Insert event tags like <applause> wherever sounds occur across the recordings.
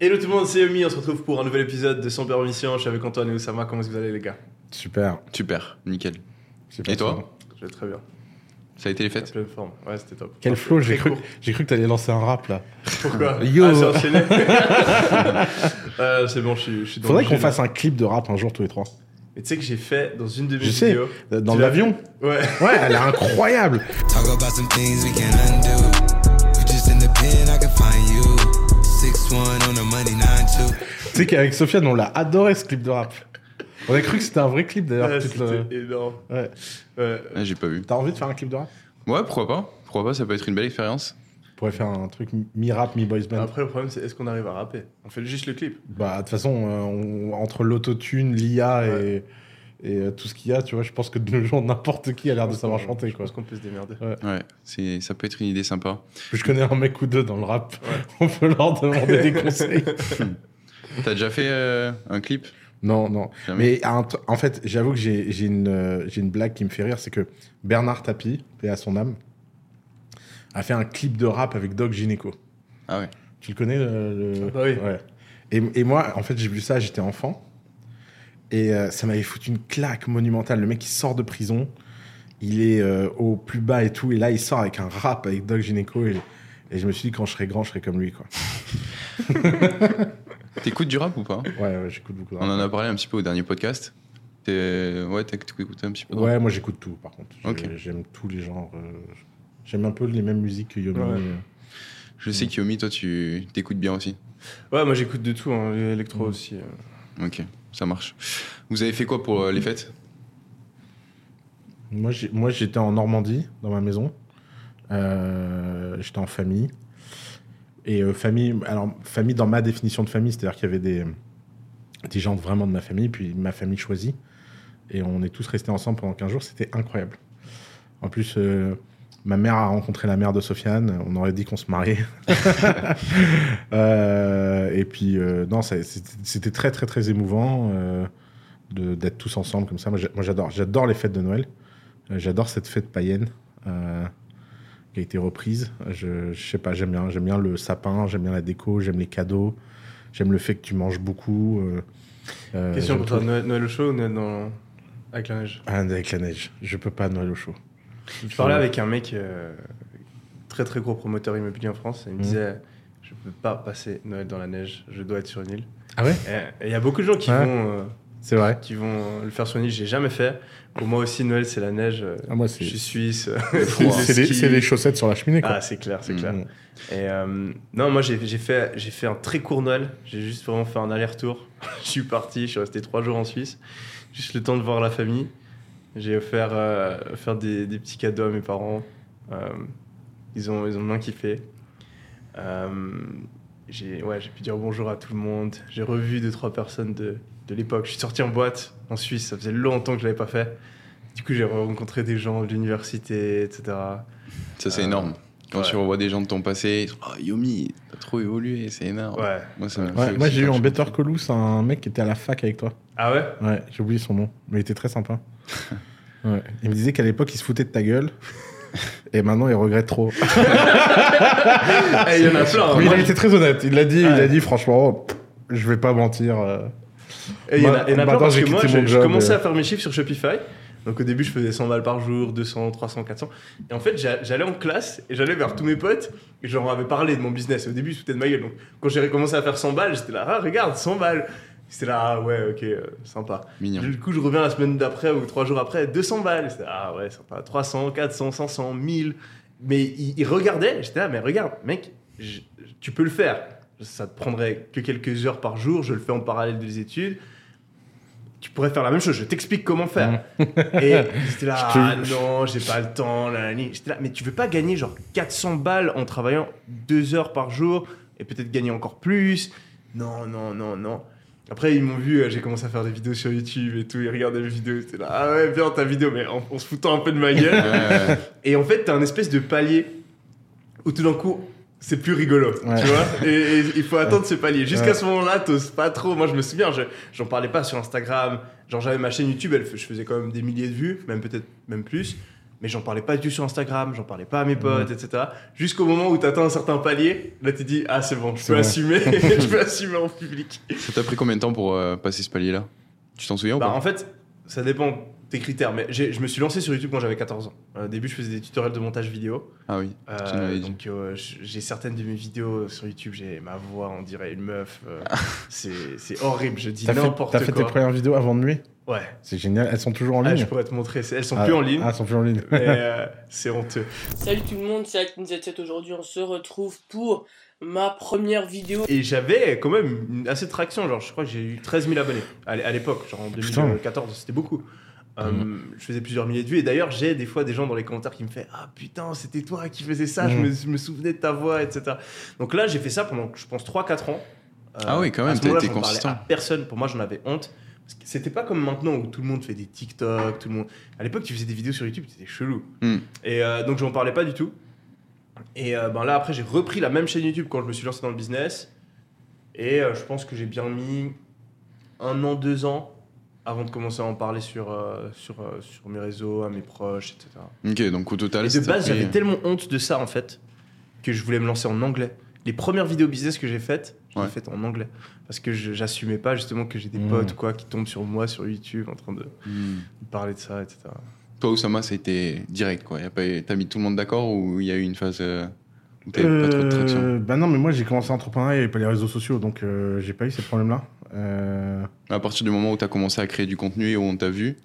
Hello tout le monde, c'est Yomi, on se retrouve pour un nouvel épisode de Sans Permission. Je suis avec Antoine et Oussama, comment est-ce que vous allez les gars? Super. Super, nickel. Super Et toi? Je vais très bien, Ça a été les fêtes? Pleine forme. Ouais, c'était top. Quel flow, j'ai cru, j'ai cru que t'allais lancer un rap là. Pourquoi? <laughs> Yo. Ah, c'est enchaîné <laughs> <laughs> Euh, C'est bon, je suis, je suis dans Faudrait qu'on fasse un clip de rap un jour tous les trois. Mais tu sais que j'ai fait dans une de mes Je sais. vidéos. Dans l'avion Ouais. Ouais, elle est incroyable. Talk about some things we can undo. Just in the pen, I can find you. Tu sais qu'avec Sofiane, on l'a adoré ce clip de rap. On a cru que c'était un vrai clip d'ailleurs. Le- C'était énorme. Ouais. Ouais. Ah, J'ai pas vu. T'as envie de faire un clip de rap? Ouais, pourquoi pas Pourquoi pas, ça peut être une belle expérience. On pourrait faire un truc mi-rap, mi-boys band. Après, le problème, c'est est-ce qu'on arrive à rapper? On fait juste le clip. Bah, de toute façon, euh, on- entre l'autotune, l'IA et, et euh, tout ce qu'il y a, tu vois, je pense que de nos jours, n'importe qui a l'air de savoir chanter, Je quoi. pense qu'on peut se démerder. Ouais, c'est, ça peut être une idée sympa. Je connais un mec ou deux dans le rap. <laughs> On peut leur demander des <laughs> conseils. <laughs> T'as déjà fait euh, un clip? Non, non. Jamais Mais en fait, j'avoue que j'ai j'ai une, euh, j'ai une blague qui me fait rire, c'est que Bernard Tapie, paix à son âme, a fait un clip de rap avec Doc Gineco. Ah ouais. Tu le connais le, le- Ah bah oui. Ouais. Et, et moi, en fait, j'ai vu ça, j'étais enfant. Et euh, ça m'avait foutu une claque monumentale. Le mec, il sort de prison, il est euh, au plus bas et tout. Et là, il sort avec un rap avec Doc Gineco. Et, et je me suis dit, quand je serai grand, je serai comme lui. Quoi. <laughs> T'écoutes du rap ou pas? Ouais, ouais j'écoute beaucoup de On en a parlé un petit peu au dernier podcast. T'es- Ouais, t'as écouté un petit peu de rap Ouais, moi, j'écoute tout, par contre. J'aime tous les genres. euh, J'aime un peu les mêmes musiques que Yomi. Ouais. Je sais qu'Yomi, toi, tu t'écoutes bien aussi. Ouais, moi j'écoute de tout, hein, l'électro Mm. aussi. euh. Ok, ça marche. Vous avez fait quoi pour euh, les fêtes? Moi, j'étais en Normandie, dans ma maison. Euh, j'étais en famille. Et euh, famille, alors famille dans ma définition de famille, c'est-à-dire qu'il y avait des, gens vraiment de ma famille, puis ma famille choisie. Et on est tous restés ensemble pendant 15 jours, c'était incroyable. En plus, ma mère a rencontré la mère de Sofiane, on aurait dit qu'on se mariait. <laughs> Euh, et puis, euh, non, c'était très, très, très émouvant euh, d'être tous ensemble comme ça. Moi, j'a- moi, j'adore j'adore les fêtes de Noël. J'adore cette fête païenne euh, qui a été reprise. Je, je sais pas, j'aime bien, j'aime bien le sapin, j'aime bien la déco, j'aime les cadeaux, j'aime le fait que tu manges beaucoup. Question pour toi. Noël, Noël au chaud ou Noël dans... avec la neige? Ah, avec la neige. Je peux pas Noël au chaud. Je parlais avec un mec, euh, très très gros promoteur immobilier en France, et il me Mhm. disait Je peux pas passer Noël dans la neige, je dois être sur une île. Ah ouais Et il y a beaucoup de gens qui Ouais. vont, euh, C'est vrai. qui vont le faire sur une île, j'ai jamais fait. Pour moi aussi, Noël c'est la neige. Ah, moi, je suis suisse. <laughs> c'est- les chaussettes sur la cheminée. Quoi. Ah, c'est clair, c'est Mhm. clair. Et euh, non, moi j'ai j'ai fait, j'ai fait un très court Noël. J'ai juste vraiment fait un aller-retour. <laughs> je suis parti, je suis resté trois jours en Suisse. Juste le temps de voir la famille. J'ai offert, euh, offert des, des petits cadeaux à mes parents. Euh, ils, ont, ils ont bien kiffé. Euh, j'ai ouais, j'ai pu dire bonjour à tout le monde. J'ai revu deux, trois personnes de, de l'époque. Je suis sorti en boîte en Suisse, ça faisait longtemps que je l'avais pas fait. Du coup, j'ai rencontré des gens de l'université, etc. Ça, c'est Euh, énorme. Quand ouais. tu revois des gens de ton passé, ils sont, ah Yomi, t'as trop évolué, c'est énorme. Ouais. Moi, ça Ouais, j'ai eu en Better Saul un mec qui était à la fac avec toi. Ah ouais? Ouais, j'ai oublié son nom, mais il était très sympa. <laughs> Ouais. Il me disait qu'à l'époque, il se foutait de ta gueule. <laughs> Et maintenant, il regrette trop. <laughs> Eh, Il y en a plein. Mais il a été très honnête. Il l'a dit, il a dit franchement, pff, je vais pas mentir. euh. Et il y en a, il y en a plein Maintenant, parce j'ai que moi, quitté je, commençais euh. à faire mes chiffres sur Shopify. Donc au début, je faisais 100 balles par jour, 200, 300, 400. Et en fait, j'a- j'allais en classe et j'allais vers tous mes potes et je leur avais parlé de mon business. Et au début, ils foutaient de ma gueule. Donc quand j'ai commencé à faire 100 balles, j'étais là, ah, regarde, 100 balles. C'était là, ah ouais, ok, euh, sympa. Mignon. Du coup, je reviens la semaine d'après ou trois jours après, 200 balles. C'était ah ouais, sympa. 300, 400, 500, 1000. Mais ils, ils regardaient, j'étais là, mais regarde, mec, je- tu peux le faire. Ça te prendrait que quelques heures par jour, je le fais en parallèle des études. Tu pourrais faire la même chose, je t'explique comment faire. Et <laughs> j'étais là, ah non, j'ai pas le temps. Là, là, là. J'étais là, mais tu veux pas gagner genre 400 balles en travaillant deux heures par jour et peut-être gagner encore plus? Non, non, non, non. Après, ils m'ont vu, euh, j'ai commencé à faire des vidéos sur YouTube et tout, ils regardaient mes vidéos, c'était là, ah ouais, bien ta vidéo, mais en, en se foutant un peu de ma gueule. <laughs> Et en fait, t'as un espèce de palier où tout d'un coup, c'est plus rigolo, Ouais. tu vois et, et il faut attendre ce palier. Jusqu'à Ouais. ce moment-là, t'oses pas trop. Moi, je me souviens, je- j'en parlais pas sur Instagram. Genre, j'avais ma chaîne YouTube, elle, je faisais quand même des milliers de vues, même peut-être même plus. mais j'en parlais pas du tout sur Instagram, j'en parlais pas à mes potes, etc. Jusqu'au moment où tu atteins un certain palier, là tu dis ah c'est bon, je C'est peux assumer, <laughs> <laughs> je peux assumer en public. Ça t'a pris combien de temps pour euh, passer ce palier-là? Tu t'en souviens ou Bah, pas? en fait, ça dépend tes critères, mais je me suis lancé sur YouTube quand j'avais 14 ans. Au début, je faisais des tutoriels de montage vidéo. Ah oui, Euh, donc euh, j'ai certaines de mes vidéos sur YouTube, j'ai ma voix, on dirait une meuf. euh, <laughs> c'est c'est horrible, je dis n'importe t'as fait tes quoi. premières vidéos avant de nuit? Ouais, C'est génial. Elles sont toujours en Ah, ligne je pourrais te montrer, elles sont Ah, plus en ligne, Ah, elles sont plus en ligne. mais euh, <laughs> c'est honteux. Salut tout le monde, c'est Alkin7 aujourd'hui on se retrouve pour ma première vidéo. Et j'avais quand même assez de traction, genre je crois que j'ai eu 13 000 abonnés à l'é- à l'époque, genre en Putain. 2014, c'était beaucoup. Euh, Je faisais plusieurs milliers de vues et d'ailleurs j'ai des fois des gens dans les commentaires qui me font Ah putain, c'était toi qui faisais ça, je, Mhm. me, je me souvenais de ta voix, etc. Donc là j'ai fait ça pendant je pense 3-4 ans. Euh, Ah oui, quand même, t'as été consistant. à personne, pour moi j'en avais honte. C'était pas comme maintenant où tout le monde fait des TikTok, tout le monde. À l'époque, tu faisais des vidéos sur YouTube, c'était chelou. Hmm. Et euh, donc, j'en parlais pas du tout. Et euh, ben là, après, j'ai repris la même chaîne YouTube quand je me suis lancé dans le business. Et je pense que j'ai bien mis un an, deux ans avant de commencer à en parler sur, euh, sur, euh, sur mes réseaux, à mes proches, etc. Ok, donc au total, Et de base, pris- j'avais tellement honte de ça, en fait, que je voulais me lancer en anglais. Les premières vidéos business que j'ai faites, je les ai Ouais. faites en anglais. Parce que je- j'assumais pas justement que j'ai des Mmh. potes quoi qui tombent sur moi sur YouTube en train de Hmm. parler de ça, etc. Toi, Oussama, ça a été direct, quoi. T'as mis tout le monde d'accord ou il y a eu une phase euh, où t'avais pas trop de traction Euh, Bah non, mais moi j'ai commencé à entrepreneuriat, il n'y avait pas les réseaux sociaux, donc euh, j'ai pas eu ces problèmes-là. Euh, À partir du moment où t'as commencé à créer du contenu et où on t'a vu,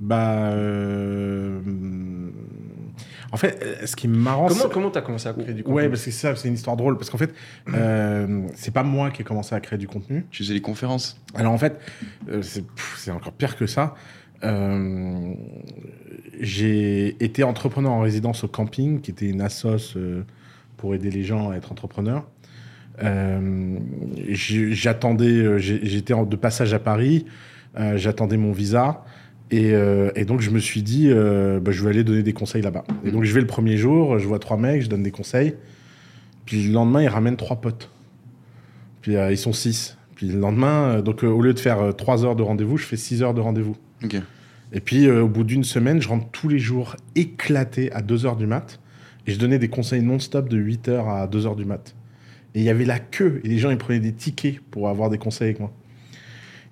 bah. euh, En fait, ce qui est marrant. Comment c'est- comment t'as commencé à créer du contenu Ouais, parce que c'est ça, c'est une histoire drôle. Parce qu'en fait, <clears throat> euh, c'est pas moi qui ai commencé à créer du contenu. tu faisais les conférences. Alors en fait, euh, c'est pff, c'est encore pire que ça. Euh, j'ai été entrepreneur en résidence au camping, qui était une assoce euh, pour aider les gens à être entrepreneurs. Euh, J'attendais, euh, j'étais en- de passage à Paris, euh, j'attendais mon visa. Et, euh, et donc je me suis dit, euh, bah, je vais aller donner des conseils là-bas. Et donc je vais le premier jour, je vois trois mecs, je donne des conseils. Puis le lendemain, ils ramènent trois potes. Puis euh, ils sont six. Puis le lendemain, donc au lieu de faire trois heures de rendez-vous, je fais six heures de rendez-vous. Et puis au bout d'une semaine, je rentre tous les jours éclaté à 2 heures du mat. Et je donnais des conseils non-stop de 8 heures à 2 heures du mat. Et il y avait la queue. Et les gens, ils prenaient des tickets pour avoir des conseils avec moi.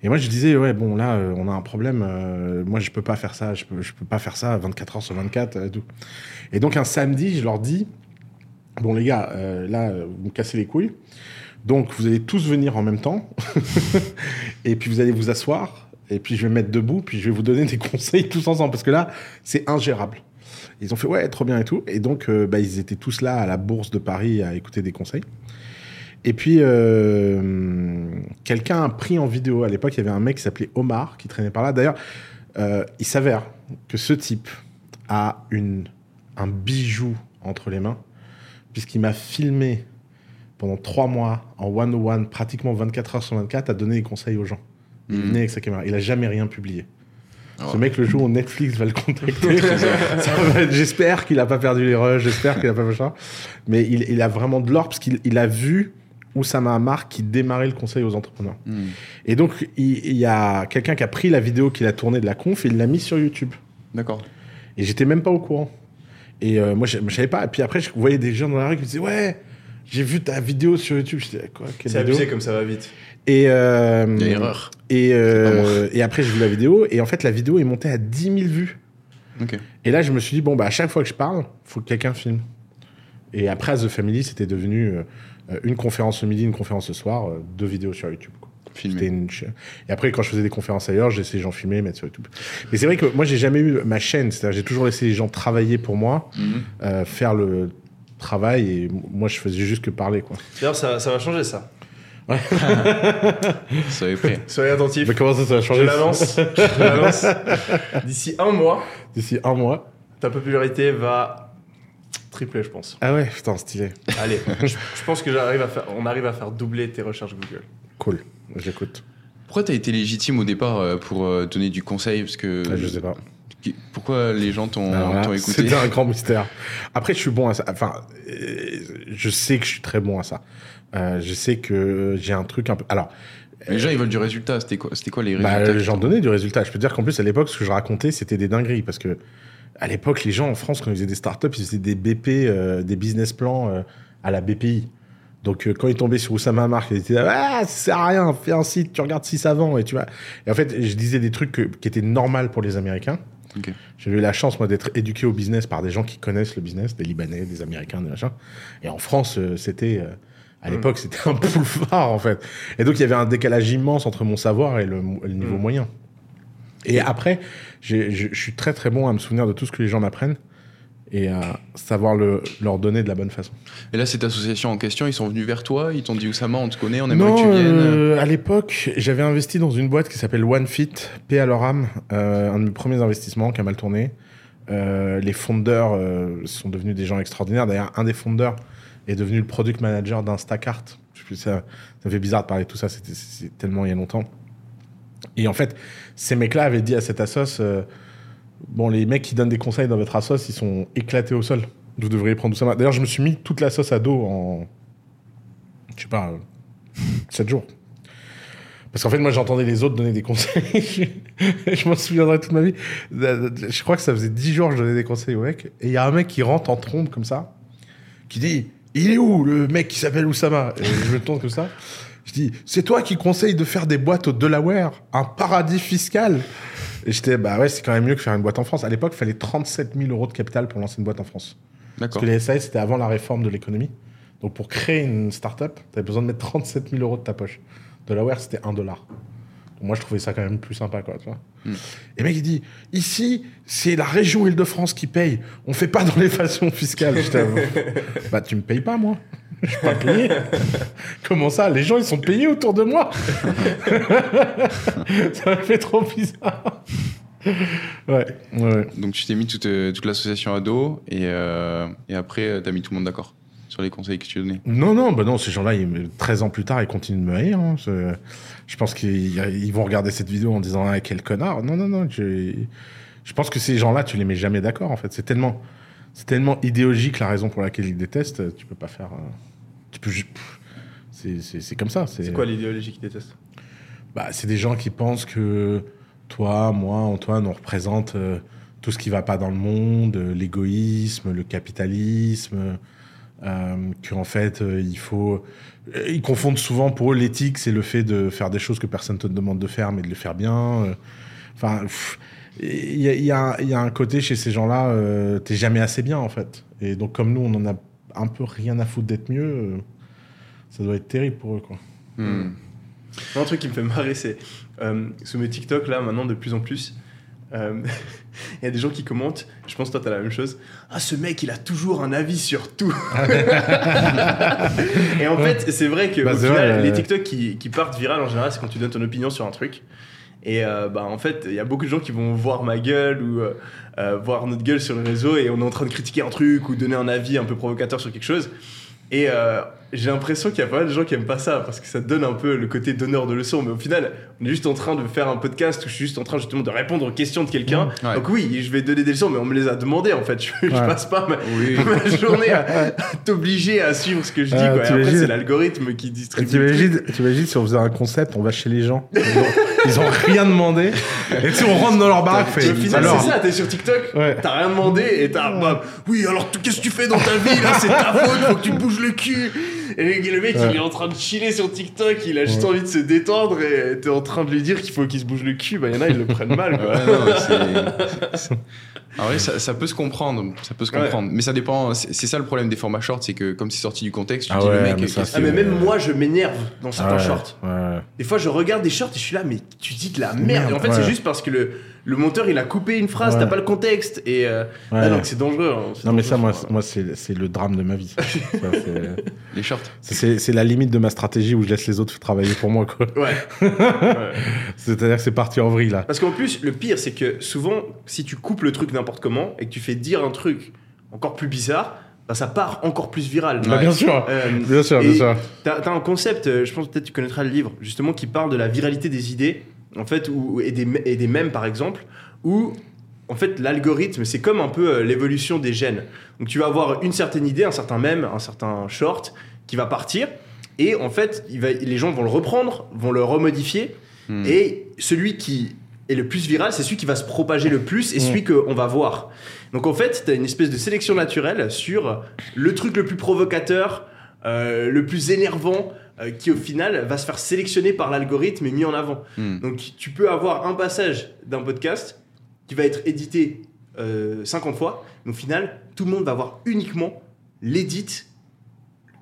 Et moi, je disais, ouais, bon, là, euh, on a un problème. euh, moi, je peux pas faire ça. Je peux, peux pas faire ça 24 heures sur 24 euh, et tout. Et donc, un samedi, je leur dis, bon, les gars, euh, là, euh, vous me cassez les couilles. Donc, vous allez tous venir en même temps. <laughs> et puis, vous allez vous asseoir. Et puis, je vais me mettre debout. Puis, je vais vous donner des <laughs> conseils tous ensemble. Parce que là, c'est ingérable. Ils ont fait, ouais, trop bien et tout. Et donc, euh, bah, ils étaient tous là à la bourse de Paris à écouter des conseils. Et puis, euh, quelqu'un a pris en vidéo. À l'époque, il y avait un mec qui s'appelait Omar qui traînait par là. D'ailleurs, euh, il s'avère que ce type a une, un bijou entre les mains, puisqu'il m'a filmé pendant trois mois en one-on-one, pratiquement 24 heures sur 24, à donner des conseils aux gens. Il Mhm. venait avec sa caméra. Il a jamais rien publié. Oh. Ce mec, le jour où Netflix va le contacter, <laughs> <laughs> j'espère qu'il a pas perdu les rushs, j'espère qu'il a pas fait ça. Mais il, il a vraiment de l'or parce qu'il il a vu Oussama Amar qui démarrait le conseil aux entrepreneurs. Hmm. Et donc, il, il y a quelqu'un qui a pris la vidéo qu'il a tournée de la conf et il l'a mis sur YouTube. D'accord. Et j'étais même pas au courant. Et euh, moi, je, je savais pas. Et puis après, je voyais des gens dans la rue qui me disaient Ouais, j'ai vu ta vidéo sur YouTube. Je disais Quoi C'est vidéo abusé comme ça va vite. Et, euh, Il y a erreur. et, euh, et après, j'ai vu la vidéo. Et en fait, la vidéo est montée à 10 000 vues. Ok. Et là, je me suis dit, bon, bah, à chaque fois que je parle, faut que quelqu'un filme. Et après, à The Family, c'était devenu euh, une conférence le midi, une conférence le soir, euh, deux vidéos sur YouTube. quoi. Une Et après, quand je faisais des conférences ailleurs, j'ai laissé les gens filmer, mettre sur YouTube. Mais c'est vrai que moi, j'ai jamais eu ma chaîne. C'est-à-dire, j'ai toujours laissé les gens travailler pour moi, Mhm. euh, faire le travail, et moi, je faisais juste que parler, quoi. D'ailleurs, ça, ça va changer ça. Ça avait pris. Soyez attentifs. Mais comment ça, ça va Je changer l'annonce. Je l'annonce. D'ici un mois, D'ici un mois. ta popularité va tripler, je pense. Ah ouais, putain, stylé. Allez, <laughs> je, je pense que j'arrive à faire, on arrive à faire doubler tes recherches Google. Cool. J'écoute. Pourquoi t'as été légitime au départ euh, pour euh, donner du conseil? Parce que. Ah, je sais pas. Pourquoi les gens t'ont Alors là, t'ont <laughs> écouté? C'était un grand mystère. Après, je suis bon à ça. Enfin, euh, je sais que je suis très bon à ça. Euh, je sais que j'ai un truc un peu. Alors, Les gens, ils veulent du résultat. C'était quoi, c'était quoi les bah, résultats? j'en donnais du résultat. Je peux te dire qu'en plus, à l'époque, ce que je racontais, c'était des dingueries. Parce que à l'époque, les gens en France, quand ils faisaient des startups, ils faisaient des BP, euh, des business plans euh, à la BPI. Donc, euh, quand ils tombaient sur Oussama Hamar, ils étaient là, ah, ça sert à rien, fais un site, tu regardes si ça vend, et tu vois. Et en fait, je disais des trucs que- qui étaient normaux pour les Américains. Ok. J'ai eu la chance, moi, d'être éduqué au business par des gens qui connaissent le business, des Libanais, des Américains, des machins. Et en France, c'était, à l'époque, c'était un <laughs> boulevard, en fait. Et donc, il y avait un décalage immense entre mon savoir et le, le niveau moyen. Et après, je suis très, très bon à me souvenir de tout ce que les gens m'apprennent et à savoir le, leur donner de la bonne façon. Et là, cette association en question, ils sont venus vers toi, ils t'ont dit Oussama, on te connaît, on aimerait Non, que tu viennes. euh, à l'époque, j'avais investi dans une boîte qui s'appelle OneFit, paix à leur âme, euh, un de mes premiers investissements qui a mal tourné. Euh, les fondeurs euh, sont devenus des gens extraordinaires. D'ailleurs, un des fondeurs est devenu le product manager d'Instacart. Ça, ça me fait bizarre de parler de tout ça, c'était tellement il y a longtemps. Et en fait, ces mecs-là avaient dit à cette assos, euh, bon, les mecs qui donnent des conseils dans votre assos, ils sont éclatés au sol. Vous devriez prendre tout ça. D'ailleurs, je me suis mis toute la sauce à dos en, je sais pas, 7 jours. Parce qu'en fait, moi, j'entendais les autres donner des conseils. <laughs> je m'en souviendrai toute ma vie. Je crois que ça faisait 10 jours que je donnais des conseils au mec. Et il y a un mec qui rentre en trombe comme ça, qui dit Il est où le mec qui s'appelle Oussama? Et je me tourne comme ça. Je dis C'est toi qui conseilles de faire des boîtes au Delaware, un paradis fiscal Et j'étais Bah ouais, c'est quand même mieux que faire une boîte en France. À l'époque, il fallait 37 000 euros de capital pour lancer une boîte en France. Parce que les SAS, c'était avant la réforme de l'économie. Donc pour créer une start-up, tu avais besoin de mettre 37 000 euros de ta poche. Delaware, c'était 1 dollar. Moi, je trouvais ça quand même plus sympa, quoi, tu vois. Mm. Et mec, il dit, ici, c'est la région Île-de-France qui paye. On fait pas dans l'évasion fiscale. J'étais, <laughs> bah, tu me payes pas, moi. Je suis pas payé. Comment ça? Les gens, ils sont payés autour de moi. <laughs> ça me fait trop bizarre. Ouais. Donc tu t'es mis toute, euh, toute l'association à dos et, euh, et après, tu as mis tout le monde d'accord sur les conseils que tu donnais. Non, non, bah non, ces gens-là, ils me- 13 ans plus tard, ils continuent de me haïr. hein. Je, pense qu'ils ils vont regarder cette vidéo en disant ah, quel connard. Non, non, non. Je, je pense que ces gens-là, tu les mets jamais d'accord. En fait, c'est tellement, c'est tellement idéologique la raison pour laquelle ils détestent. Tu peux pas faire. euh, tu peux. C'est, c'est, c'est comme ça. C'est quoi l'idéologie qu'ils détestent? Bah, c'est des gens qui pensent que toi, moi, Antoine, on représente euh, tout ce qui va pas dans le monde, euh, l'égoïsme, le capitalisme, euh, qu'en fait, il faut... euh, Ils confondent souvent pour eux l'éthique, c'est le fait de faire des choses que personne te demande de faire, mais de le faire bien. euh. Enfin, pff, il y, a- il y a, il y a un côté chez ces gens-là, euh, t'es jamais assez bien, en fait. Et donc, comme nous, on en a un peu rien à foutre d'être mieux, euh, ça doit être terrible pour eux, quoi. Hmm. Un truc qui me fait marrer, c'est euh, sous mes TikTok là, maintenant de plus en plus, euh, <laughs> il y a des gens qui commentent. Je pense que toi t'as la même chose. Ah, ce mec, il a toujours un avis sur tout. <laughs> Et en fait, c'est vrai que Bah, au c'est final, vrai, les euh. TikTok qui, qui partent viral en général, c'est quand tu donnes ton opinion sur un truc. Et euh, bah, en fait, il y a beaucoup de gens qui vont voir ma gueule ou euh, voir notre gueule sur le réseau et on est en train de critiquer un truc ou donner un avis un peu provocateur sur quelque chose. Et euh, j'ai l'impression qu'il y a pas mal de gens qui aiment pas ça parce que ça donne un peu le côté donneur de leçons. Mais au final, on est juste en train de faire un podcast où je suis juste en train justement de répondre aux questions de quelqu'un. Ouais. Donc oui, je vais donner des leçons, mais on me les a demandées en fait. Je, <laughs> je Ouais. passe pas ma, Oui. <laughs> ma journée à, à t'obliger à suivre ce que je dis. Ah, quoi. Après, c'est l'algorithme qui distribue. t'imagines si on faisait un concept, on va chez les gens, <laughs> ils ont, rien demandé, et si on rentre dans leur baraque, fait, alors, c'est ça, t'es sur TikTok, Ouais. t'as rien demandé et t'as. bah, oui, alors qu'est-ce que tu fais dans ta vie là? C'est ta faute, faut que tu te bouges le cul. Et le, le mec, Ouais. il est en train de chiller sur TikTok, il a juste Ouais. envie de se détendre et t'es en train de lui dire qu'il faut qu'il se bouge le cul. Bah, y en a, ils le prennent mal quoi. Non, En vrai, ça, ça peut se comprendre, ça peut se Ouais. comprendre. Mais ça dépend. C'est ça le problème des formats shorts, c'est que comme c'est sorti du contexte, tu Ah dis ouais, le mec. mais ça, Ah, mais même moi, je m'énerve dans certains ouais, shorts. ouais. Des fois, je regarde des shorts et je suis là, mais tu dis de la merde. Merde, et en fait, ouais. c'est juste parce que le, le monteur, il a coupé une phrase, Ouais. t'as pas le contexte. Et. euh, Ouais. Ah, donc c'est dangereux. hein, Non mais dangereux, ça, moi, moi c'est, le drame de ma vie. <laughs> Ça, Les shorts. c'est, la limite de ma stratégie où je laisse les autres travailler pour moi. Quoi. Ouais. Ouais. <laughs> C'est-à-dire que c'est parti en vrille là. Parce qu'en plus, le pire, c'est que souvent, si tu coupes le truc n'importe comment et que tu fais dire un truc encore plus bizarre, bah, ça part encore plus viral. Bah, bien sûr, Euh, bien sûr, bien sûr. T'as t'as un concept, euh, je pense peut-être que tu connaîtras le livre, justement, qui parle de la viralité des idées, en fait, ou, et, des, et des mèmes, par exemple, où, en fait, l'algorithme, c'est comme un peu euh, l'évolution des gènes. Donc, tu vas avoir une certaine idée, un certain mème, un certain short, qui va partir, et en fait, il va, les gens vont le reprendre, vont le remodifier, Hmm. et celui qui Et le plus viral, c'est celui qui va se propager le plus et Mm. celui qu'on va voir. Donc en fait, tu as une espèce de sélection naturelle sur le truc le plus provocateur, euh, le plus énervant, euh, qui au final va se faire sélectionner par l'algorithme et mis en avant. Hmm. Donc tu peux avoir un passage d'un podcast qui va être édité euh, 50 fois, mais au final, tout le monde va voir uniquement l'édit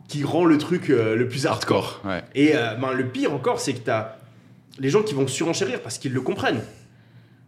qui rend le truc euh, le plus hardcore. Hardcore, ouais. Et euh, ben, le pire encore, c'est que tu as les gens qui vont surenchérir parce qu'ils le comprennent.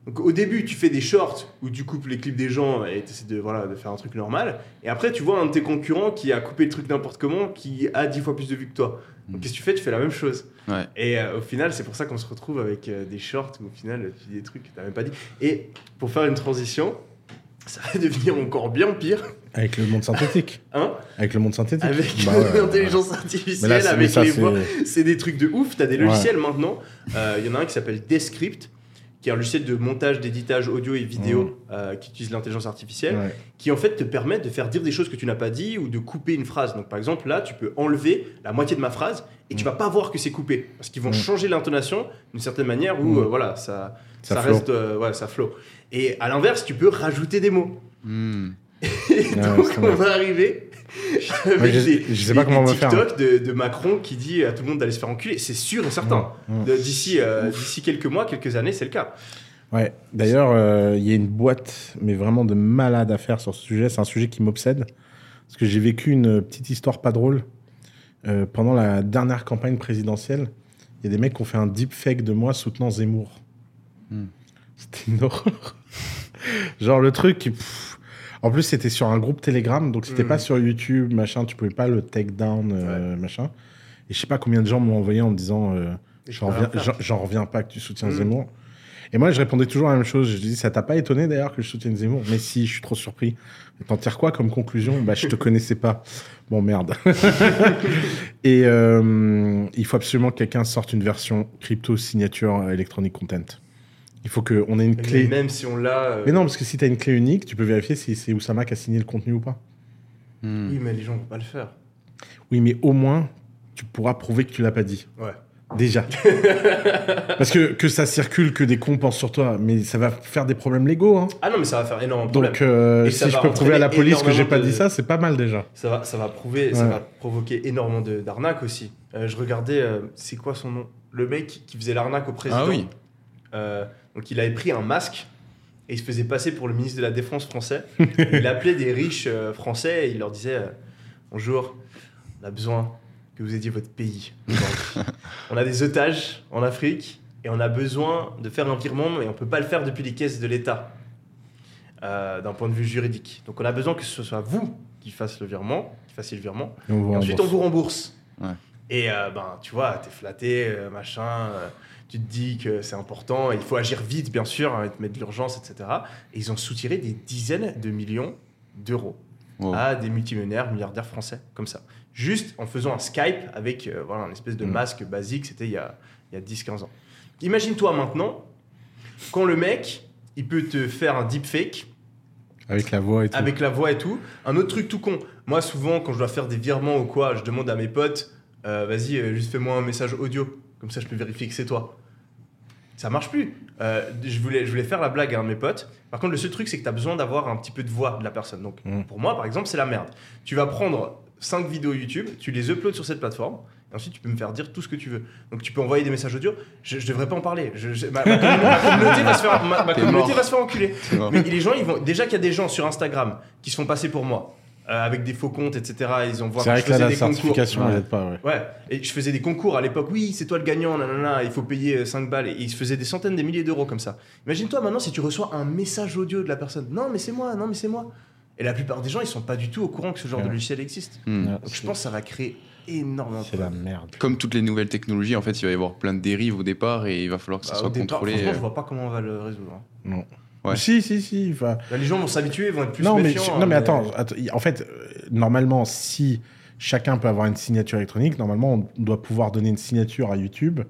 Donc au début, tu fais des shorts où tu coupes les clips des gens et tu essaies de, voilà, de faire un truc normal. Et après, tu vois un de tes concurrents qui a coupé le truc n'importe comment, qui a 10 fois plus de vues que toi. Donc Mm. qu'est-ce que tu fais? Tu fais la même chose. Ouais. Et euh, au final, c'est pour ça qu'on se retrouve avec euh, des shorts où au final, tu dis des trucs que tu même pas dit. Et pour faire une transition, <laughs> ça va devenir encore bien pire. Avec le monde synthétique. <laughs> Hein? Avec le monde synthétique. avec Bah <laughs> ouais, l'intelligence artificielle, là, avec ça, les c'est- voix. C'est des trucs de ouf. T'as des Ouais. logiciels maintenant. Euh, Il y en a un qui s'appelle Descript, qui est un logiciel de montage, d'éditage audio et vidéo euh, qui utilise l'intelligence artificielle, Ouais. qui en fait te permet de faire dire des choses que tu n'as pas dit ou de couper une phrase. Donc par exemple, là, tu peux enlever la moitié de ma phrase et tu Mm. vas pas voir que c'est coupé parce qu'ils vont Mm. changer l'intonation d'une certaine manière où Mm. euh, voilà, ça, Ça reste, euh, ouais, ça flow. Et à l'inverse, tu peux rajouter des mots. Et Ouais, donc on va arriver avec Ouais, je- des, je sais pas des- comment des on va faire. TikTok de, de Macron qui dit à tout le monde d'aller se faire enculer. C'est sûr et certain. Mm. De- D'ici euh, d'ici quelques mois, quelques années, c'est le cas. Ouais. D'ailleurs, euh, il y a une boîte, mais vraiment de malade à faire sur ce sujet. C'est un sujet qui m'obsède. Parce que j'ai vécu une petite histoire pas drôle. Euh, pendant la dernière campagne présidentielle, il y a des mecs qui ont fait un deepfake de moi soutenant Zemmour. Hmm. C'était une horreur. <laughs> Genre le truc. pff, En plus, c'était sur un groupe Telegram, donc c'était Hmm. pas sur YouTube, machin. Tu pouvais pas le take down, euh, machin. Et je sais pas combien de gens m'ont envoyé en me disant. euh, J'en reviens, j'en- reviens pas que tu soutiens Mm. Zemmour. Et moi, je répondais toujours la même chose. Je dis, ça t'a pas étonné d'ailleurs que je soutienne Zemmour? Mais si, je suis trop surpris. T'en tires quoi comme conclusion? Bah, je te connaissais pas. Bon, merde. <laughs> Et euh, il faut absolument que quelqu'un sorte une version crypto signature electronic content. Il faut qu'on ait une Mais clé. Même si on l'a. euh, Mais non, parce que si tu as une clé unique, tu peux vérifier si c'est Oussama qui a signé le contenu ou pas. Hmm. Oui, mais les gens vont pas le faire. Oui, mais au moins, tu pourras prouver que tu l'as pas dit. Ouais. Déjà. <laughs> Parce que, que ça circule, que des cons pensent sur toi, mais ça va faire des problèmes légaux. Hein. Ah non, mais ça va faire énormément de problèmes. Donc, euh, si je peux prouver à la police que j'ai pas dit ça, c'est pas mal déjà. Ça va, ça va prouver, ça va provoquer énormément d'arnaques aussi. Euh, je regardais, euh, c'est quoi son nom? Le mec qui faisait l'arnaque au président. Ah oui. Donc il avait pris un masque et il se faisait passer pour le ministre de la Défense français. <laughs> il appelait des riches euh, français et il leur disait euh, Bonjour, on a besoin que vous aidiez votre pays. <laughs> on a des otages en Afrique et on a besoin de faire un virement et on peut pas le faire depuis les caisses de l'État euh, d'un point de vue juridique. Donc on a besoin que ce soit vous qui fasse le virement, qui fassiez le virement. Et on vous Et ensuite, on vous rembourse. Ouais. Et ben, tu vois, t'es flatté, machin. Tu te dis que c'est important. Il faut agir vite, bien sûr, hein, mettre de l'urgence, etc. Et ils ont soutiré des dizaines de millions d'euros Wow. à des multimillionnaires, milliardaires français, comme ça. Juste en faisant un Skype avec euh, voilà, un espèce de Mm. masque basique. C'était il y a, il y a 10-15 ans. Imagine-toi maintenant, quand le mec, il peut te faire un deepfake Avec la voix et tout. avec la voix et tout. Un autre truc tout con. Moi, souvent, quand je dois faire des virements ou quoi, je demande à mes potes, euh, vas-y, euh, juste fais-moi un message audio. Comme ça, je peux vérifier que c'est toi. Ça marche plus. Euh, je, voulais, je voulais faire la blague à un de mes potes. Par contre, le seul truc, c'est que tu as besoin d'avoir un petit peu de voix de la personne. Donc, Mm. pour moi, par exemple, c'est la merde. Tu vas prendre 5 vidéos YouTube, tu les uploads sur cette plateforme. Et ensuite, tu peux me faire dire tout ce que tu veux. Donc, tu peux envoyer des messages audio. Je, je devrais pas en parler. Je- je- ma, ma communauté, ma <laughs> communauté va se faire, ma- ma T'es communauté mort. va se faire enculer. Mais les gens, ils vont. Déjà qu'il y a des gens sur Instagram qui se font passer pour moi, euh, avec des faux comptes, etc. Ils ont voir C'est vrai que là, la des concours. certification, Ouais. elle aide pas. Ouais. Ouais, et je faisais des concours à l'époque. Oui, c'est toi le gagnant, nanana, il faut payer 5 balles. Et ils se faisaient des centaines, des milliers d'euros comme ça. Imagine-toi maintenant si tu reçois un message audio de la personne. Non, mais c'est moi, non, mais c'est moi. Et la plupart des gens, ils sont pas du tout au courant que ce genre Ouais. de logiciel existe. Hmm. Donc je pense que ça va créer énormément de C'est la problèmes. merde. Comme toutes les nouvelles technologies, en fait, il va y avoir plein de dérives au départ et il va falloir que ça Bah, soit au départ, contrôlé. franchement, euh. je vois pas comment on va le résoudre. hein. Non. Ouais. Si, si, si. enfin, Là, les gens vont s'habituer, vont être plus non, mais, non, hein, mais attends, attends, En fait, euh, normalement, si chacun peut avoir une signature électronique, normalement, on doit pouvoir donner une signature à YouTube.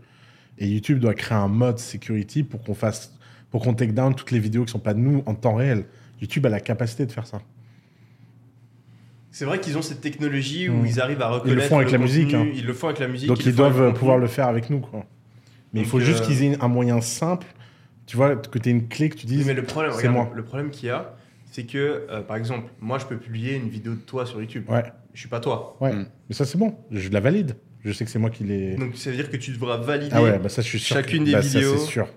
Et YouTube doit créer un mode security pour qu'on fasse, pour qu'on take down toutes les vidéos qui sont pas de nous en temps réel. YouTube a la capacité de faire ça. C'est vrai qu'ils ont cette technologie où Mm. ils arrivent à reconnaître. font avec la contenu, musique, hein. Ils le font avec la musique. Donc le ils doivent le pouvoir le faire avec nous, quoi. Mais il faut juste euh, qu'ils aient un moyen simple Tu vois, que tu une clé que tu Oui, dises. mais le problème, c'est moi. le problème qu'il y a, c'est que, euh, par exemple, moi, je peux publier une vidéo de toi sur YouTube. Ouais, Je suis pas toi. ouais. Mm. Mais ça, c'est bon. Je la valide. Je sais que c'est moi qui l'ai. Donc, ça veut dire que tu devras valider. Ah ouais, bah ça, je suis sûr. chacune que- des bah, ça, vidéos. c'est sûr.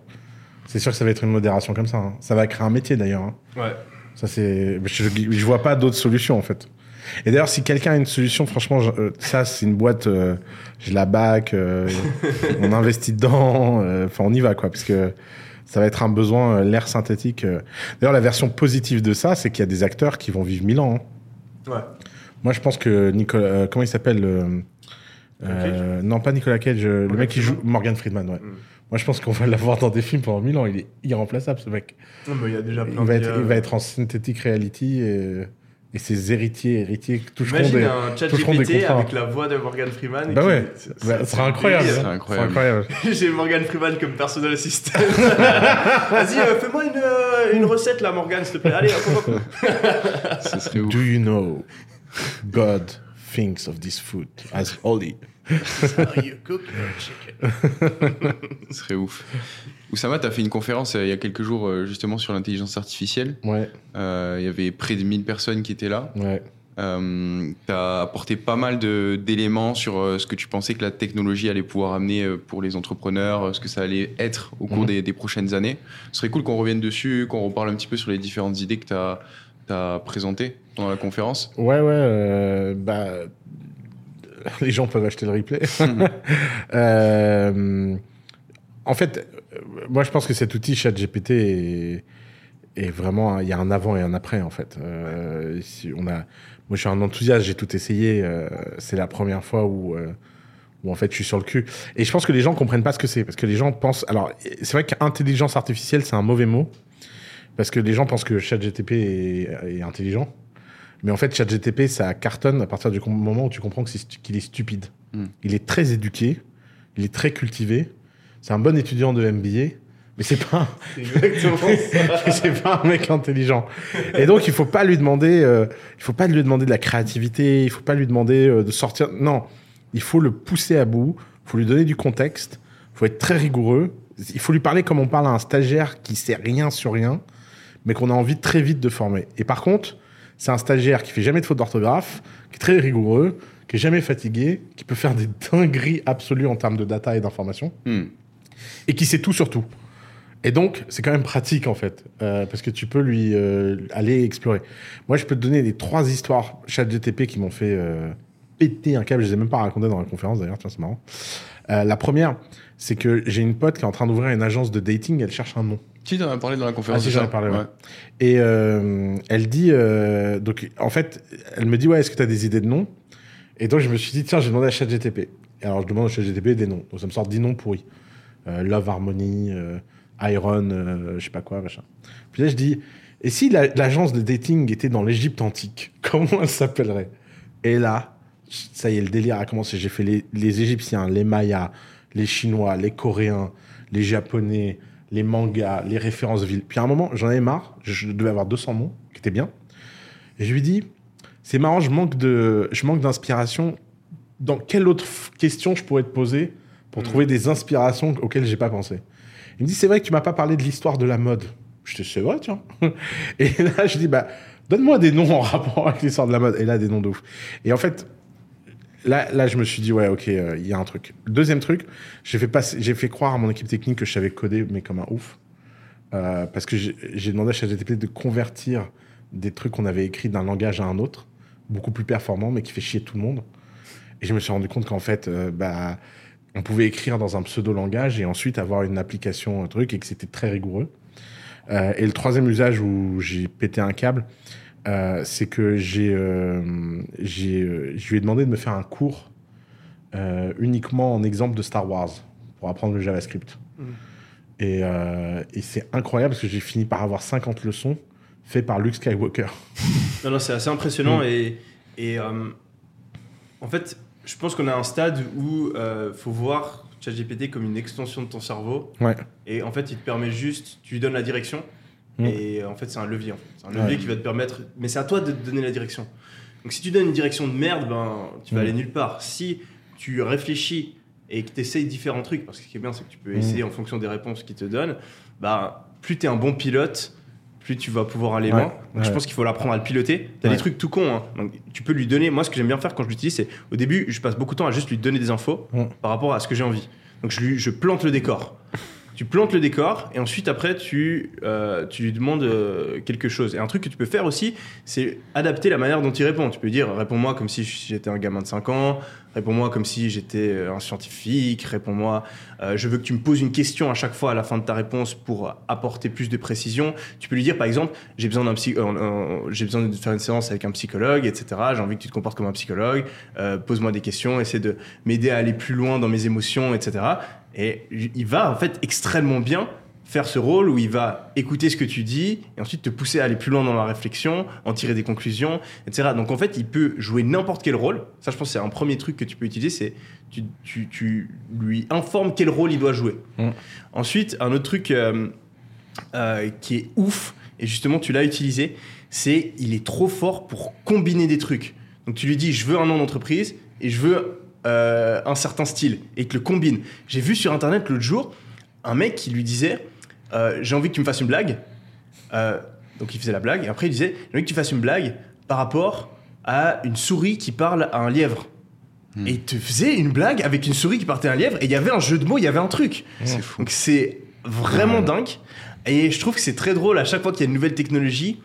C'est sûr que ça va être une modération comme ça. hein. Ça va créer un métier d'ailleurs. hein. Ouais. Ça, c'est. Je, je vois pas d'autres solutions en fait. Et d'ailleurs, si quelqu'un a une solution, franchement, je- euh, ça, c'est une boîte. euh, je la back. euh, <laughs> on investit dedans. euh, Enfin, on y va quoi, parce que ça va être un besoin. euh, L'air synthétique. euh. D'ailleurs, la version positive de ça, c'est qu'il y a des acteurs qui vont vivre mille ans. hein. Ouais. Moi, je pense que Nicolas. euh, comment il s'appelle euh, Non, pas Nicolas Cage. le Morgan mec qui joue Morgan Friedman. Ouais. Mm. Moi, je pense qu'on va <laughs> l'avoir dans des films pendant mille ans. Il est irremplaçable, ce mec. Non, mais il y a déjà plein Il va, de être, il va être en synthetic reality et, et ses héritiers, héritiers toucheront Imagine des. un chat toucheront GPT avec la voix de Morgan Freeman. Bah qui- ouais. c'est- Bah, ce sera incroyable. hein. incroyable. <laughs> J'ai Morgan Freeman comme personal assistant. <laughs> Vas-y, euh, fais-moi une, euh, une recette là, Morgan, s'il te plaît. Allez, hop, hop, hop. <laughs> Ça serait ouf. Do you know God thinks of this food as holy? How you cook your chicken. <laughs> Ça serait ouf. Oussama, tu as fait une conférence euh, il y a quelques jours euh, justement sur l'intelligence artificielle. Ouais, Euh, Il y avait près de 1000 personnes qui étaient là. ouais. Euh, tu as apporté pas mal de- d'éléments sur euh, ce que tu pensais que la technologie allait pouvoir amener euh, pour les entrepreneurs, ce que ça allait être au cours Mhm. des, des prochaines années. Ce serait cool qu'on revienne dessus, qu'on reparle un petit peu sur les différentes idées que tu as, présentées pendant la conférence. Ouais, ouais. euh, bah, <laughs> les gens peuvent acheter le replay. <laughs> Euh, en fait, euh, moi, je pense que cet outil ChatGPT est, est vraiment. Il y a un avant et un après, en fait. Euh, ici, on a, moi, je suis un enthousiaste, j'ai tout essayé. c'est la première fois où. où en fait je suis sur le cul. Et je pense que les gens comprennent pas ce que c'est. Parce que les gens pensent. Alors, c'est vrai qu'intelligence artificielle, c'est un mauvais mot. Parce que les gens pensent que ChatGTP est, est intelligent. Mais en fait, ChatGTP, ça cartonne à partir du moment où tu comprends que c'est stu- qu'il est stupide. Hmm. Il est très éduqué, il est très cultivé. C'est un bon étudiant de MBA, mais c'est pas, <laughs> <laughs> c'est pas un mec intelligent. Et donc, il faut pas lui demander, euh, il faut pas lui demander de la créativité, il faut pas lui demander euh, de sortir. Non, il faut le pousser à bout, il faut lui donner du contexte, il faut être très rigoureux. Il faut lui parler comme on parle à un stagiaire qui sait rien sur rien, mais qu'on a envie très vite de former. Et par contre, c'est un stagiaire qui fait jamais de faute d'orthographe, qui est très rigoureux, qui est jamais fatigué, qui peut faire des <laughs> dingueries absolues en termes de data et d'information Hmm. et qui sait tout sur tout. Et donc, c'est quand même pratique en fait, euh, parce que tu peux lui euh, aller explorer. Moi, je peux te donner les trois histoires ChatGTP qui m'ont fait euh, péter un câble. Je les ai même pas racontées dans la conférence d'ailleurs, tiens, c'est marrant. La première, c'est que j'ai une pote qui est en train d'ouvrir une agence de dating. Elle cherche un nom. Tu en as parlé dans la conférence Ah, si, j'en ai parlé, ouais. Et euh, elle dit, euh, donc en fait, elle me dit ouais, est-ce que tu as des idées de noms? Et donc je me suis dit tiens, j'ai demandé à ChatGTP. Et alors je demande à ChatGTP des noms. Donc ça me sort 10 noms pourris. Euh, Love Harmony, euh, Iron, je sais pas quoi, machin. Puis là je dis, et si la- l'agence de dating était dans l'Égypte antique, <laughs> comment elle s'appellerait? Et là, ça y est, le délire a commencé. J'ai fait les, les Égyptiens, les Mayas, les Chinois, les Coréens, les Japonais, les mangas, les références villes. Puis à un moment, j'en avais marre. Je devais avoir 200 noms, qui étaient bien. Et je lui dis, c'est marrant, je manque de, je manque d'inspiration. Dans quelle autre question je pourrais te poser pour Mhm. trouver des inspirations auxquelles j'ai pas pensé? Il me dit, c'est vrai que tu m'as pas parlé de l'histoire de la mode. Je dis, c'est vrai, tiens. <laughs> Et là, je dis, bah, donne-moi des noms en rapport avec l'histoire de la mode. Et là, des noms de ouf. Et en fait, Là, là, je me suis dit, ouais, ok, euh, il y a un truc. Deuxième truc, j'ai fait, fait croire à mon équipe technique que je savais coder, mais comme un ouf. Euh, parce que j'ai demandé à ChatGPT de convertir des trucs qu'on avait écrits d'un langage à un autre, beaucoup plus performant, mais qui fait chier tout le monde. Et je me suis rendu compte qu'en fait, euh, bah, on pouvait écrire dans un pseudo-langage et ensuite avoir une application, un truc, et que c'était très rigoureux. Et le troisième usage où j'ai pété un câble, euh, c'est que j'ai, euh, j'ai, euh, je lui ai demandé de me faire un cours euh, uniquement en exemple de Star Wars pour apprendre le JavaScript. Mhm. Et, euh, et c'est incroyable parce que j'ai fini par avoir 50 leçons faites par Luke Skywalker. <laughs> Non, non, c'est assez Mm. impressionnant et, et euh, en fait, je pense qu'on a un stade où il faut voir ChatGPT comme une extension de ton cerveau Ouais. et en fait, il te permet juste, tu lui donnes la direction Mm. et en fait, c'est un levier. en fait. C'est un levier Ouais. qui va te permettre, mais c'est à toi de te donner la direction. Donc, si tu donnes une direction de merde, ben, tu vas Mm. aller nulle part. Si tu réfléchis et que tu essayes différents trucs, parce que ce qui est bien, c'est que tu peux Mm. essayer en fonction des réponses qu'ils te donnent, bah, plus tu es un bon pilote, plus tu vas pouvoir aller Ouais, loin. Donc, Je pense qu'il faut l'apprendre à le piloter. Tu as Ouais. des trucs tout cons. hein. Donc, tu peux lui donner. Moi, ce que j'aime bien faire quand je l'utilise, c'est au début, je passe beaucoup de temps à juste lui donner des infos par rapport à ce que j'ai envie. Donc, je, lui, je plante le décor. Tu plantes le décor et ensuite, après, tu, euh, tu lui demandes euh, quelque chose. Et un truc que tu peux faire aussi, c'est adapter la manière dont il répond. Tu peux dire réponds-moi comme si j'étais un gamin de 5 ans, réponds-moi comme si j'étais euh, un scientifique, réponds-moi, je veux que tu me poses une question à chaque fois à la fin de ta réponse pour apporter plus de précision. Tu peux lui dire par exemple j'ai besoin j'ai besoin de faire une séance avec un psychologue, etc. J'ai envie que tu te comportes comme un psychologue, pose-moi des questions, essaie de m'aider à aller plus loin dans mes émotions, etc. Et il va en fait extrêmement bien faire ce rôle où il va écouter ce que tu dis et ensuite te pousser à aller plus loin dans la réflexion, en tirer des conclusions, etc. Donc en fait, il peut jouer n'importe quel rôle. Ça, je pense, c'est un premier truc que tu peux utiliser, c'est tu, tu, tu lui informes quel rôle il doit jouer. Mm. Ensuite, un autre truc euh, euh, qui est ouf, et justement tu l'as utilisé, c'est il est trop fort pour combiner des trucs. Donc tu lui dis, je veux un nom d'entreprise et je veux euh, un certain style, et te le combine. J'ai vu sur Internet l'autre jour un mec qui lui disait, euh, j'ai envie que tu me fasses une blague. Euh, donc il faisait la blague, et après il disait, j'ai envie que tu fasses une blague par rapport à une souris qui parle à un lièvre. Hmm. Et il te faisait une blague avec une souris qui partait à un lièvre, et il y avait un jeu de mots, il y avait un truc. C'est fou. Donc c'est vraiment Ouais. dingue. Et je trouve que c'est très drôle à chaque fois qu'il y a une nouvelle technologie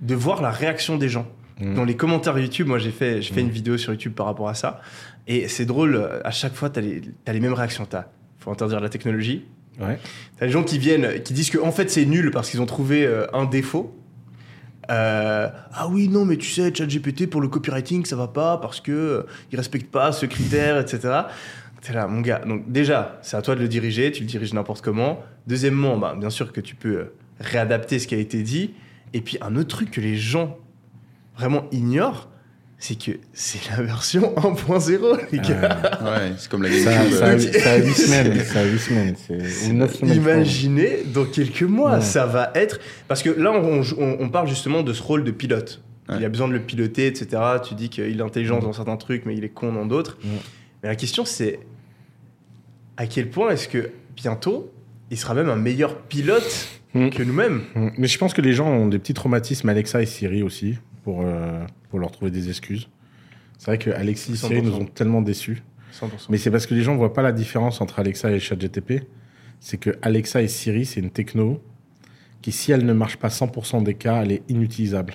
de voir la réaction des gens. Mm. Dans les commentaires YouTube, moi j'ai fait, j'ai fait une vidéo sur YouTube par rapport à ça. Et c'est drôle, à chaque fois, tu as, les mêmes réactions. Il faut interdire la technologie. Ouais. T'as les gens qui viennent, qui disent que en fait c'est nul parce qu'ils ont trouvé euh, un défaut. Euh, ah oui, non, mais tu sais, ChatGPT pour le copywriting, ça va pas parce que euh, il respecte pas ce critère, etc. T'es là, mon gars. Donc déjà, c'est à toi de le diriger. Tu le diriges n'importe comment. Deuxièmement, bah, bien sûr que tu peux euh, réadapter ce qui a été dit. Et puis un autre truc que les gens vraiment ignorent, c'est que c'est la version <laughs> 1.0, les gars. Ouais, c'est comme la Ça, GameCube. ça, a huit- ça a 8 semaines. <laughs> Ça a 8 semaines. C'est ou 9 semaines. je crois. Imaginez dans quelques mois, Ouais. ça va être. Parce que là, on, on- on parle justement de ce rôle de pilote. Ouais. Il a besoin de le piloter, etc. Tu dis qu'il est intelligent Ouais. dans certains trucs, mais il est con dans d'autres. Mais la question, c'est à quel point est-ce que bientôt, il sera même un meilleur pilote Mm. que nous-mêmes? Mm. Mais je pense que les gens ont des petits traumatismes, Alexa et Siri aussi, pour, euh, pour leur trouver des excuses. C'est vrai que Alexis et Siri 100%. nous ont tellement déçus. 100%. Mais c'est parce que les gens ne voient pas la différence entre Alexa et ChatGTP. C'est que Alexa et Siri, c'est une techno qui, si elle ne marche pas 100% des cas, elle est inutilisable.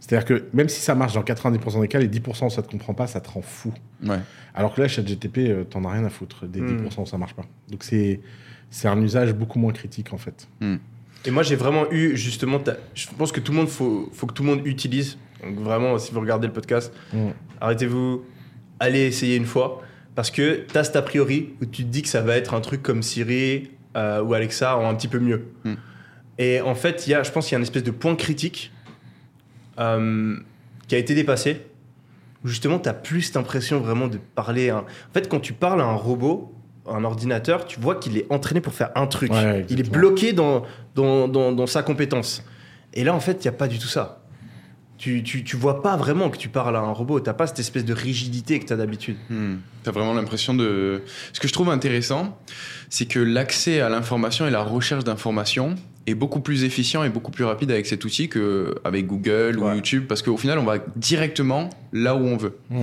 C'est-à-dire que même si ça marche dans 90% des cas, les 10% où ça ne te comprend pas, ça te rend fou. Ouais. Alors que là, ChatGTP, euh, t'en as rien à foutre des Hmm. 10% où ça marche pas. Donc c'est c'est un usage beaucoup moins critique en fait. Et moi, j'ai vraiment eu, justement, ta- je pense que tout le monde, faut, faut que tout le monde utilise. Donc vraiment, si vous regardez le podcast, Mm. arrêtez-vous, allez essayer une fois. Parce que tu as cet a priori où tu te dis que ça va être un truc comme Siri euh, ou Alexa en un petit peu mieux. Mm. Et en fait, il y a, je pense qu'il y a une espèce de point critique euh, qui a été dépassé. Où justement, tu as plus cette impression vraiment de parler. à En fait, quand tu parles à un robot, un ordinateur, tu vois qu'il est entraîné pour faire un truc. Ouais, il est bloqué dans, dans, dans, dans sa compétence. Et là, en fait, il n'y a pas du tout ça. Tu, tu, tu vois pas vraiment que tu parles à un robot. T'as pas cette espèce de rigidité que tu as d'habitude. Hmm. T'as vraiment l'impression de. Ce que je trouve intéressant, c'est que l'accès à l'information et la recherche d'informations est beaucoup plus efficient et beaucoup plus rapide avec cet outil qu'avec Google ou. YouTube, parce qu'au final, on va directement là où on veut. Mm.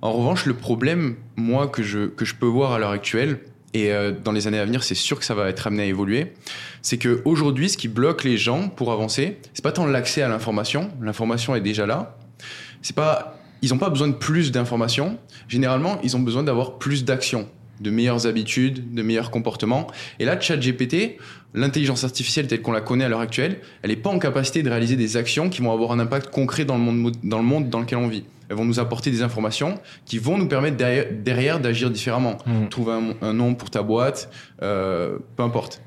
En revanche, le problème, moi, que je, que je peux voir à l'heure actuelle, et euh, dans les années à venir, c'est sûr que ça va être amené à évoluer, c'est que aujourd'hui, ce qui bloque les gens pour avancer, c'est pas tant l'accès à l'information, l'information est déjà là, c'est pas, ils n'ont pas besoin de plus d'informations, généralement, ils ont besoin d'avoir plus d'actions, de meilleures habitudes, de meilleurs comportements. Et là, ChatGPT, l'intelligence artificielle telle qu'on la connaît à l'heure actuelle, elle n'est pas en capacité de réaliser des actions qui vont avoir un impact concret dans le monde, mo- dans le monde dans lequel on vit. Elles vont nous apporter des informations qui vont nous permettre derrière, d'agir différemment. Mm. Trouver un, un nom pour ta boîte, euh, peu importe.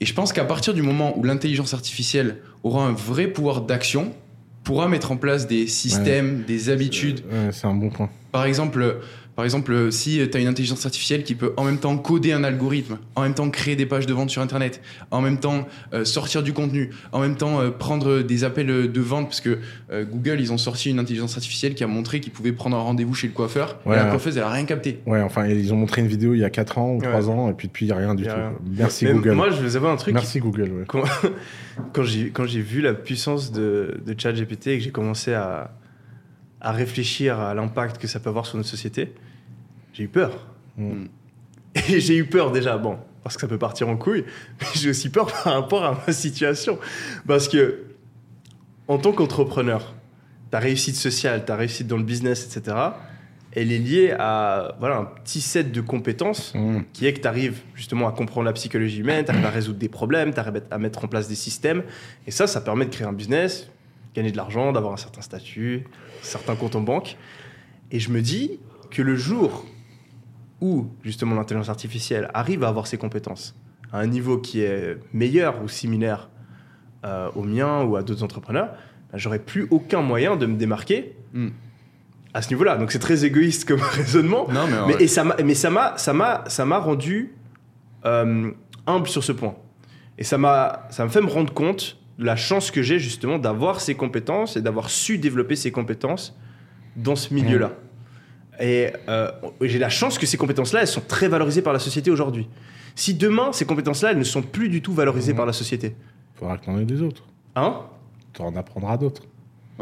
Et je pense qu'à partir du moment où l'intelligence artificielle aura un vrai pouvoir d'action, pourra mettre en place des systèmes, des habitudes, ouais, c'est un bon point. par exemple, Par exemple, euh, si tu as une intelligence artificielle qui peut en même temps coder un algorithme, en même temps créer des pages de vente sur Internet, en même temps euh, sortir du contenu, en même temps euh, prendre des appels euh, de vente, parce que euh, Google, ils ont sorti une intelligence artificielle qui a montré qu'ils pouvaient prendre un rendez-vous chez le coiffeur, Ouais. et la coiffeuse, elle a rien capté. Ouais, enfin, ils ont montré une vidéo il y a 4 ans ou 3 ans, et puis depuis, il n'y a rien du tout. rien. Merci Mais Google. Moi, je vous avoue un truc. Merci Google, ouais. Quand, <laughs> quand j'ai quand j'ai vu la puissance de, de ChatGPT et que j'ai commencé à, à réfléchir à l'impact que ça peut avoir sur notre société, j'ai eu peur. Mm. Et j'ai eu peur déjà, bon, parce que ça peut partir en couille, mais j'ai aussi peur par rapport à ma situation. Parce que, en tant qu'entrepreneur, ta réussite sociale, ta réussite dans le business, etc., elle est liée à voilà, un petit set de compétences Mm. qui est que tu arrives justement à comprendre la psychologie humaine, tu arrives à résoudre des problèmes, tu arrives à mettre en place des systèmes. Et ça, ça permet de créer un business, gagner de l'argent, d'avoir un certain statut, certains comptes en banque. Et je me dis que le jour où justement l'intelligence artificielle arrive à avoir ces compétences à un niveau qui est meilleur ou similaire euh, au mien ou à d'autres entrepreneurs, bah, j'aurais plus aucun moyen de me démarquer Mm. à ce niveau-là. Donc c'est très égoïste comme <laughs> raisonnement. Non, mais, Mais, ouais. et ça m'a, mais ça m'a, ça m'a, ça m'a rendu euh, humble sur ce point. Et ça m'a, ça me fait me rendre compte la chance que j'ai justement d'avoir ces compétences et d'avoir su développer ces compétences dans ce milieu-là. Et euh, j'ai la chance que ces compétences-là, elles sont très valorisées par la société aujourd'hui. Si demain, ces compétences-là, elles ne sont plus du tout valorisées par la société, Faudra que t'en aies des autres. hein? Tu en apprendras d'autres.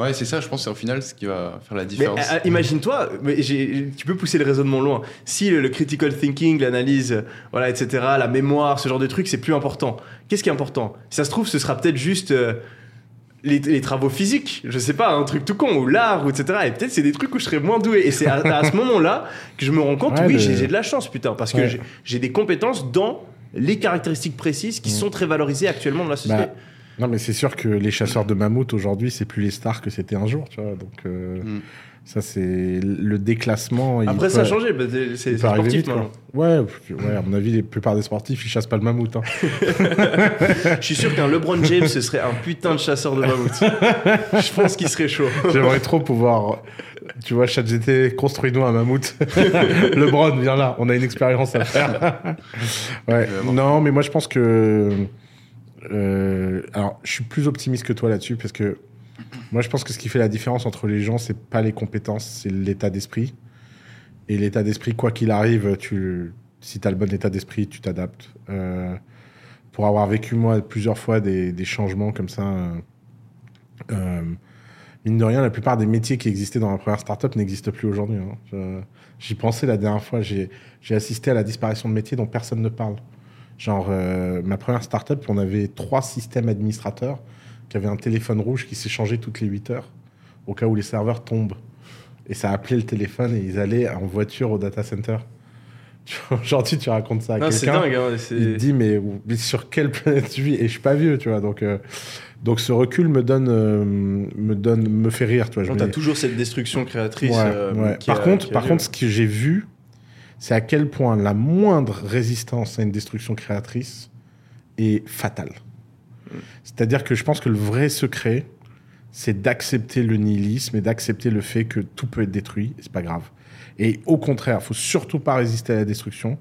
Ouais, c'est ça, je pense, c'est au final ce qui va faire la Mais différence. euh, imagine-toi, mais j'ai- tu peux pousser le raisonnement loin. Si le, le critical thinking, l'analyse, euh, voilà, etc., la mémoire, ce genre de trucs, c'est plus important. Qu'est-ce qui est important? Si ça se trouve, ce sera peut-être juste euh, les, les travaux physiques, je sais pas, un truc tout con, ou l'art, ou etc. Et peut-être c'est des trucs où je serais moins doué. Et c'est à, à ce moment-là que je me rends compte, Ouais, oui, j'ai de la chance, putain, parce que Ouais. j'ai des compétences dans les caractéristiques précises qui Mm. sont très valorisées actuellement dans la société. Bah, non, mais c'est sûr que les chasseurs de mammouths aujourd'hui, c'est plus les stars que c'était un jour, tu vois. Donc, euh, Mm. ça, c'est le déclassement. il Après, peut- ça a changé, bah, c'est sportif vite, maintenant. Ouais, ouais, à mon avis, la plupart des sportifs, ils chassent pas le mammouth. hein. <laughs> Je suis sûr qu'un LeBron James, ce serait un putain de chasseur de mammouth. <laughs> Je pense qu'il serait chaud. J'aimerais trop pouvoir. Tu vois, ChatGT, construis-nous un mammouth. <laughs> LeBron, viens là, on a une expérience à faire. ouais. Non, mais moi, je pense que. Euh, alors, je suis plus optimiste que toi là-dessus parce que moi, je pense que ce qui fait la différence entre les gens, c'est pas les compétences, c'est l'état d'esprit. Et l'état d'esprit, quoi qu'il arrive, tu, si tu as le bon état d'esprit, tu t'adaptes. Euh, pour avoir vécu, moi, plusieurs fois des, changements comme ça, euh, mine de rien, la plupart des métiers qui existaient dans ma première startup n'existent plus aujourd'hui. hein. J'y pensais la dernière fois, j'ai assisté à la disparition de métiers dont personne ne parle. Genre, euh, ma première startup, on avait trois systèmes administrateurs qui avaient un téléphone rouge qui s'échangeait toutes les 8 heures au cas où les serveurs tombent. Et ça appelait le téléphone et ils allaient en voiture au data center. <laughs> Aujourd'hui, tu racontes ça à quelqu'un. dingue. hein, Il te dit, mais, mais sur quelle planète tu vis? Et je suis pas vieux, tu vois. Donc, euh, donc ce recul me donne, euh, me donne, me fait rire, tu vois. Je dis- toujours cette destruction créatrice. Ouais, ouais. qui Par a- contre, par lieu. contre, ce que j'ai vu, c'est à quel point la moindre résistance à une destruction créatrice est fatale. C'est-à-dire que je pense que le vrai secret, c'est d'accepter le nihilisme et d'accepter le fait que tout peut être détruit, et c'est pas grave. Et au contraire, faut surtout pas résister à la destruction.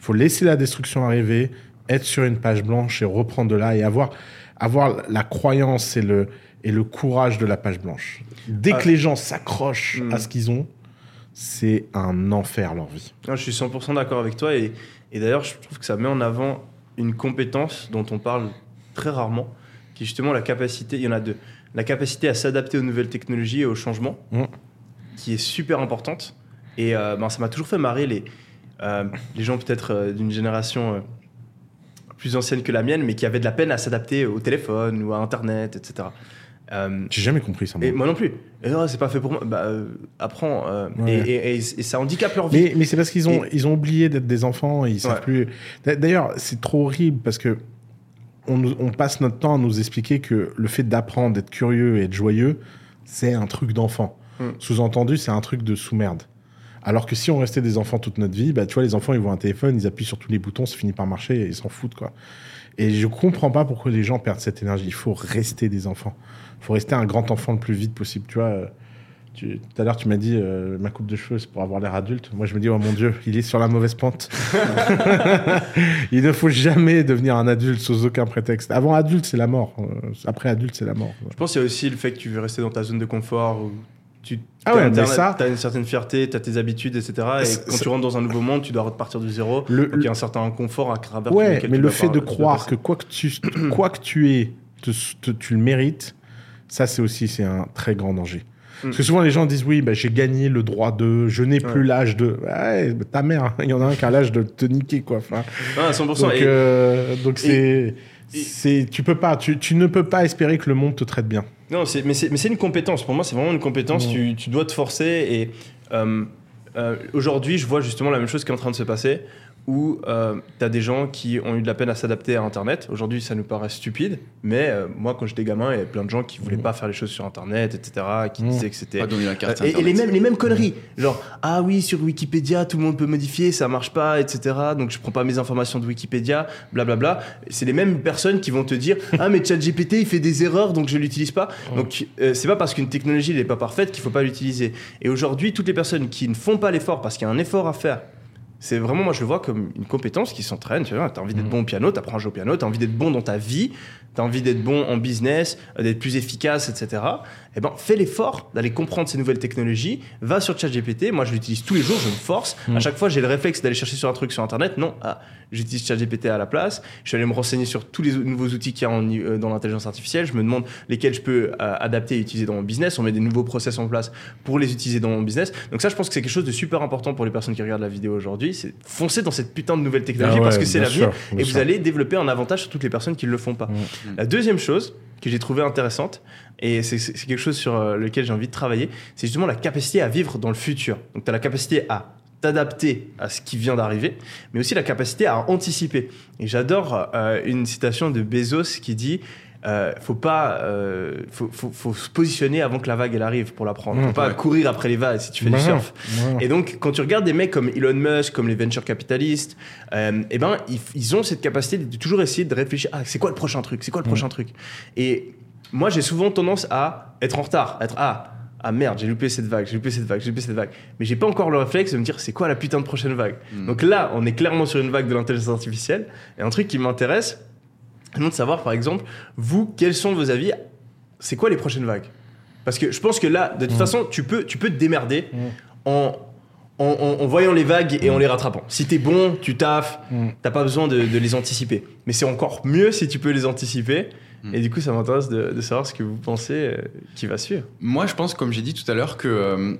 faut laisser la destruction arriver, être sur une page blanche et reprendre de là et avoir, avoir la croyance et le, et le courage de la page blanche. Dès Ah. que les gens s'accrochent à ce qu'ils ont, c'est un enfer leur vie. Non, je suis 100% d'accord avec toi. Et, et d'ailleurs, je trouve que ça met en avant une compétence dont on parle très rarement, qui est justement la capacité, il y en a deux, la capacité à s'adapter aux nouvelles technologies et aux changements, Mm. qui est super importante. Et euh, ben, ça m'a toujours fait marrer les, euh, les gens peut-être euh, d'une génération plus ancienne que la mienne, mais qui avaient de la peine à s'adapter au téléphone ou à Internet, etc. Euh, J'ai jamais compris ça. moi. et moi non plus. Non, c'est pas fait pour moi. Bah, euh, apprends. euh, Ouais. et, et- et- et ça handicape leur vie. Mais, mais c'est parce qu'ils ont, ils ont oublié d'être des enfants et ils savent plus. D'a- D'ailleurs, c'est trop horrible parce que on, passe notre temps à nous expliquer que le fait d'apprendre, d'être curieux et être joyeux, c'est un truc d'enfant. Mm. Sous-entendu, c'est un truc de sous-merde. Alors que si on restait des enfants toute notre vie, bah, tu vois, les enfants, ils voient un téléphone, ils appuient sur tous les boutons, ça finit par marcher et ils s'en foutent, quoi. Et je comprends pas pourquoi les gens perdent cette énergie. Il faut rester des enfants. Il faut rester un grand enfant le plus vite possible, tu vois. euh, tu- tout à l'heure, tu m'as dit euh, ma coupe de cheveux, c'est pour avoir l'air adulte. Moi, je me dis, oh mon Dieu, il est sur la mauvaise pente. <laughs> il ne faut jamais devenir un adulte sous aucun prétexte. Avant adulte, c'est la mort. Euh, Après adulte, c'est la mort. Je pense qu'il y a aussi le fait que tu veux rester dans ta zone de confort où tu Ah ouais, t'as mais ça- t'as une certaine fierté, t'as tes habitudes, etc. Et quand tu rentres dans un nouveau monde, tu dois repartir du zéro. Le- donc il y a un certain confort à travers Ouais, mais tu le fait par- de tu croire que quoi que tu, quoi que tu es, te- te- tu le mérites, ça c'est aussi c'est un très grand danger. Parce que souvent les gens disent oui, bah, j'ai gagné le droit de, je n'ai plus Ouais. l'âge de. Ouais, ta mère, il y en a un qui a l'âge de te niquer quoi. Enfin, Ah, 100%. donc euh, donc c'est, c'est, tu peux pas, tu, tu ne peux pas espérer que le monde te traite bien. Non, c'est- mais c'est mais c'est une compétence. Pour moi, c'est vraiment une compétence. Mm. Tu, tu dois te forcer. Et euh, euh, aujourd'hui, je vois justement la même chose qui est en train de se passer où tu as des gens qui ont eu de la peine à s'adapter à Internet. Aujourd'hui, ça nous paraît stupide. Mais euh, moi, quand j'étais gamin, il y avait plein de gens qui voulaient Mm. pas faire les choses sur Internet, etc. Qui Mm. disaient que c'était. Pas donner la carte. Euh, et, et les mêmes, les mêmes conneries. Genre, ah oui, sur Wikipédia, tout le monde peut modifier, ça marche pas, etc. Donc je prends pas mes informations de Wikipédia, blablabla. C'est les mêmes personnes qui vont te dire, ah mais ChatGPT, il fait des erreurs, donc je l'utilise pas. Donc euh, c'est pas parce qu'une technologie n'est pas parfaite qu'il faut pas l'utiliser. Et aujourd'hui, toutes les personnes qui ne font pas l'effort parce qu'il y a un effort à faire, c'est vraiment, moi je le vois comme une compétence qui s'entraîne. Tu vois, t'as envie d'être bon au piano, t'apprends à jouer au piano, t'as envie d'être bon dans ta vie, t'as envie d'être bon en business, euh, d'être plus efficace, etc. Eh ben, fais l'effort d'aller comprendre ces nouvelles technologies. Va sur ChatGPT. Moi, je l'utilise tous les jours. Je me force. À chaque fois, j'ai le réflexe d'aller chercher sur un truc sur Internet. Non, ah, j'utilise ChatGPT à la place. Je suis allé me renseigner sur tous les nouveaux outils qu'il y a en- euh, dans l'intelligence artificielle. Je me demande lesquels je peux euh, adapter et utiliser dans mon business. On met des nouveaux process en place pour les utiliser dans mon business. Donc ça, je pense que c'est quelque chose de super important pour les personnes qui regardent la vidéo aujourd'hui. C'est foncer dans cette putain de nouvelle technologie Ah ouais, parce que c'est l'avenir. Et vous sûr. allez développer un avantage sur toutes les personnes qui ne le font pas. Mm. La deuxième chose que j'ai trouvé intéressante, et c'est c'est quelque chose sur euh, lequel j'ai envie de travailler, c'est justement la capacité à vivre dans le futur. Donc tu as la capacité à t'adapter à ce qui vient d'arriver, mais aussi la capacité à anticiper. Et j'adore euh, une citation de Bezos qui dit euh, faut pas euh, faut, faut- faut se positionner avant que la vague elle arrive pour la prendre. Faut Mmh, pas ouais. courir après les vagues si tu fais du non, surf. voilà. Et donc, quand tu regardes des mecs comme Elon Musk, comme les venture capitalistes, euh, eh ben, ils, ils ont cette capacité de toujours essayer de réfléchir ah, c'est quoi le prochain truc? C'est quoi le Mm. prochain truc? Et moi, j'ai souvent tendance à être en retard, à être ah, ah merde, j'ai loupé cette vague, j'ai loupé cette vague, j'ai loupé cette vague. Mais j'ai pas encore le réflexe de me dire c'est quoi la putain de prochaine vague? Donc là, on est clairement sur une vague de l'intelligence artificielle. Et un truc qui m'intéresse, de savoir, par exemple, vous, quels sont vos avis C'est quoi les prochaines vagues? Parce que je pense que là, de toute Mm. façon, tu peux, tu peux te démerder Mm. en, en, en- en voyant les vagues et en les rattrapant. Si t'es bon, tu taffes, t'as pas besoin de, de les anticiper. Mais c'est encore mieux si tu peux les anticiper. Et du coup, ça m'intéresse de, de savoir ce que vous pensez euh, qui va suivre. Moi, je pense, comme j'ai dit tout à l'heure, que euh,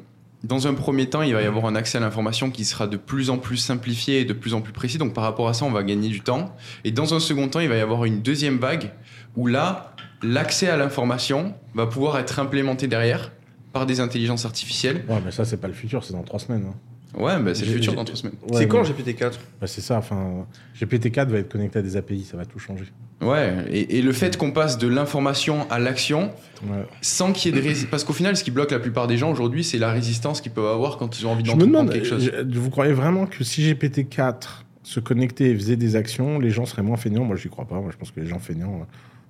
dans un premier temps, il va y avoir un accès à l'information qui sera de plus en plus simplifié et de plus en plus précis. Donc, par rapport à ça, on va gagner du temps. Et dans un second temps, il va y avoir une deuxième vague où là, l'accès à l'information va pouvoir être implémenté derrière par des intelligences artificielles. Ouais, mais ça, c'est pas le futur, c'est dans trois semaines. hein. Ouais, bah, c'est le futur dans trois semaines. Ouais, c'est quand mais- GPT-4 bah, C'est ça, enfin, GPT-4 va être connecté à des API, ça va tout changer. Ouais, et, et le fait qu'on passe de l'information à l'action Ouais. sans qu'il y ait de résistance. Parce qu'au final, ce qui bloque la plupart des gens aujourd'hui, c'est la résistance qu'ils peuvent avoir quand ils ont envie Je me d'entreprendre demande, quelque chose. je- vous croyez vraiment que si GPT-4 se connectait et faisait des actions, les gens seraient moins feignants? Moi, j'y crois pas. Moi, je pense que les gens feignants, euh,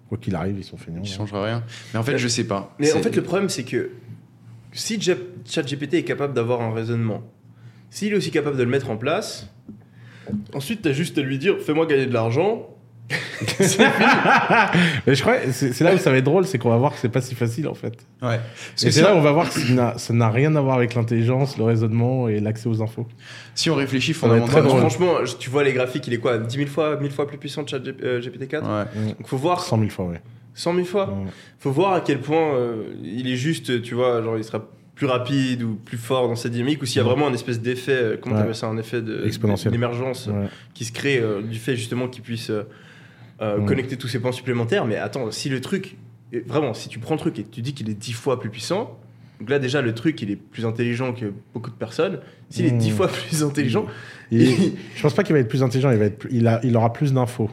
quoi qu'il arrive, ils sont feignants. Il hein. changera rien. Mais en fait, je sais pas. Mais en fait, le problème, c'est que si ChatGPT est capable d'avoir un raisonnement, s'il est aussi capable de le mettre en place, ensuite, t'as juste à lui dire fais-moi gagner de l'argent. <laughs> Mais je crois, c'est c'est là où ça va être drôle, c'est qu'on va voir que c'est pas si facile en fait. Ouais. Parce Et que c'est si, là où on va voir que ça n'a- rien à voir avec l'intelligence, le raisonnement et l'accès aux infos. si on réfléchit fondamentalement. Franchement, tu vois les graphiques, il est quoi 10 000 fois, 1000 fois plus puissant que ChatGPT-4 Ouais. Donc faut voir 100 000 fois, ouais. 100 000 fois. Ouais. Faut voir à quel point euh, il est juste, tu vois, genre il sera plus rapide ou plus fort dans sa dynamique ou s'il y a vraiment un espèce d'effet, euh, comment Ouais. ça, un effet d'émergence euh, Ouais. qui se crée euh, du fait justement qu'il puisse euh, Ouais. connecter tous ces points supplémentaires. Mais attends, si le truc, et vraiment, si tu prends le truc et tu dis qu'il est 10 fois plus puissant, donc là déjà le truc il est plus intelligent que beaucoup de personnes. S'il est Mmh. 10 fois <laughs> plus intelligent, Il- je pense pas qu'il va être plus intelligent, il, va être plus- il, a, il aura plus d'infos.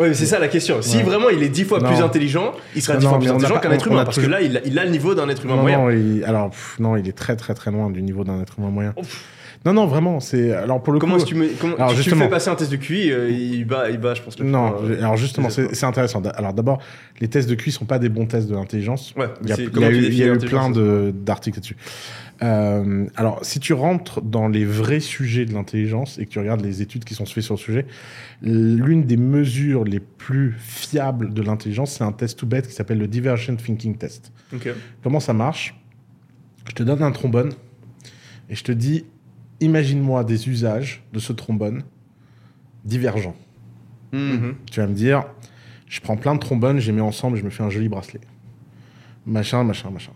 Mais c'est ça la question. Si Ouais. vraiment il est dix fois Non. plus intelligent, il sera dix fois plus intelligent qu'un être humain. Parce toujours- que là, il a, il a le niveau d'un être humain Non, moyen. non, il, alors, pff, non, il est très très très loin du niveau d'un être humain moyen. Ouf. Non, non, vraiment, c'est. Alors pour le Comment coup. est-ce que tu, comment, Alors, tu fais passer un test de QI, euh, il bat, il bat, je pense. le Non, euh, alors justement, c'est intéressant. Alors d'abord, les tests de QI sont pas des bons tests de l'intelligence. Ouais, Il y a, il y a eu, plein d'articles là-dessus. Euh, alors, si tu rentres dans les vrais sujets de l'intelligence et que tu regardes les études qui sont faites sur le sujet, l'une des mesures les plus fiables de l'intelligence, c'est un test tout bête qui s'appelle le Divergent Thinking Test. Comment ça marche? Je te donne un trombone et je te dis, imagine-moi des usages de ce trombone divergents. Hmm. Mhm. Tu vas me dire, je prends plein de trombones, je les mets ensemble, je me fais un joli bracelet. Machin, machin, machin.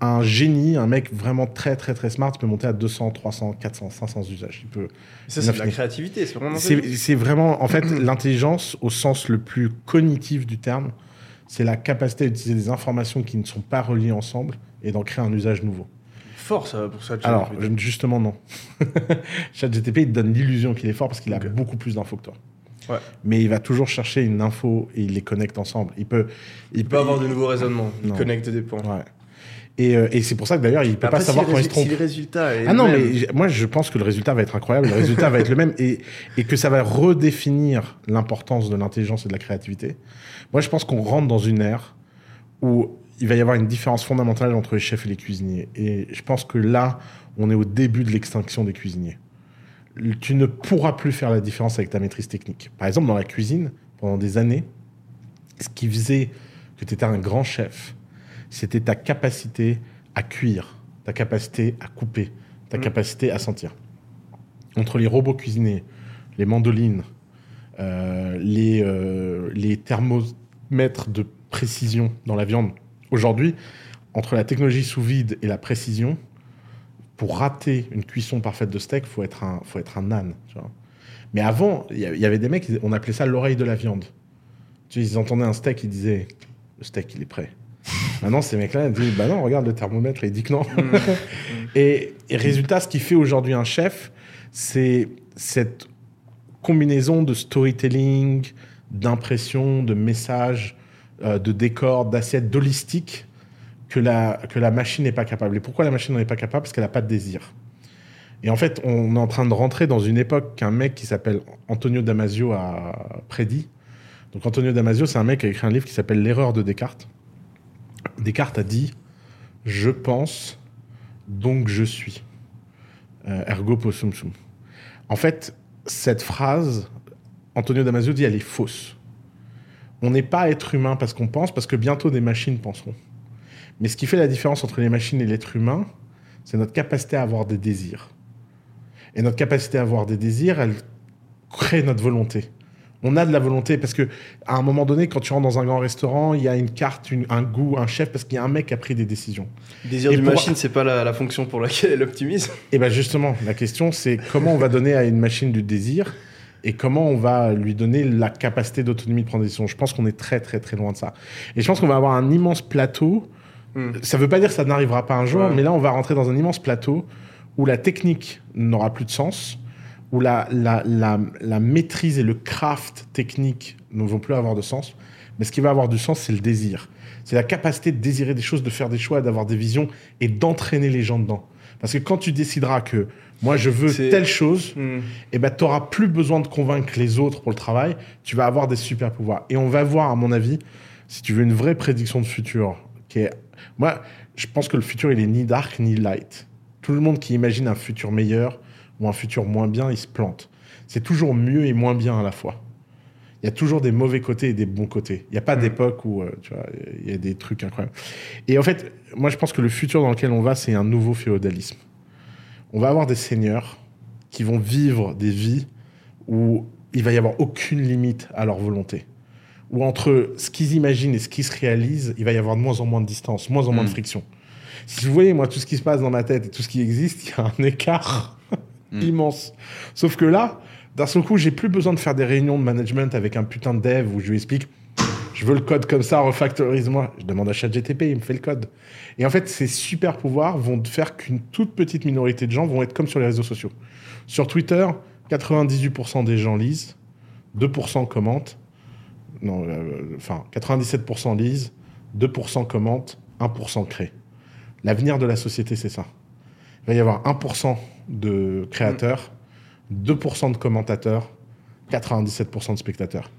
Un génie, un mec vraiment très, très, très smart, il peut monter à 200, 300, 400, 500 usages. Il peut... Ça, c'est de la créativité, c'est vraiment. C'est vraiment, en fait, <clears throat> l'intelligence au sens le plus cognitif du terme, c'est la capacité à utiliser des informations qui ne sont pas reliées ensemble et d'en créer un usage nouveau. fort ça, pour ça. tu Alors, vois. justement, non. <laughs> ChatGTP, il te donne l'illusion qu'il est fort parce qu'il a beaucoup plus d'infos que toi. Ouais. Mais il va toujours chercher une info et il les connecte ensemble. Il peut, il peut avoir de nouveaux raisonnements, il Non. connecte des points. Ouais. Et, euh, et c'est pour ça que d'ailleurs, il peut Après, pas savoir quand il se trompe. Si le résultat est Ah non, même, mais moi je pense que le résultat va être incroyable, le résultat va être le même et, et que ça va redéfinir l'importance de l'intelligence et de la créativité. Moi je pense qu'on rentre dans une ère où il va y avoir une différence fondamentale entre les chefs et les cuisiniers. Et je pense que là, on est au début de l'extinction des cuisiniers. Tu ne pourras plus faire la différence avec ta maîtrise technique. Par exemple, dans la cuisine, pendant des années, ce qui faisait que tu étais un grand chef, c'était ta capacité à cuire, ta capacité à couper, ta Mm. capacité à sentir. Entre les robots cuisiniers, les mandolines, euh, les, euh, les thermomètres de précision dans la viande, aujourd'hui, entre la technologie sous vide et la précision, pour rater une cuisson parfaite de steak, faut être un, faut être un âne. tu vois. Mais avant, il y avait des mecs, on appelait ça l'oreille de la viande. Tu sais, ils entendaient un steak, ils disaient le steak, il est prêt. <laughs> Maintenant, ces mecs-là, ils disent bah non, regarde le thermomètre, il dit que non. <laughs> et, et résultat, ce qui fait aujourd'hui un chef, c'est cette combinaison de storytelling, d'impression, de messages, euh, de décors, d'assiettes, d'holistique que la, que la machine n'est pas capable. Et pourquoi la machine n'en est pas capable? Parce qu'elle n'a pas de désir. Et en fait, on est en train de rentrer dans une époque qu'un mec qui s'appelle Antonio Damasio a prédit. Donc Antonio Damasio, c'est un mec qui a écrit un livre qui s'appelle L'erreur de Descartes. Descartes a dit Je pense, donc je suis. Euh, ergo possum sum. En fait, cette phrase, Antonio Damasio dit elle est fausse. On n'est pas être humain parce qu'on pense, parce que bientôt des machines penseront. Mais ce qui fait la différence entre les machines et l'être humain, c'est notre capacité à avoir des désirs. Et notre capacité à avoir des désirs, elle crée notre volonté. On a de la volonté parce que à un moment donné, quand tu rentres dans un grand restaurant, il y a une carte, une- un goût, un chef, parce qu'il y a un mec qui a pris des décisions. Désir Et du pour- machine, c'est pas la, la fonction pour laquelle elle optimise. Et bien justement, la question c'est comment on va donner à une machine du désir et comment on va lui donner la capacité d'autonomie de prendre des décisions. Je pense qu'on est très très très loin de ça. Et je pense qu'on va avoir un immense plateau. Hmm. Ça veut pas dire que ça n'arrivera pas un jour, Ouais. mais là on va rentrer dans un immense plateau où la technique n'aura plus de sens, où la, la, la, la maîtrise et le craft technique ne vont plus avoir de sens. Mais ce qui va avoir du sens, c'est le désir. C'est la capacité de désirer des choses, de faire des choix, d'avoir des visions et d'entraîner les gens dedans. Parce que quand tu décideras que moi je veux telle chose, Hmm. eh ben, tu n'auras plus besoin de convaincre les autres pour le travail, tu vas avoir des super pouvoirs. Et on va voir, à mon avis, si tu veux une vraie prédiction de futur, qui est... Moi, je pense que le futur, il est ni dark ni light. Tout le monde qui imagine un futur meilleur ou un futur moins bien, il se plante. C'est toujours mieux et moins bien à la fois. Il y a toujours des mauvais côtés et des bons côtés. Il n'y a pas Mm. d'époque où euh, tu vois, il y a des trucs incroyables. Et en fait, moi, je pense que le futur dans lequel on va, c'est un nouveau féodalisme. On va avoir des seigneurs qui vont vivre des vies où il va y avoir aucune limite à leur volonté. Où entre ce qu'ils imaginent et ce qui se réalise, il va y avoir de moins en moins de distance, moins en moins de Mm. friction. Si vous voyez, moi, tout ce qui se passe dans ma tête et tout ce qui existe, il y a un écart <laughs> Mm. immense. Sauf que là, d'un seul coup, j'ai plus besoin de faire des réunions de management avec un putain de dev où je lui explique je veux le code comme ça, refactorise-moi. Je demande à ChatGTP, il me fait le code. Et en fait, ces super pouvoirs vont faire qu'une toute petite minorité de gens vont être comme sur les réseaux sociaux. Sur Twitter, 98% des gens lisent, 2% commentent, non, euh, enfin, 97% lisent, 2% commentent, 1% créent. L'avenir de la société, c'est ça. Va y avoir 1% de créateurs, 2% de commentateurs, 97% de spectateurs.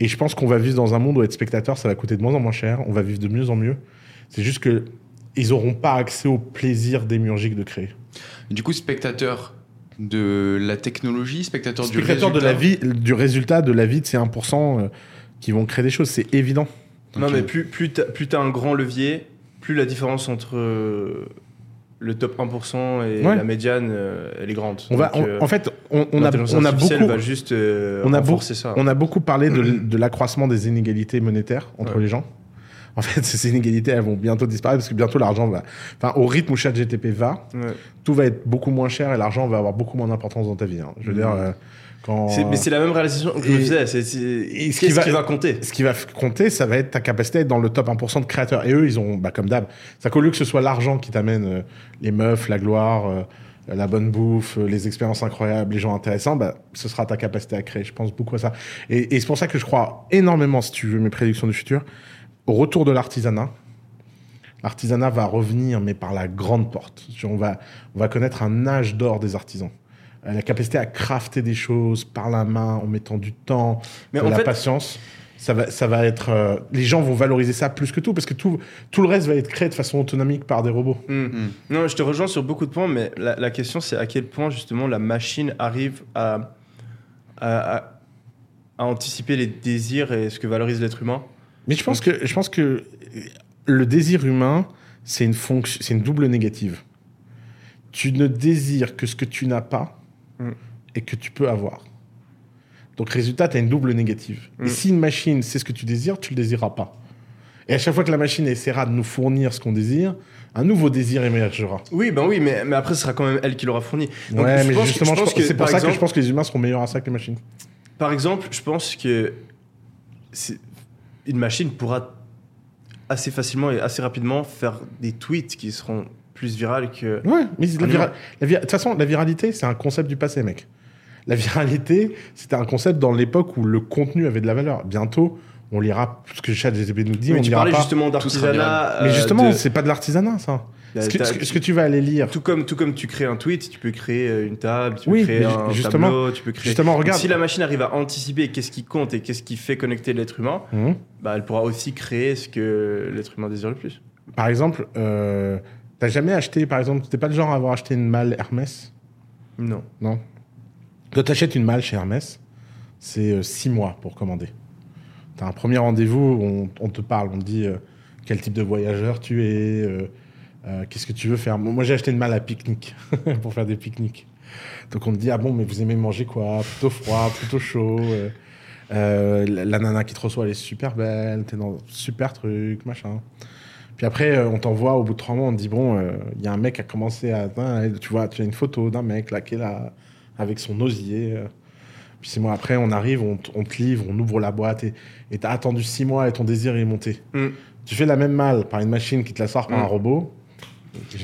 Et je pense qu'on va vivre dans un monde où être spectateur, ça va coûter de moins en moins cher, on va vivre de mieux en mieux. C'est juste que ils n'auront pas accès au plaisir démiurgique de créer. Du coup, spectateur de la technologie, spectateur, Spectateur du de la résultat. vie, du résultat de la vie de ces 1% euh, qui vont créer des choses, c'est évident. Non, mais plus, plus t'as plus t'as un grand levier, plus la différence entre euh, le top 1% et Ouais. la médiane, euh, elle est grande. On va, Donc, on- euh, en fait, on, on a, on a beaucoup, va juste euh, on a ça. On a beaucoup parlé de, l'accroissement des inégalités monétaires entre Ouais. les gens. En fait, <laughs> ces inégalités, elles vont bientôt disparaître parce que bientôt l'argent va. Enfin, au rythme où ChatGTP va, Ouais. tout va être beaucoup moins cher et l'argent va avoir beaucoup moins d'importance dans ta vie. hein. Je veux Mhm. dire, euh, quand. Mais c'est la même réalisation que je Et- faisais. C'est, ce qui va- qui va compter Ce qui va f- compter, ça va être ta capacité à être dans le top 1% de créateurs. Et eux, ils ont, bah, comme d'hab, ça qu'au lieu que ce soit l'argent qui t'amène euh, les meufs, la gloire, euh, la bonne bouffe, euh, les expériences incroyables, les gens intéressants, bah, ce sera ta capacité à créer. Je pense beaucoup à ça. Et, et c'est pour ça que je crois énormément, si tu veux mes prédictions du futur, au retour de l'artisanat. L'artisanat va revenir, mais par la grande porte. On va, on va connaître un âge d'or des artisans. Euh, La capacité à crafter des choses par la main, en mettant du temps, Mais de en la fait, patience. Ça va, ça va être. euh, les gens vont valoriser ça plus que tout, parce que tout, tout le reste va être créé de façon autonomique par des robots. Hmm. Hmm. Non, je te rejoins sur beaucoup de points, mais la, la question c'est à quel point justement la machine arrive à, à, à- à anticiper les désirs et ce que valorise l'être humain. Mais je pense que, je pense que le désir humain, c'est une, fonction, c'est une double négative. Tu ne désires que ce que tu n'as pas Mm. et que tu peux avoir. Donc, résultat, tu as une double négative. Mm. Et si une machine sait ce que tu désires, tu le désireras pas. Et à chaque fois que la machine essaiera de nous fournir ce qu'on désire, un nouveau désir émergera. Oui, ben oui, mais, mais après ce sera quand même elle qui l'aura fourni. Donc, ouais, je mais pense que- justement, je pense que, c'est pour ça que je pense que les humains seront meilleurs à ça que les machines. Par exemple, je pense que c'est- une machine pourra assez facilement et assez rapidement faire des tweets qui seront plus virales que. Ouais, mais la vira- la vira- de toute façon, la viralité, c'est un concept du passé, mec. La viralité, c'était un concept dans l'époque où le contenu avait de la valeur. Bientôt, on lira ce que ChatGPT nous dit, Mais on tu lira parlais pas. justement d'artisanat. Mais euh, justement, de- c'est pas de l'artisanat, ça. Bah, Ce que, t'as- ce que- ce que tu vas aller lire. Tout comme, tout comme tu crées un tweet, tu peux créer euh, une table, tu peux créer mais un justement- tableau, tu peux créer. Justement, Donc, regarde. si la machine arrive à anticiper qu'est-ce qui compte et qu'est-ce qui fait connecter l'être humain, Mhm. bah, elle pourra aussi créer ce que l'être humain désire le plus. Par exemple, euh, t'as jamais acheté, par exemple, t'es pas le genre à avoir acheté une malle Hermès? Non. Non. Quand tu achètes une malle chez Hermès, c'est euh, six mois pour commander. Tu as un premier rendez-vous, on, on te parle, on te dit euh, quel type de voyageur tu es, euh, euh, qu'est-ce que tu veux faire? Moi, j'ai acheté une malle à pique-nique <laughs> pour faire des pique-niques. Donc on te dit, ah bon, mais vous aimez manger quoi? Plutôt froid, plutôt chaud euh, euh, la, la nana qui te reçoit, elle est super belle, t'es dans un super truc, machin. Puis après, euh, on t'envoie au bout de trois mois, on te dit, bon, euh, il y a un mec qui a commencé à... tu vois, tu as une photo d'un mec là qui est là avec son osier. euh. Puis six mois après, on arrive, on, te livre, on ouvre la boîte et t'as attendu six mois et ton désir est monté. Mm. Tu fais la même malle par une machine qui te la sort par Mm. un robot.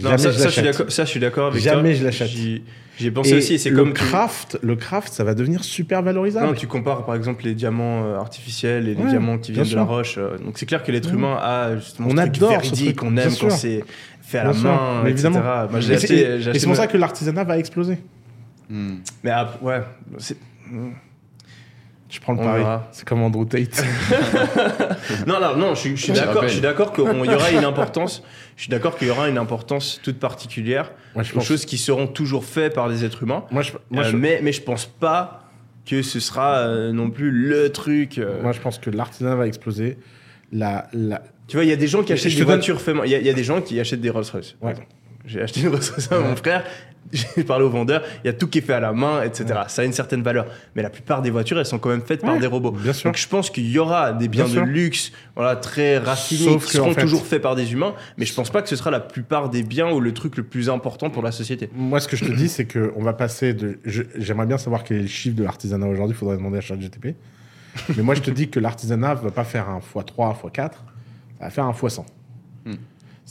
Non, Jamais ça, je ça, je suis ça, je suis d'accord avec Jamais toi. je l'achète. J'y j'y ai pensé Et aussi. C'est le comme tu- craft, le craft, ça va devenir super valorisable. Non, tu compares par exemple les diamants euh, artificiels et les Ouais, diamants qui viennent de la roche. euh, donc c'est clair que l'être Ouais. humain a justement On ce adore véridique, truc, on bien aime quand c'est fait à la sûr, main, mais etc. évidemment. Moi, j'ai Et c'est- acheté, et- j'ai et acheté c'est pour ma- ça que l'artisanat va exploser. Hmm. Mais ah, ouais, c'est- Je prends le pari. C'est comme Andrew Tate. <laughs> Non, non, non, je suis, je suis Je d'accord. Je suis d'accord qu'il y aura une <laughs> importance. Je suis d'accord qu'il y aura une importance toute particulière Moi, je aux pense. choses qui seront toujours faites par des êtres humains. Moi, je, moi, Euh, je- mais, mais je pense pas que ce sera euh, non plus le truc. euh. moi, je pense que l'artisanat va exploser. La, la... Tu vois, il y a des gens qui Je achètent te des donne- voitures. Il y, a- des gens qui achètent des Rolls Royce. Ouais. J'ai acheté une Rolls Royce à mon frère. J'ai parlé au vendeur. Il y a tout qui est fait à la main, etc. Ça a une certaine valeur. Mais la plupart des voitures, elles sont quand même faites par des robots. Bien sûr. Donc je pense qu'il y aura des biens Bien de sûr. luxe, voilà, très raffinés, Sauf qui seront en fait- toujours faits par des humains. Mais je pense pas que ce sera la plupart des biens ou le truc le plus important pour la société. Moi, ce que je te dis, c'est qu'on va passer de. J'aimerais bien savoir quel est le chiffre de l'artisanat aujourd'hui. Il faudrait demander à ChatGTP. Mais moi, je te dis que l'artisanat va pas faire un x3, x4. Ça va faire un x100.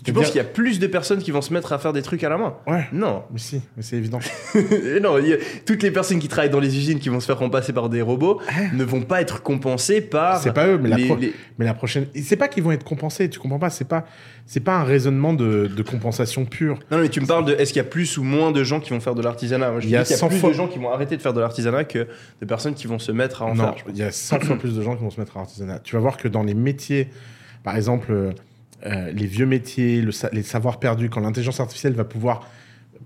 Tu penses qu'il y a plus de personnes qui vont se mettre à faire des trucs à la main? Ouais, Non. mais si, mais c'est évident. <laughs> Non, il y a- toutes les personnes qui travaillent dans les usines qui vont se faire remplacer par des robots ne vont pas être compensées par. C'est pas eux, mais la, pro- les- mais la prochaine. C'est pas qu'ils vont être compensés, tu comprends pas. C'est pas, c'est pas un raisonnement de, de compensation pure. Non, mais tu me parles de est-ce qu'il y a plus ou moins de gens qui vont faire de l'artisanat? Moi, je Il y a dis y a 100 plus fois- de gens qui vont arrêter de faire de l'artisanat que de personnes qui vont se mettre à en non, faire. il y a 100 fois plus de gens qui vont se mettre à l'artisanat. Tu vas voir que dans les métiers, par exemple, euh, les vieux métiers, les savoirs perdus, quand l'intelligence artificielle va pouvoir.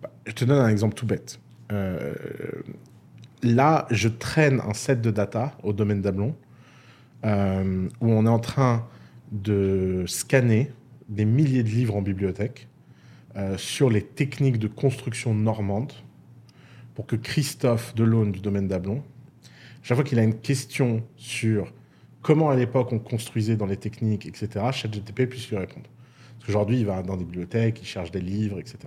bah, Je te donne un exemple tout bête. Euh, là, je traîne un set de data au domaine d'Ablon euh, où on est en train de scanner des milliers de livres en bibliothèque sur les techniques de construction normande pour que Christophe Delaune du domaine d'Ablon, chaque fois qu'il a une question sur comment à l'époque on construisait dans les techniques, etc., ChatGTP puisse lui répondre. Parce qu'aujourd'hui, il va dans des bibliothèques, il cherche des livres, etc.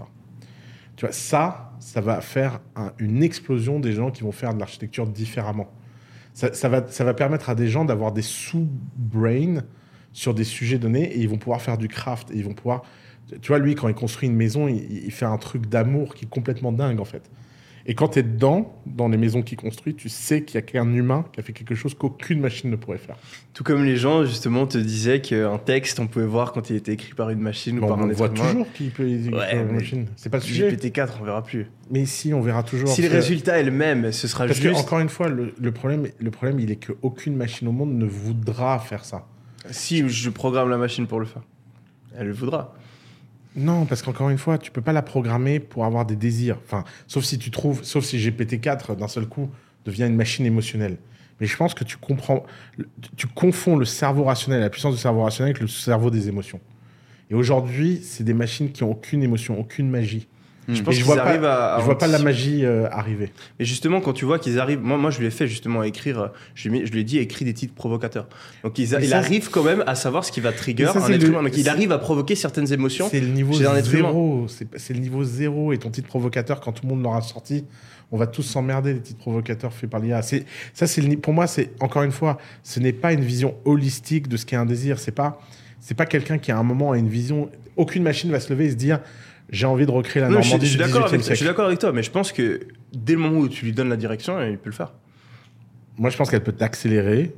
Tu vois, ça, ça va faire un- une explosion des gens qui vont faire de l'architecture différemment. Ça, va, ça va permettre à des gens d'avoir des sous-brains sur des sujets donnés et ils vont pouvoir faire du craft. Et ils vont pouvoir. Tu vois, lui, quand il construit une maison, il fait un truc d'amour qui est complètement dingue, en fait. Et quand tu es dedans, dans les maisons qu'il construit, tu sais qu'il y a qu'un humain qui a fait quelque chose qu'aucune machine ne pourrait faire. Tout comme les gens, justement, te disaient qu'un texte, on pouvait voir quand il était écrit par une machine ou par on un être voit humain. toujours qu'il peut qu'il Ouais, une machine. C'est pas le sujet. GPT-4, on verra plus. Mais ici, on verra toujours. Si le parce résultat est le même, ce sera Parce que, juste. encore une fois, le, le problème, le problème, il est qu'aucune machine au monde ne voudra faire ça. Si je programme la machine pour le faire, elle le voudra. Non, parce qu'encore une fois, tu peux pas la programmer pour avoir des désirs. Enfin, sauf si tu trouves, sauf si GPT-4 d'un seul coup devient une machine émotionnelle. Mais je pense que tu comprends, tu confonds le cerveau rationnel, la puissance du cerveau rationnel avec le cerveau des émotions. Et aujourd'hui, c'est des machines qui ont aucune émotion, aucune magie. Je pense je qu'ils vois pas- à. à je vois pas la magie euh, arriver. Et justement, quand tu vois qu'ils arrivent, moi, moi je lui ai fait justement écrire, euh, je lui, ai mis- je lui ai dit écris des titres provocateurs. Donc ils a- Mais il ça, arrive quand même à savoir ce qui va trigger Mais ça, un être le- humain. Donc il arrive à provoquer certaines émotions. C'est le niveau zéro. C'est c'est le niveau zéro. Et ton titre provocateur, quand tout le monde l'aura sorti, on va tous s'emmerder des titres provocateurs faits par l'IA. C'est- Ça, c'est pour moi, c'est encore une fois, ce n'est pas une vision holistique de ce qu'est un désir. C'est pas, c'est pas quelqu'un qui à un moment a une vision. Aucune machine va se lever et se dire j'ai envie de recréer la Non, je, suis- Normandie je suis du d'accord 18e avec, je suis d'accord avec toi, mais je pense que dès le moment où tu lui donnes la direction, il peut le faire. Moi, je pense qu'elle peut t'accélérer.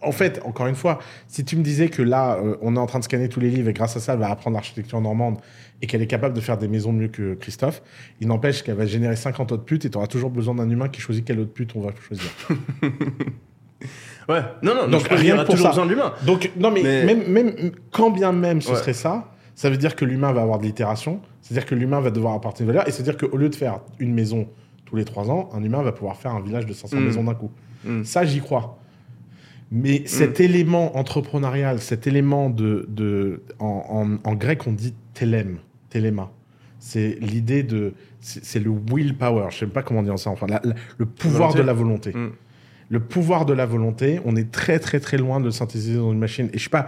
En fait, encore une fois, si tu me disais que là, euh, on est en train de scanner tous les livres et grâce à ça, elle va apprendre l'architecture normande et qu'elle est capable de faire des maisons mieux que Christophe, il n'empêche qu'elle va générer 50 autres putes et tu auras toujours besoin d'un humain qui choisit quelle autre pute on va choisir. <laughs> Ouais, non, non, Donc, rien pour toujours ça. besoin de l'humain. Donc, non, mais, Mais- Même, même quand bien même ce Ouais. serait ça, ça veut dire que l'humain va avoir de l'itération, c'est-à-dire que l'humain va devoir apporter une valeur, et c'est-à-dire qu'au lieu de faire une maison tous les trois ans, un humain va pouvoir faire un village de 500 Mm. maisons d'un coup. Mm. Ça, j'y crois. Mais cet élément entrepreneurial, cet élément de... de en, en- en grec, on dit telem, telema. C'est l'idée de... C'est le willpower, je sais pas comment dire ça, enfin, la- la- le pouvoir Volonté. de la volonté. Mm. Le pouvoir de la volonté, on est très très très loin de le synthétiser dans une machine. Et je sais pas,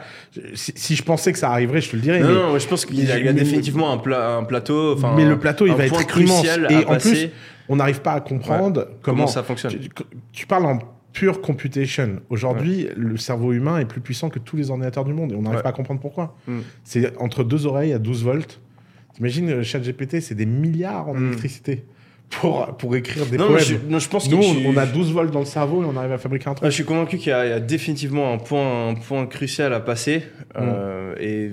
si, si je pensais que ça arriverait, je te le dirais. Non, mais, non, je pense qu'il y a, mais- définitivement un, pla- un plateau. mais le plateau, il va être immense. crucial Et à en passer. plus, on n'arrive pas à comprendre comment, comment ça fonctionne. Tu, tu parles en pure computation. Aujourd'hui, le cerveau humain est plus puissant que tous les ordinateurs du monde et on n'arrive Ouais. pas à comprendre pourquoi. Mm. C'est entre deux oreilles à 12 volts. T'imagines, euh, ChatGPT, c'est des milliards en Mm. électricité pour, pour écrire des Non, poèmes. je, non, je pense Nous, que on, a 12 volts dans le cerveau et on arrive à fabriquer un truc. je suis convaincu qu'il y, a il y a définitivement un point, un point crucial à passer. euh, et,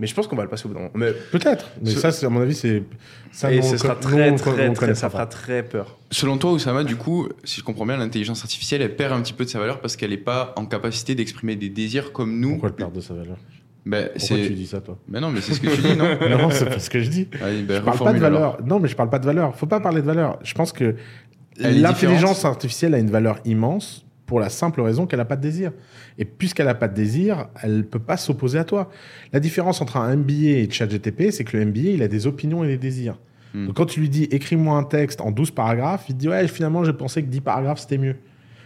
mais je pense qu'on va le passer au bout d'un moment. Mais, Peut-être, mais Ce- ça, à mon avis, c'est. Ça, et nous, ce sera nous, très, très, très, ça fera très peur. Selon toi, Oussama, du coup, si je comprends bien, l'intelligence artificielle, elle perd un petit peu de sa valeur parce qu'elle n'est pas en capacité d'exprimer des désirs comme nous. Pourquoi le perdre de sa valeur? Ben, Pourquoi tu dis ça, toi? Ben non, mais c'est ce que tu dis, non? <laughs> Non, c'est pas ce que je dis. Allez, ben, Je parle pas de reformule alors. valeur. Non, mais je parle pas de valeur. Faut pas parler de valeur. Je pense que Elle l'intelligence artificielle a une valeur immense pour la simple raison qu'elle n'a pas de désir. Et puisqu'elle n'a pas de désir, elle peut pas s'opposer à toi. La différence entre un MBA et ChatGTP, c'est que le MBA, il a des opinions et des désirs. Hmm. Donc quand tu lui dis écris-moi un texte en 12 paragraphes, il te dit ouais, finalement, j'ai pensé que 10 paragraphes c'était mieux.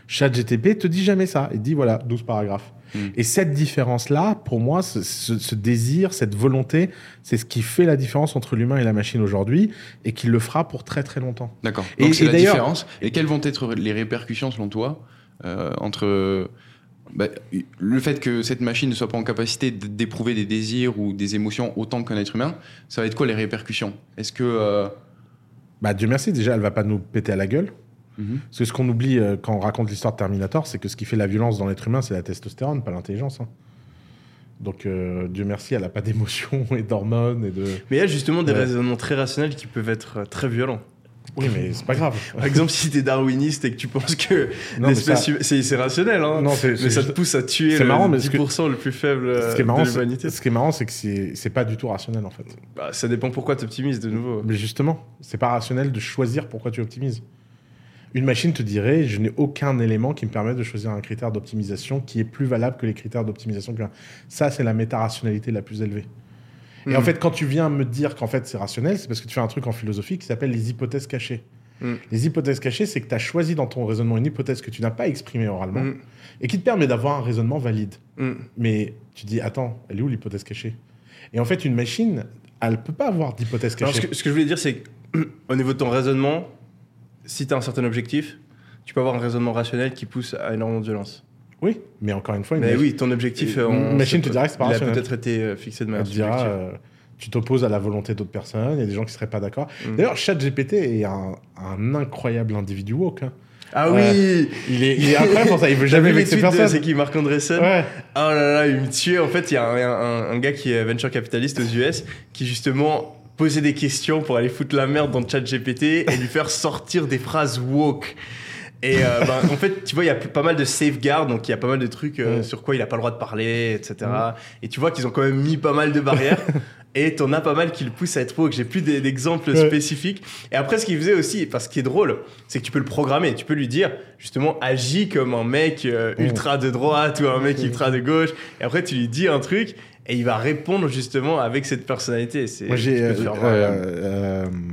ChatGTP te dit jamais ça. Il te dit voilà, 12 paragraphes. Hmm. Et cette différence-là, pour moi, ce, ce- ce désir, cette volonté, c'est ce qui fait la différence entre l'humain et la machine aujourd'hui et qui le fera pour très très longtemps. D'accord. Donc c'est la différence. Et quelles vont être les répercussions selon toi entre bah, le fait que cette machine ne soit pas en capacité d'éprouver des désirs ou des émotions autant qu'un être humain, ça va être quoi les répercussions? Est-ce que. euh, Bah, Dieu merci, déjà, elle va pas nous péter à la gueule. mhm. Parce que ce qu'on oublie euh, quand on raconte l'histoire de Terminator, c'est que ce qui fait la violence dans l'être humain, c'est la testostérone, pas l'intelligence. hein. Donc, euh, Dieu merci, elle n'a pas <laughs> d'émotions et d'hormones et de. Mais il y a justement des Ouais. raisonnements très rationnels qui peuvent être euh, très violents. Oui, mais c'est pas grave. Par exemple, si t'es darwiniste et que tu penses que l'espèce ça- c'est c'est rationnel, hein. Non, mais ça te pousse à tuer le marrant, mais ce que- 10% le plus faible euh, Ce qui est marrant, de l'humanité. ce qui est marrant, c'est que c'est pas du tout rationnel en fait. Bah, ça dépend pourquoi tu optimises de nouveau. Mais justement, c'est pas rationnel de choisir pourquoi tu optimises. Une machine te dirait, je n'ai aucun élément qui me permet de choisir un critère d'optimisation qui est plus valable que les critères d'optimisation. Ça, c'est la méta-rationalité la plus élevée. Et en fait, quand tu viens me dire qu'en fait c'est rationnel, c'est parce que tu fais un truc en philosophie qui s'appelle les hypothèses cachées. Mm. Les hypothèses cachées, c'est que tu as choisi dans ton raisonnement une hypothèse que tu n'as pas exprimée oralement Mm. et qui te permet d'avoir un raisonnement valide. Mais tu dis, attends, elle est où l'hypothèse cachée? Et en fait, une machine, elle peut pas avoir d'hypothèse cachée. ce, que, ce que je voulais dire, c'est qu'au <clears throat> niveau de ton raisonnement, si tu as un certain objectif, tu peux avoir un raisonnement rationnel qui pousse à énormément de violence. Oui, mais encore une fois, Mais oui, ton objectif. Une euh, machine ça te dirait que c'est pas Il a peut-être été euh, fixé de manière dira, euh, tu t'opposes à la volonté d'autres personnes, il y a des gens qui seraient pas d'accord. Mm. D'ailleurs, ChatGPT est un, un incroyable individu woke. hein. Ah Ouais. oui Il est, il est incroyable pour ça, il veut <laughs> jamais vexer personne. C'est qui Marc Andreessen? Ouais. Oh là là, il me tuait. En fait, il y a un, un- un gars qui est venture capitaliste aux US qui justement posait des questions pour aller foutre la merde dans le chat GPT et lui faire sortir des phrases woke. Et euh, ben, en fait, tu vois, il y a pas mal de safeguards, donc il y a pas mal de trucs euh, Ouais. sur quoi il a pas le droit de parler, etc. Et tu vois qu'ils ont quand même mis pas mal de barrières. <laughs> Et t'en as pas mal qui le poussent à être woke. J'ai plus d'e- d'exemples Ouais. spécifiques. Et après, ce qu'il faisait aussi, parce ce qui est drôle, c'est que tu peux le programmer. Tu peux lui dire, justement, agis comme un mec euh, ultra de droite ou un mec ultra de gauche. Et après, tu lui dis un truc et il va répondre justement avec cette personnalité. Moi, j'ai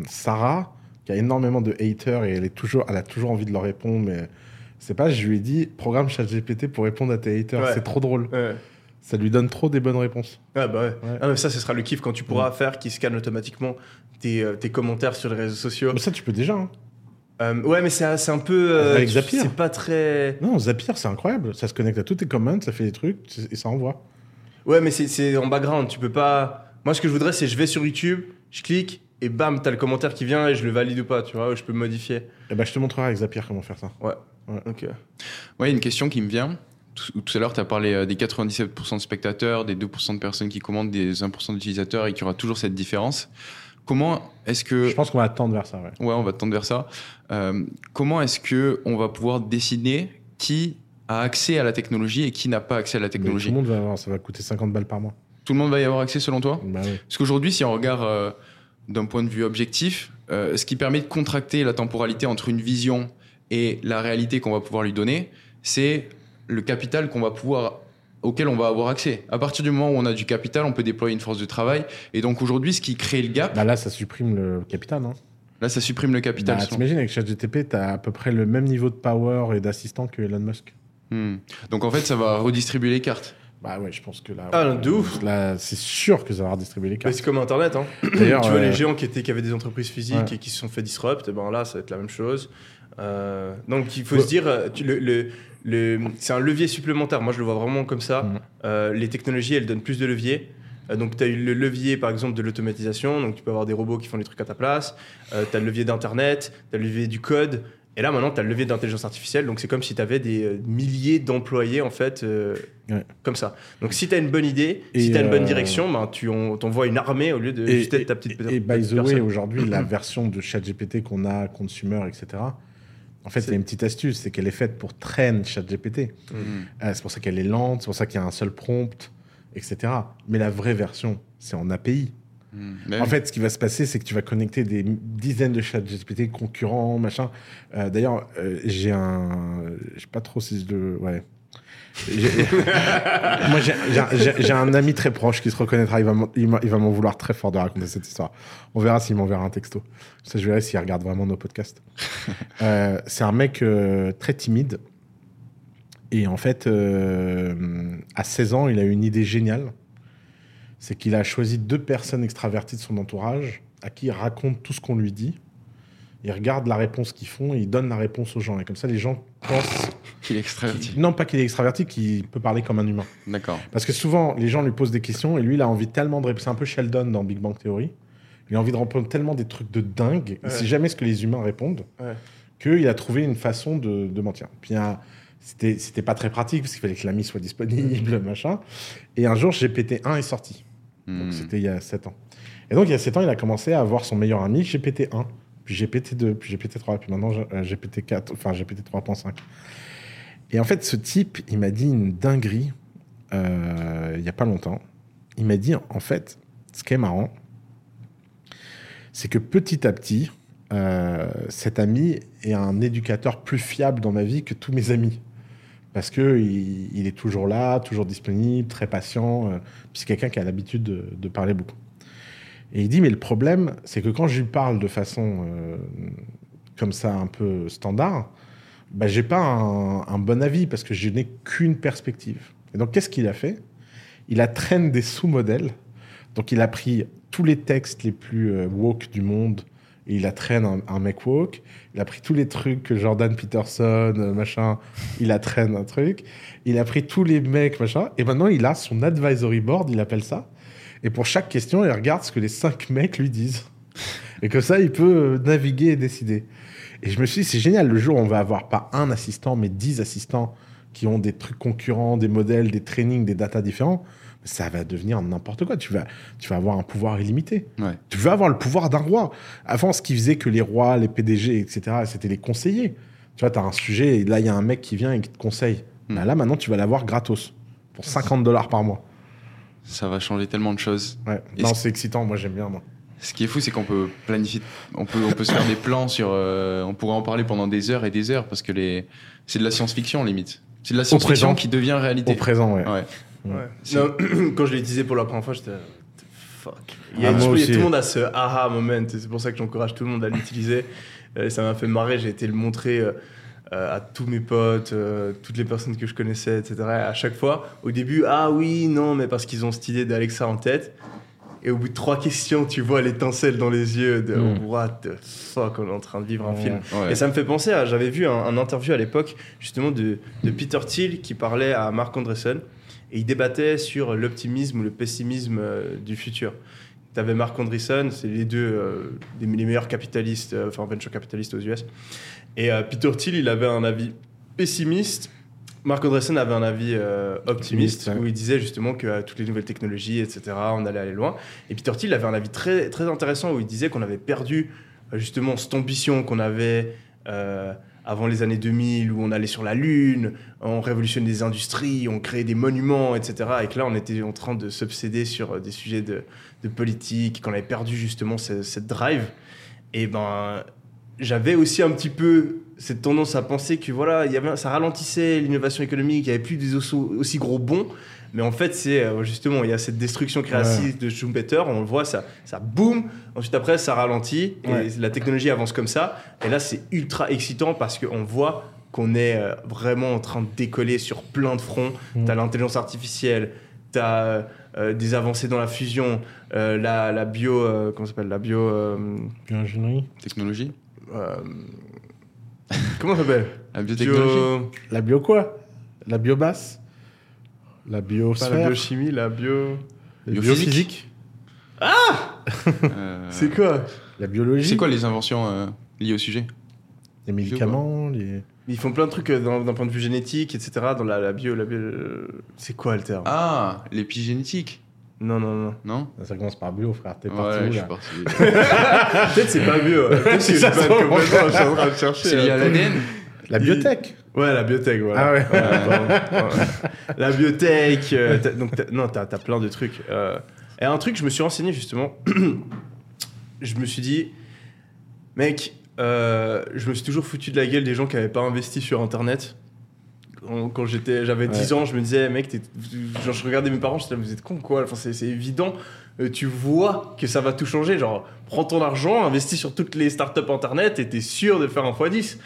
Sarah, qui a énormément de haters et elle, est toujours, elle a toujours envie de leur répondre, mais c'est pas, je lui ai dit, programme ChatGPT pour répondre à tes haters. Ouais. C'est trop drôle. Ouais. Ça lui donne trop des bonnes réponses. Ah bah ouais. Ouais. Ah, mais ça, ce sera le kiff quand tu pourras faire qui scanne automatiquement tes, euh, tes commentaires sur les réseaux sociaux. Mais ça, tu peux déjà. hein. Euh, ouais, mais c'est un peu. euh, Avec Zapier. C'est pas très. Non, Zapier, c'est incroyable. Ça se connecte à tous tes comments, ça fait des trucs et ça envoie. Ouais, mais c'est- c'est en background. Tu peux pas. Moi, ce que je voudrais, c'est je vais sur YouTube, je clique et bam, t'as le commentaire qui vient et je le valide ou pas, tu vois, ou je peux modifier. Et ben, je te montrerai avec Zapier comment faire ça. Ok. Ouais, une question qui me vient. Tout, tout à l'heure, tu as parlé euh, des 97% de spectateurs, des 2% de personnes qui commandent, des 1% d'utilisateurs et qu'il y aura toujours cette différence. Comment est-ce que. Je pense qu'on va tendre vers ça, ouais. Ouais, on va tendre vers ça. Euh, comment est-ce que on va pouvoir décider qui a accès à la technologie et qui n'a pas accès à la Mais tout technologie le monde va avoir, ça va coûter 50 balles par mois. Tout le monde va y avoir accès selon toi? Bah oui. Parce qu'aujourd'hui, si on regarde euh, d'un point de vue objectif, euh, ce qui permet de contracter la temporalité entre une vision et la réalité qu'on va pouvoir lui donner, c'est le capital qu'on va pouvoir auquel on va avoir accès. À partir du moment où on a du capital, on peut déployer une force de travail. Et donc aujourd'hui, ce qui crée le gap, Bah là, ça supprime le capital, hein. là, ça supprime le capital. Bah, T'imagines, avec ChatGTP, t'as à peu près le même niveau de power et d'assistant que Elon Musk. Hmm. Donc en fait, ça va redistribuer les cartes. Bah ouais, je pense que là. Ah, de ouf. Là, c'est sûr que ça va redistribuer les Mais cartes. c'est comme Internet, hein. <clears throat> D'ailleurs, tu vois euh, les géants qui, étaient, qui avaient des entreprises physiques Ouais. et qui se sont fait disrupt, et ben là, ça va être la même chose. Euh, donc il faut Ouais. se dire, euh, le, le- le- c'est un levier supplémentaire. Moi, je le vois vraiment comme ça. Mhm. Euh, les technologies, elles donnent plus de leviers. Euh, donc, tu as eu le levier, par exemple, de l'automatisation. Donc, tu peux avoir des robots qui font les trucs à ta place. tu as le levier d'Internet, tu as le levier du code. Et là, maintenant, tu as le levier d'intelligence artificielle. Donc, c'est comme si tu avais des euh, milliers d'employés, en fait, euh, Ouais. comme ça. Donc, si tu as une bonne idée, Et, si tu as une bonne euh, direction, ben, tu en- t'envoies une armée au lieu de Et, juste être ta petite et, et by the personne. way, aujourd'hui, la version de ChatGPT qu'on a, consumer, etc., en fait, il y C'est- a une petite astuce, c'est qu'elle est faite pour traîner ChatGPT. Euh, c'est pour ça qu'elle est lente, c'est pour ça qu'il y a un seul prompt, etc. Mais la vraie version, c'est en API. Hmm. En oui. fait, ce qui va se passer, c'est que tu vas connecter des dizaines de chats GPT concurrents, machin. Euh, D'ailleurs, euh, j'ai un. Je sais pas trop si je le. Ouais. <laughs> Moi, j'ai- un ami très proche qui se reconnaîtra. Il va m'en- il m'a- il va m'en vouloir très fort de raconter cette histoire. On verra s'il m'enverra un texto. Ça, je verrai s'il regarde vraiment nos podcasts. <laughs> Euh, c'est un mec euh, très timide. Et en fait, euh, à 16 ans, il a eu une idée géniale. C'est qu'il a choisi deux personnes extraverties de son entourage à qui il raconte tout ce qu'on lui dit. il regarde la réponse qu'ils font et il donne la réponse aux gens. Et comme ça, les gens pensent. Qu'il est extraverti. Non, pas qu'il est extraverti, qu'il peut parler comme un humain. D'accord. Parce que souvent, les gens lui posent des questions et lui, il a envie tellement de répondre. C'est un peu Sheldon dans Big Bang Theory. Il a envie de répondre tellement des trucs de dingue, il Ouais. sait jamais ce que les humains répondent, Ouais. qu'il a trouvé une façon de, de mentir. Puis c'était c'était pas très pratique parce qu'il fallait que l'ami soit disponible, <laughs> machin. Et un jour, GPT-1 est sorti. Donc Hmm. c'était il y a 7 ans. Et donc il y a 7 ans, il a commencé à avoir son meilleur ami GPT-1, puis GPT-2, puis GPT-3, puis maintenant euh, GPT-4, enfin GPT-3.5. Et en fait, ce type, il m'a dit une dinguerie euh, il y a pas longtemps. Il m'a dit, en fait, ce qui est marrant, c'est que petit à petit, euh, cet ami est un éducateur plus fiable dans ma vie que tous mes amis. Parce que il, est toujours là, toujours disponible, très patient. euh, c'est quelqu'un qui a l'habitude de, parler beaucoup. Et il dit, mais le problème, c'est que quand je lui parle de façon euh, comme ça, un peu standard, bah, j'ai pas un, un bon avis parce que je n'ai qu'une perspective. Et donc, qu'est-ce qu'il a fait? Il a traîné des sous-modèles. Donc, il a pris tous les textes les plus euh, woke du monde il a traîné un, un mec woke. Il a pris tous les trucs que Jordan Peterson, euh, machin, il a traîné un truc. Il a pris tous les mecs, machin. Et maintenant, il a son advisory board, il appelle ça. Et pour chaque question, il regarde ce que les cinq mecs lui disent. Et comme ça, il peut euh, naviguer et décider. Et je me suis dit, c'est génial, le jour où on va avoir pas un assistant, mais dix assistants qui ont des trucs concurrents, des modèles, des trainings, des datas différents, ça va devenir n'importe quoi. Tu vas, tu vas avoir un pouvoir illimité. Ouais. Tu veux avoir le pouvoir d'un roi. Avant, ce qui faisait que les rois, les PDG, etc., c'était les conseillers. Tu vois, tu as un sujet, et là, il y a un mec qui vient et qui te conseille. Mm. Bah là, maintenant, tu vas l'avoir gratos. Pour 50 dollars par mois. Ça va changer tellement de choses. Ouais. Non, ce- c'est excitant. Moi, j'aime bien, moi. Ce qui est fou, c'est qu'on peut planifier, on peut, on peut se faire des plans sur. euh, on pourrait en parler pendant des heures et des heures parce que les, c'est de la science-fiction limite. C'est de la science-fiction qui devient réalité. Au présent, ouais. Ouais. Ouais. C'est- Non, <clears throat> quand je l'ai utilisé pour la première fois, j'étais. Fuck. Il y a, Ah, il y a tout le monde à ce aha moment. C'est pour ça que j'encourage tout le monde à l'utiliser. <laughs> Euh, ça m'a fait marrer. J'ai été le montrer euh, euh, à tous mes potes, euh, toutes les personnes que je connaissais, etc. Et à chaque fois, au début, ah oui, non, mais parce qu'ils ont cette idée d'Alexa en tête. Et au bout de trois questions, tu vois l'étincelle dans les yeux de Mm. What the fuck, on est en train de vivre un film. Ouais. Et ça me fait penser à. J'avais vu un, un interview à l'époque, justement, de, de Peter Thiel qui parlait à Mark Andreessen. Et il débattait sur l'optimisme ou le pessimisme euh, du futur. Tu avais Mark Andreessen, c'est les deux euh, les meilleurs capitalistes, euh, enfin venture capitalistes aux US. Et euh, Peter Thiel, il avait un avis pessimiste. Mark Andreessen avait un avis optimiste, ouais. où il disait justement que toutes les nouvelles technologies, etc., on allait aller loin. Et Peter Thiel avait un avis très, très intéressant où il disait qu'on avait perdu justement cette ambition qu'on avait euh, avant les années 2000 où on allait sur la Lune, on révolutionnait des industries, on créait des monuments, etc. Et que là, on était en train de s'obséder sur euh, des sujets de, politique, qu'on avait perdu justement ce- cette drive. Et ben, j'avais aussi un petit peu cette tendance à penser que voilà, ça ralentissait l'innovation économique, il n'y avait plus des aussi gros bons. Mais en fait, c'est euh, justement, il y a cette destruction créative de Schumpeter, on le voit, ça, ça boum, ensuite après, ça ralentit, et Ouais. la technologie avance comme ça. Et là, c'est ultra excitant parce qu'on voit qu'on est euh, vraiment en train de décoller sur plein de fronts. Mm. Tu as l'intelligence artificielle, tu as des avancées dans la fusion, euh, la, la bio, euh, comment ça s'appelle La bio. euh, Ingénierie. Technologie. euh, <laughs> comment ça s'appelle? La biotechnologie. Bio- La bio quoi? La biomasse? La pas biosphère la biochimie, la bio. La biophysique. biophysique Euh, <laughs> C'est quoi? La biologie C'est quoi les inventions euh, liées au sujet? Les médicaments les... Ils font plein de trucs euh, d'un point de vue génétique, etc. Dans la, la bio. La bio c'est quoi le terme? Ah, l'épigénétique. Non, non, non. Non? Ça commence par bio, frère. T'es parti Ouais, où, je là? suis parti. <laughs> Peut-être c'est pas bio. ouais. <laughs> Peut-être que C'est je ça, suis pas ça, complètement. Je suis en train de chercher. C'est lié à euh. l'ADN La biotech Ouais, la biotech, voilà. Ah ouais. La biotech, euh, t'as- donc t'as- non, t'as as plein de trucs. euh. et un truc, je me suis renseigné justement. <clears throat> je me suis dit, mec, euh, je me suis toujours foutu de la gueule des gens qui n'avaient pas investi sur Internet. Quand, quand j'étais, j'avais 10 ans, je me disais, mec, t'es- genre, je regardais mes parents, je disais, vous êtes con quoi? Enfin, c'est c'est évident. Tu vois que ça va tout changer. Genre, prends ton argent, investis sur toutes les startups Internet et t'es sûr de faire un x10.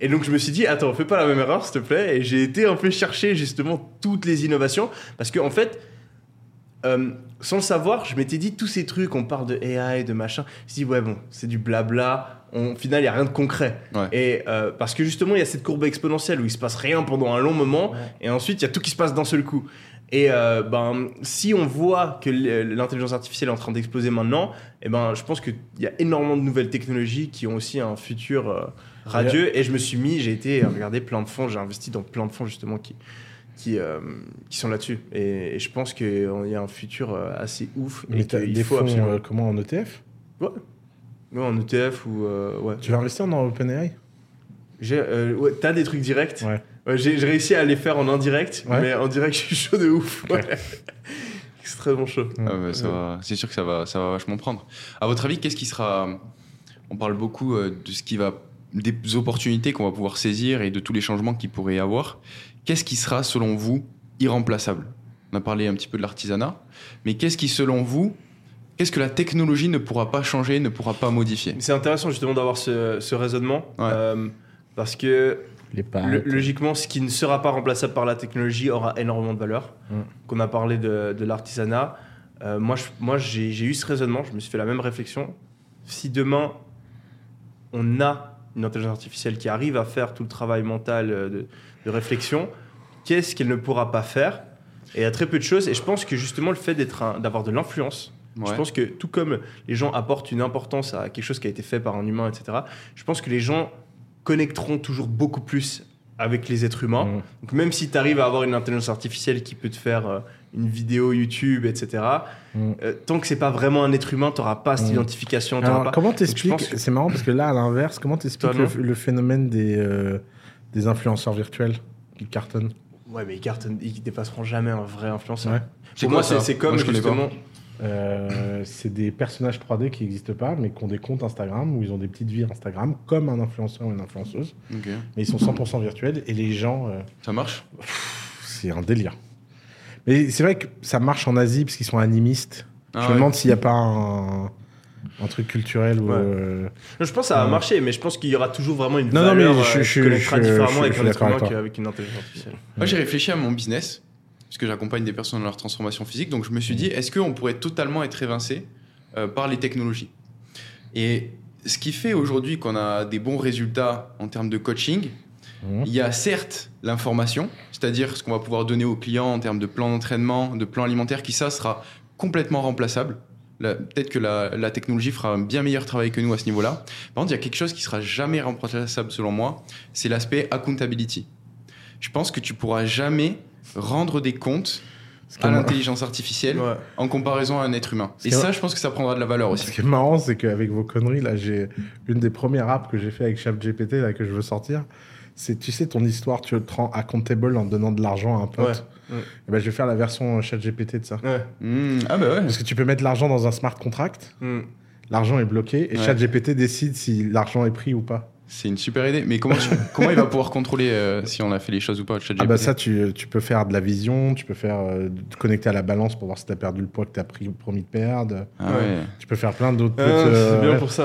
Et donc je me suis dit, attends, fais pas la même erreur, s'il te plaît. Et j'ai été un peu chercher justement toutes les innovations. Parce qu'en en fait, euh, sans le savoir, je m'étais dit tous ces trucs, on parle de AI, de machin. Je me suis dit, ouais, bon, c'est du blabla. On- au final, il n'y a rien de concret. Ouais. Et euh, parce que justement, il y a cette courbe exponentielle où il se passe rien pendant un long moment, et ensuite, il y a tout qui se passe d'un seul coup. Et euh, ben, si on voit que l'intelligence artificielle est en train d'exploser maintenant, et ben, je pense qu'il y a énormément de nouvelles technologies qui ont aussi un futur euh, radieux. Et je me suis mis, j'ai été regarder plein de fonds, j'ai investi dans plein de fonds justement qui, qui, euh, qui sont là-dessus. Et, et je pense qu'il y a un futur euh, assez ouf. Mais et des faut fonds, absolument. euh, comment, en ETF Ouais. Ouais, en ETF ou. euh, ouais. Tu vas investir dans OpenAI? J'ai, euh, ouais, T'as des trucs directs? Ouais. Ouais, j'ai, j'ai réussi à les faire en indirect, Ouais. mais en direct, <laughs> je suis chaud de ouf. Ok. Ouais. <laughs> Extrêmement chaud. Ah ouais, ça va- c'est sûr que ça va, ça va vachement prendre. À votre avis, qu'est-ce qui sera. On parle beaucoup euh, de ce qui va. Des opportunités qu'on va pouvoir saisir et de tous les changements qu'il pourrait y avoir. Qu'est-ce qui sera, selon vous, irremplaçable? On a parlé un petit peu de l'artisanat, mais qu'est-ce qui, selon vous, qu'est-ce que la technologie ne pourra pas changer, ne pourra pas modifier? C'est intéressant justement d'avoir ce, ce raisonnement, Ouais. euh, parce que Les logiquement, ce qui ne sera pas remplaçable par la technologie aura énormément de valeur. Mm. Qu'on a parlé de, de l'artisanat. Euh, moi, je- moi j'ai, j'ai eu ce raisonnement, je me suis fait la même réflexion. Si demain, on a une intelligence artificielle qui arrive à faire tout le travail mental euh, de, de réflexion, qu'est-ce qu'elle ne pourra pas faire? Et il y a très peu de choses, et je pense que justement, le fait d'être un- d'avoir de l'influence, je pense que tout comme les gens apportent une importance à quelque chose qui a été fait par un humain, etc., je pense que les gens connecteront toujours beaucoup plus avec les êtres humains. Mm. Donc même si tu arrives à avoir une intelligence artificielle qui peut te faire euh, une vidéo YouTube, etc., Mm. euh, tant que c'est pas vraiment un être humain, tu n'auras pas cette Mm. identification. Alors, pas... comment t'expliques que- C'est marrant parce que là, à l'inverse, comment t'expliques le, le phénomène des, euh, des influenceurs virtuels qui cartonnent Ouais, mais ils, cartonnent- ils dépasseront jamais un vrai influenceur. Ouais. Pour quoi moi, c'est comme Moi, je connais pas. justement. Euh, C'est des personnages 3D qui n'existent pas, mais qui ont des comptes Instagram où ils ont des petites vies Instagram, comme un influenceur ou une influenceuse. Mais ils sont 100% virtuels et les gens, euh, Ça marche? c'est un délire. Mais c'est vrai que ça marche en Asie parce qu'ils sont animistes. Ah je me ouais. demande s'il n'y a pas un, un truc culturel ou. Ouais. euh, Je pense que ça va Ouais. marcher, mais je pense qu'il y aura toujours vraiment une Non, non, mais valeur je- euh, je- qui connectera je- différemment je- avec un être humain qu'avec une intelligence artificielle. Moi, j'ai réfléchi à mon business, parce que j'accompagne des personnes dans leur transformation physique. Donc, je me suis dit, est-ce qu'on pourrait totalement être évincé euh, par les technologies? Et ce qui fait aujourd'hui qu'on a des bons résultats en termes de coaching, Mhm. il y a certes l'information, c'est-à-dire ce qu'on va pouvoir donner aux clients en termes de plan d'entraînement, de plan alimentaire, qui ça sera complètement remplaçable. La- Peut-être que la, la technologie fera un bien meilleur travail que nous à ce niveau-là. Par contre, il y a quelque chose qui sera jamais remplaçable selon moi, c'est l'aspect accountability. Je pense que tu pourras jamais rendre des comptes Ce à l'intelligence artificielle Ouais. en comparaison à un être humain. Et ça, je pense que ça prendra de la valeur Ce aussi. qui est marrant, c'est qu'avec vos conneries, là, j'ai une des premières apps que j'ai fait avec ChatGPT, là, que je veux sortir. C'est, tu sais, ton histoire, tu te rends accountable en donnant de l'argent à un pote. Ouais, ouais. Et ben, je vais faire la version ChatGPT de ça. Ouais. Hmm, ah bah ouais. Parce que tu peux mettre l'argent dans un smart contract, Mm. l'argent est bloqué, et Ouais. ChatGPT décide si l'argent est pris ou pas. C'est une super idée. Mais comment, tu- <laughs> comment il va pouvoir contrôler euh, si on a fait les choses ou pas? Ah bah ça, tu, tu peux faire de la vision, tu peux faire euh, te connecter à la balance pour voir si tu as perdu le poids que tu as pris, promis de perdre. Ah ouais. Tu peux faire plein d'autres Ah, trucs. euh, c'est bien ouais. pour ça.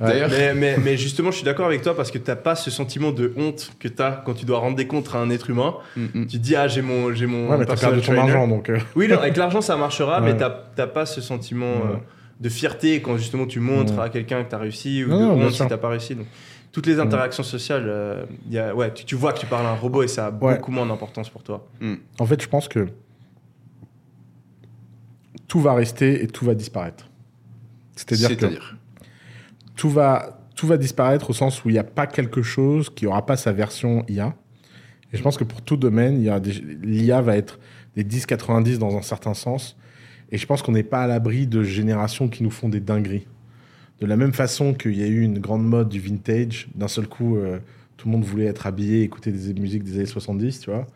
Ouais. D'ailleurs, Mais, mais, mais justement, je suis d'accord avec toi parce que t'as pas ce sentiment de honte que t'as quand tu dois rendre des comptes à un être humain. Mm, mm. Tu te dis, ah, j'ai mon, j'ai mon Ouais, mais personal perdu ton argent, donc... euh, Oui, non, avec l'argent, ça marchera, Ouais. mais t'as t'as pas ce sentiment euh, de fierté quand justement tu montres Ouais. à quelqu'un que t'as réussi ou Non, de honte si sûr. t'as pas réussi. Donc, toutes les interactions sociales, euh, y a, ouais, tu, tu vois que tu parles à un robot et ça a Ouais. beaucoup moins d'importance pour toi. En fait, je pense que tout va rester et tout va disparaître. C'est-à-dire que tout va, tout va disparaître au sens où il n'y a pas quelque chose qui n'aura pas sa version IA. Et je pense que pour tout domaine, il y a des- l'IA va être des 10-90 dans un certain sens. Et je pense qu'on n'est pas à l'abri de générations qui nous font des dingueries. De la même façon qu'il y a eu une grande mode du vintage, d'un seul coup, euh, tout le monde voulait être habillé, écouter des musiques des années 70, tu vois.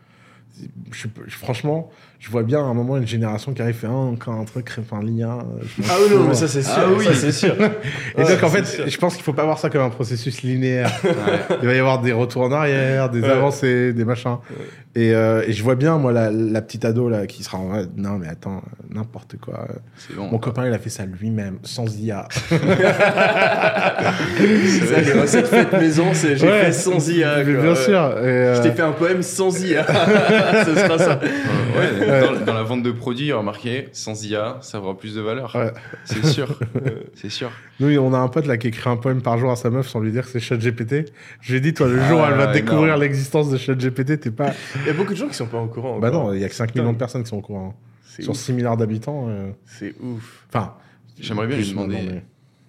Franchement, je vois bien à un moment une génération qui arrive et fait ah, encore un truc, enfin l'IA. euh, Ah oui, non, mais ça c'est sûr. Ah oui. ça, c'est sûr. <laughs> et Ouais, donc, en fait, sûr. je pense qu'il faut pas voir ça comme un processus linéaire. <laughs> Ouais. Il va y avoir des retours en arrière, des Ouais. avancées, des machins. Et, euh, et je vois bien, moi, la, la petite ado là, qui sera en mode, non, mais attends, n'importe quoi. C'est bon. Mon copain, il a fait ça lui-même, sans IA. ça, les <laughs> recettes faites maison, c'est j'ai Ouais. fait sans IA. Mais quoi, bien sûr. Et, euh, Je t'ai fait un poème sans IA. Ce sera ça. Ouais, dans, dans la vente de produits, remarquez, sans IA, ça aura plus de valeur. Ouais. C'est sûr. <laughs> c'est sûr. Nous, on a un pote là qui écrit un poème par jour à sa meuf sans lui dire que c'est ChatGPT. Je lui ai dit, toi, le jour où Ah, elle va découvrir énorme. l'existence de ChatGPT, t'es pas. Il y a beaucoup de gens qui sont pas au courant. Bah encore. non, il y a que 5 Putain. millions de personnes qui sont au courant. hein. C'est Sur ouf. 6 milliards d'habitants. euh, C'est ouf. Enfin. J'aimerais bien lui demander. maintenant, mais-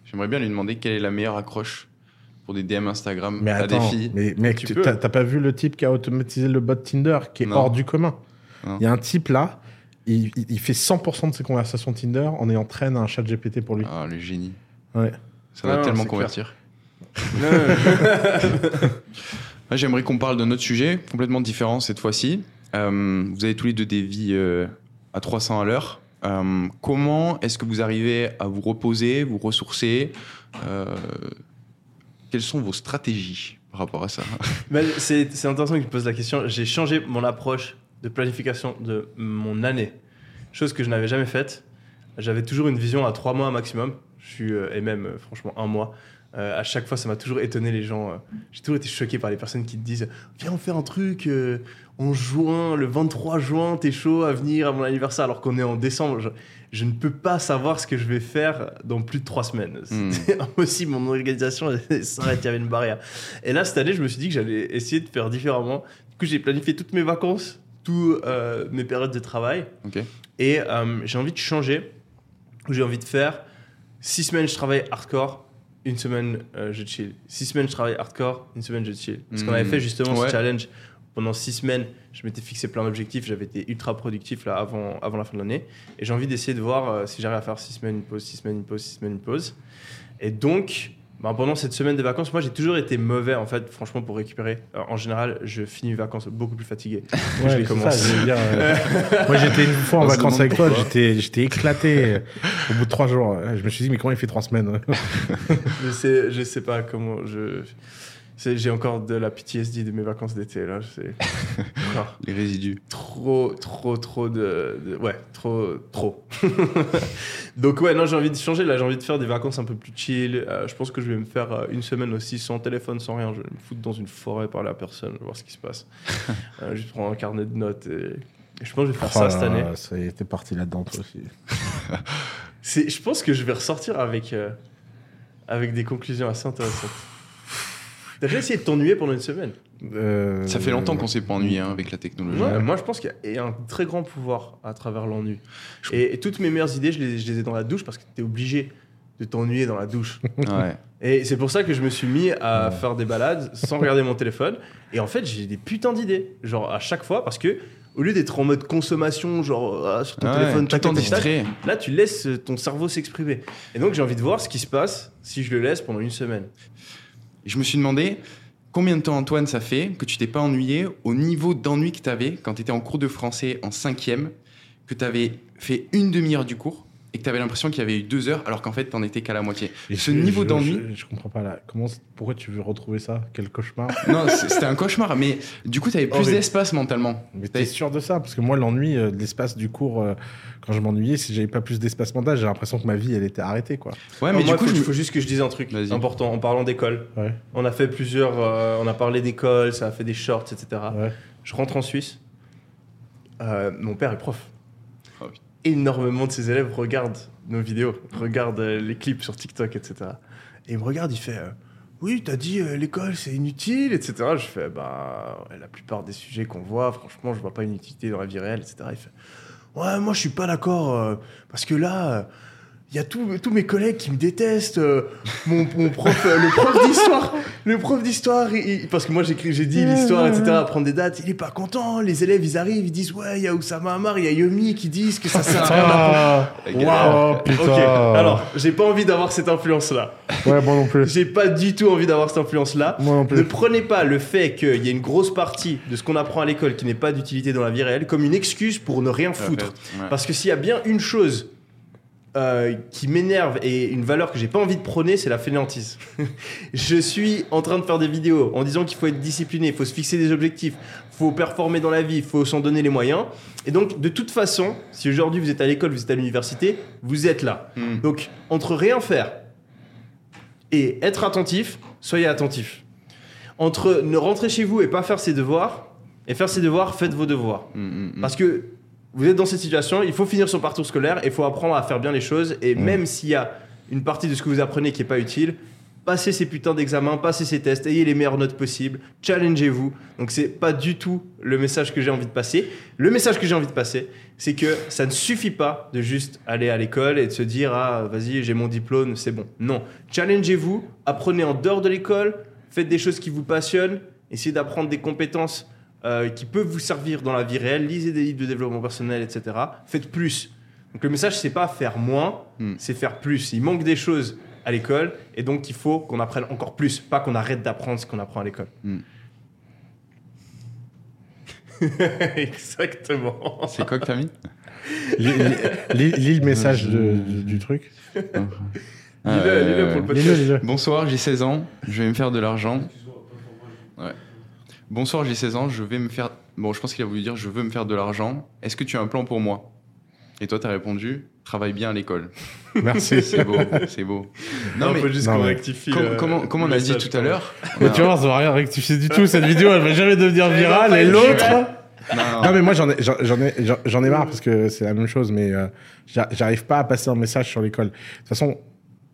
J'aimerais bien lui demander quelle est la meilleure accroche pour des DM Instagram Mais à des attends, filles. mais mec, t'as pas vu le type qui a automatisé le bot Tinder qui est Non. hors du commun? Il y a un type là, il, il- il fait 100% de ses conversations Tinder en ayant traîné un chat GPT pour lui. Ah, le génie. Ouais. Ça va Ah tellement c'est convertir. <laughs> J'aimerais qu'on parle d'un autre sujet, complètement différent cette fois-ci. Euh, vous avez tous les deux des vies euh, à 300 à l'heure. Euh, comment est-ce que vous arrivez à vous reposer, vous ressourcer Euh, Quelles sont vos stratégies par rapport à ça? C'est c'est intéressant que tu poses la question. J'ai changé mon approche de planification de mon année, chose que je n'avais jamais faite. J'avais toujours une vision à trois mois maximum, je suis, euh, et même euh, franchement un mois. Euh, à chaque fois, ça m'a toujours étonné les gens. J'ai toujours été choqué par les personnes qui te disent Viens, on fait un truc en juin, le 23 juin, t'es chaud à venir à mon anniversaire alors qu'on est en décembre. Je, je ne peux pas savoir ce que je vais faire dans plus de trois semaines. Hmm. C'était <laughs> impossible, mon organisation s'arrête, il y avait une barrière. Et là, cette année, je me suis dit que j'allais essayer de faire différemment. Du coup, j'ai planifié toutes mes vacances, toutes mes périodes de travail. Et euh, j'ai envie de changer. J'ai envie de faire six semaines, je travaille hardcore. Une semaine, euh, je chill. Six semaines, je travaille hardcore. Une semaine, je chill. Parce qu'on Hmm. avait fait justement Ouais. ce challenge pendant six semaines. Je m'étais fixé plein d'objectifs. J'avais été ultra productif là avant, avant la fin de l'année. Et j'ai envie d'essayer de voir euh, si j'arrive à faire six semaines, une pause, six semaines, une pause, six semaines, une pause. Et donc, ben, pendant cette semaine de vacances, moi j'ai toujours été mauvais en fait, franchement, pour récupérer. En général, je finis mes vacances beaucoup plus fatigué. Ouais, je les c'est commence. ça, je veux dire, euh, <laughs> Moi, j'étais une fois en On vacances avec toi, j'étais j'étais éclaté euh, au bout de trois jours. Je me suis dit, mais comment il fait trois semaines <laughs> je, sais, je sais pas comment je. J'ai encore de la PTSD de mes vacances d'été là. <laughs> Les résidus. trop, trop, trop de, de- Ouais, trop, trop. <laughs> Donc, ouais, non, j'ai envie de changer là. J'ai envie de faire des vacances un peu plus chill. Euh, je pense que je vais me faire euh, une semaine aussi sans téléphone, sans rien. Je vais me foutre dans une forêt, parler à personne, voir ce qui se passe. <laughs> Euh, juste prendre un carnet de notes et. et je pense que je vais faire ça cette année. Oh Ça y est, t'es parti là-dedans, toi aussi. Je pense que je vais ressortir avec, euh, avec des conclusions assez intéressantes. T'as déjà essayé de t'ennuyer pendant une semaine Euh, Ça fait longtemps qu'on s'est pas ennuyé hein, avec la technologie. Ouais, Moi, je pense qu'il y a un très grand pouvoir à travers l'ennui. Et, et toutes mes meilleures idées, je les, je les ai dans la douche parce que t'es obligé de t'ennuyer dans la douche. Ouais. Et c'est pour ça que je me suis mis à Ouais. faire des balades sans regarder mon téléphone. Et en fait, j'ai des putains d'idées. Genre, à chaque fois, parce que au lieu d'être en mode consommation, genre ah, sur ton Ah ouais, téléphone, tout tac, tac, distrait. là, tu laisses ton cerveau s'exprimer. Et donc, j'ai envie de voir ce qui se passe si je le laisse pendant une semaine. Je me suis demandé combien de temps, Antoine, ça fait que tu t'es pas ennuyé au niveau d'ennui que tu avais quand tu étais en cours de français en cinquième, que tu avais fait une demi-heure du cours et que tu avais l'impression qu'il y avait eu deux heures alors qu'en fait, t'en étais qu'à la moitié. Et Ce je- niveau d'ennui- Je, je comprends pas là. Comment, pourquoi tu veux retrouver ça? Quel cauchemar <laughs> Non, c'était un cauchemar, mais du coup, tu avais plus d'espace mentalement. Mais t'es sûr de ça? Parce que moi, l'ennui euh, de l'espace du cours, euh, quand je m'ennuyais, si j'avais pas plus d'espace mental, j'ai l'impression que ma vie, elle était arrêtée, quoi. Ouais, Non, mais moi, du coup, faut, je me- faut juste que je dise un truc Vas-y. important en parlant d'école. Ouais. On a fait plusieurs. euh, on a parlé d'école, ça a fait des shorts, etc. Ouais. Je rentre en Suisse. Euh, mon père est prof. Énormément de ses élèves regardent nos vidéos, regardent euh, les clips sur TikTok, etc. Et il me regarde, il fait euh, Oui, t'as dit euh, l'école c'est inutile, etc. Je fais Bah, la plupart des sujets qu'on voit, franchement, je vois pas une utilité dans la vie réelle, etc. Il fait Ouais, moi je suis pas d'accord, euh, parce que là. Il y a tous tous mes collègues qui me détestent. euh, mon, mon prof, euh, le prof d'histoire, le prof d'histoire, parce que moi j'écris, j'ai dit l'histoire, etc. À prendre des dates, il est pas content. Les élèves, ils arrivent, ils disent ouais, il y a Oussama Hamar, il y a Yomi qui disent que ça sert à rien d'apprendre. Ah, Waouh. putain. Ok. Alors, j'ai pas envie d'avoir cette influence-là. Ouais, moi non plus. J'ai pas du tout envie d'avoir cette influence-là. Moi non Ne plus. prenez pas le fait qu'il y ait une grosse partie de ce qu'on apprend à l'école qui n'est pas d'utilité dans la vie réelle comme une excuse pour ne rien foutre. Ouais. Parce que s'il y a bien une chose euh, qui m'énerve et une valeur que j'ai pas envie de prôner, c'est la fainéantise. <laughs> je suis en train de faire des vidéos en disant qu'il faut être discipliné, il faut se fixer des objectifs, il faut performer dans la vie, il faut s'en donner les moyens. Et donc, de toute façon, si aujourd'hui vous êtes à l'école, vous êtes à l'université, vous êtes là. Hmm. Donc, entre rien faire et être attentif, soyez attentif. Entre ne rentrer chez vous et pas faire ses devoirs, et faire ses devoirs, faites vos devoirs. Mm, mm, mm. Parce que vous êtes dans cette situation, il faut finir son parcours scolaire et il faut apprendre à faire bien les choses. Et Mm. même s'il y a une partie de ce que vous apprenez qui est pas utile, passez ces putains d'examens, passez ces tests, ayez les meilleures notes possibles, challengez-vous. Donc c'est pas du tout le message que j'ai envie de passer. Le message que j'ai envie de passer, c'est que ça ne suffit pas de juste aller à l'école et de se dire ah vas-y j'ai mon diplôme, c'est bon. Non, challengez-vous, apprenez en dehors de l'école, faites des choses qui vous passionnent, essayez d'apprendre des compétences euh, qui peuvent vous servir dans la vie réelle, lisez des livres de développement personnel, etc. Faites plus. Donc le message, c'est pas faire moins, Hmm. c'est faire plus. Il manque des choses à l'école, et donc il faut qu'on apprenne encore plus, pas qu'on arrête d'apprendre ce qu'on apprend à l'école. Hmm. <laughs> Exactement. C'est quoi que t'as mis? Lis, le message de- du, du truc. Lis-le, Euh, lis-le pour le Lis-le, podcast. lis-le. Bonsoir, j'ai 16 ans, je vais me faire de l'argent. Ouais. Bonsoir, j'ai 16 ans, je vais me faire. Bon, je pense qu'il a voulu dire je veux me faire de l'argent. Est-ce que tu as un plan pour moi? Et toi, t'as répondu travaille bien à l'école. Merci. <laughs> C'est beau, c'est beau. Non, Non, mais faut juste qu'on rectifie. comme, le- comment, comme on a dit message, tout à l'heure? <laughs> Mais tu vas voir, ça va rien rectifier du tout. Cette <laughs> vidéo, elle va jamais devenir virale. Et l'autre? Non, Non, mais moi, j'en ai, j'en ai, j'en- ai marre parce que c'est la même chose, mais euh, j'a- j'arrive pas à passer un message sur l'école. De toute façon,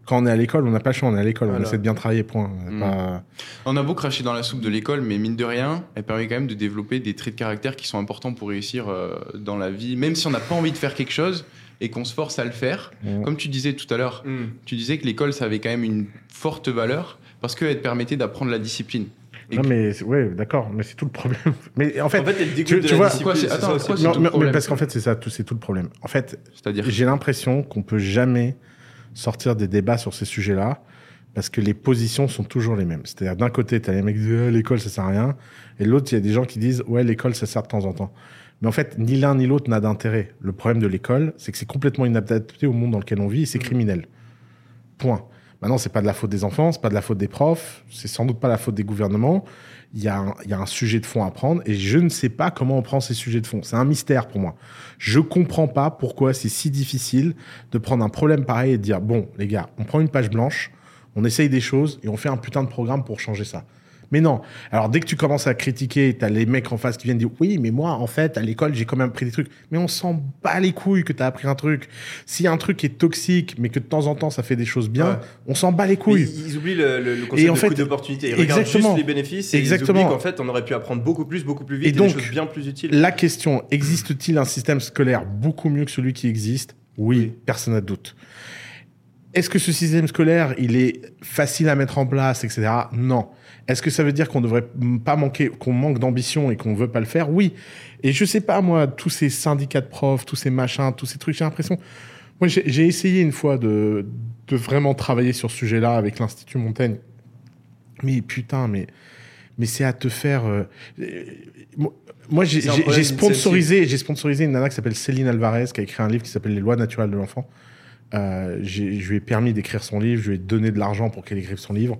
quand on est à l'école, on n'a pas le choix, on est à l'école, on essaie de bien travailler, point. On Mm. pas- On a beau cracher dans la soupe de l'école, mais mine de rien, elle permet quand même de développer des traits de caractère qui sont importants pour réussir euh, dans la vie, même si on n'a pas envie de faire quelque chose et qu'on se force à le faire. Mm. Comme tu disais tout à l'heure, Hmm. tu disais que l'école, ça avait quand même une forte valeur parce qu'elle te permettait d'apprendre la discipline. Et Non, mais ouais, d'accord, mais c'est tout le problème. <laughs> Mais en fait, En fait, elle dégoûte tu- de tu la vois- Pourquoi c'est- attends, ça pourquoi non, tout le mais- parce qu'en fait, c'est ça, tout, c'est tout le problème. En fait, C'est-à-dire j'ai l'impression qu'on peut jamais sortir des débats sur ces sujets-là parce que les positions sont toujours les mêmes. C'est-à-dire, d'un côté, tu as les mecs qui disent l'école, ça sert à rien. Et de l'autre, il y a des gens qui disent ouais, l'école, ça sert de temps en temps. Mais en fait, ni l'un ni l'autre n'a d'intérêt. Le problème de l'école, c'est que c'est complètement inadapté au monde dans lequel on vit et c'est criminel. Point. Maintenant, c'est pas de la faute des enfants, c'est pas de la faute des profs, c'est sans doute pas la faute des gouvernements. Il y, a un, sujet de fond à prendre et je ne sais pas comment on prend ces sujets de fond. C'est un mystère pour moi. Je comprends pas pourquoi c'est si difficile de prendre un problème pareil et de dire bon, les gars, on prend une page blanche, on essaye des choses et on fait un putain de programme pour changer ça. Mais non. Alors, dès que tu commences à critiquer, t'as les mecs en face qui viennent dire oui, mais moi, en fait, à l'école, j'ai quand même appris des trucs. Mais on s'en bat les couilles que t'as appris un truc. A un truc est toxique, mais que de temps en temps, ça fait des choses bien, Ouais. on s'en bat les couilles. ils, ils oublient le, le- le Et concept en de fait- coût d'opportunité. Ils regardent juste les bénéfices et Exactement. ils oublient qu'en fait, on aurait pu apprendre beaucoup plus, beaucoup plus vite Et et, donc, des choses bien plus utiles. La question, existe-t-il un système scolaire beaucoup mieux que celui qui existe? Oui, Oui. personne n'a de doute. Est-ce que ce système scolaire, il est facile à mettre en place, etc. Non. Est-ce que ça veut dire qu'on devrait m- pas manquer, qu'on manque d'ambition et qu'on veut pas le faire? Oui. Et je sais pas, moi, tous ces syndicats de profs, tous ces machins, tous ces trucs, j'ai l'impression. Moi, j'ai essayé une fois de, de vraiment travailler sur ce sujet-là avec l'Institut Montaigne. Mais putain, mais, mais c'est à te faire. euh, euh, moi- j'ai sponsorisé, j'ai sponsorisé une nana qui s'appelle Céline Alvarez, qui a écrit un livre qui s'appelle Les lois naturelles de l'enfant. Euh, je lui ai permis d'écrire son livre, je lui ai donné de l'argent pour qu'elle écrive son livre.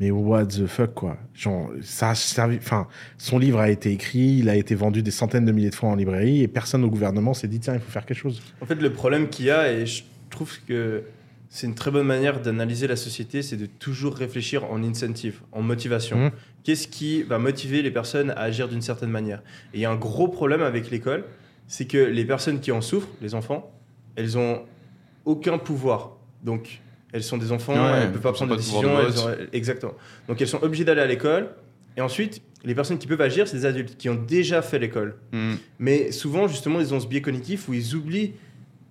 Mais what the fuck, quoi. Genre, ça a servi. Enfin, son livre a été écrit, il a été vendu des centaines de milliers de fois en librairie et personne au gouvernement s'est dit tiens, il faut faire quelque chose. En fait, le problème qu'il y a, et je trouve que c'est une très bonne manière d'analyser la société, c'est de toujours réfléchir en incentive, en motivation. Mhm. Qu'est-ce qui va motiver les personnes à agir d'une certaine manière? Et il y a un gros problème avec l'école, c'est que les personnes qui en souffrent, les enfants, elles ont aucun pouvoir. Donc, elles sont des enfants, Ouais, elles ne peuvent pas prendre de décision. de elles ont- Exactement. Donc, elles sont obligées d'aller à l'école. Et ensuite, les personnes qui peuvent agir, c'est des adultes qui ont déjà fait l'école. Hmm. Mais souvent, justement, ils ont ce biais cognitif où ils oublient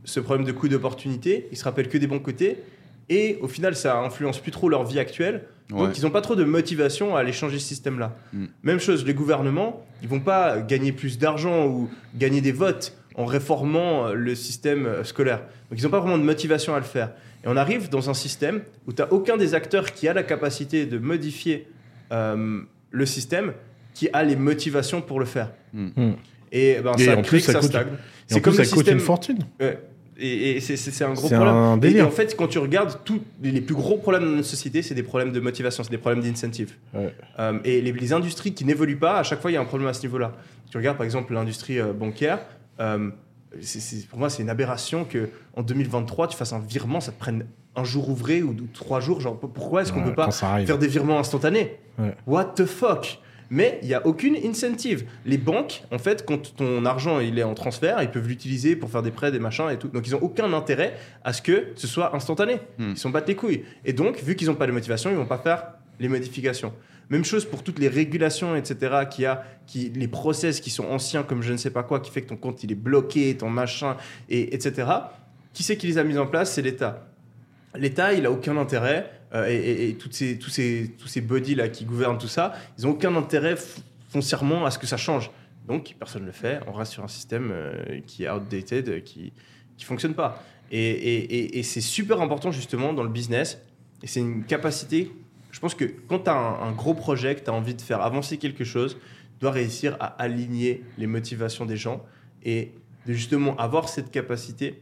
ce problème de coût d'opportunité, ils se rappellent que des bons côtés, et au final, ça influence plus trop leur vie actuelle. Ouais. Donc, ils n'ont pas trop de motivation à aller changer ce système-là. Mm. Même chose, les gouvernements, ils vont pas gagner plus d'argent ou gagner des votes en réformant le système scolaire. Donc, ils n'ont pas vraiment de motivation à le faire. Et on arrive dans un système où tu n'as aucun des acteurs qui a la capacité de modifier euh, le système qui a les motivations pour le faire. Mm. Et, ben, Et ça en crée plus, que ça ça coûte- stagne. C'est plus, comme ça le coûte système. une fortune. Ouais. Et, et c'est- un gros C'est problème. un Et- délire. Et, en fait, quand tu regardes tous les plus gros problèmes dans notre société, c'est des problèmes de motivation, c'est des problèmes d'incentive. Ouais. Euh, et les, les industries qui n'évoluent pas, à chaque fois, il y a un problème à ce niveau-là. Tu regardes par exemple l'industrie euh, bancaire. Pour moi, c'est une aberration que en 2023, tu fasses un virement, ça te prenne un jour ouvré ou, ou trois jours. Genre, pourquoi est-ce qu'on Ouais, peut pas faire des virements instantanés? Ouais. What the fuck? Mais il n'y a aucune incentive. Les banques, en fait, quand ton argent il est en transfert, ils peuvent l'utiliser pour faire des prêts, des machins et tout. Donc ils n'ont aucun intérêt à ce que ce soit instantané. Hmm. Ils s'en battent les couilles. Et donc, vu qu'ils n'ont pas de motivation, ils vont pas faire les modifications. Même chose pour toutes les régulations, etc. Qui a, qui, les process qui sont anciens, comme je ne sais pas quoi, qui fait que ton compte il est bloqué, ton machin, et, etc. Qui c'est qui les a mis en place? C'est l'État. L'État, il a aucun intérêt, euh, et, et- ces, tous ces, tous ces bodies là qui gouvernent tout ça, ils ont aucun intérêt foncièrement à ce que ça change. Donc personne ne le fait. On reste sur un système euh, qui est outdated, qui qui fonctionne pas. Et- et c'est super important justement dans le business. Et c'est une capacité. Je pense que quand tu as un, un gros projet, que tu as envie de faire avancer quelque chose, tu dois réussir à aligner les motivations des gens et de justement avoir cette capacité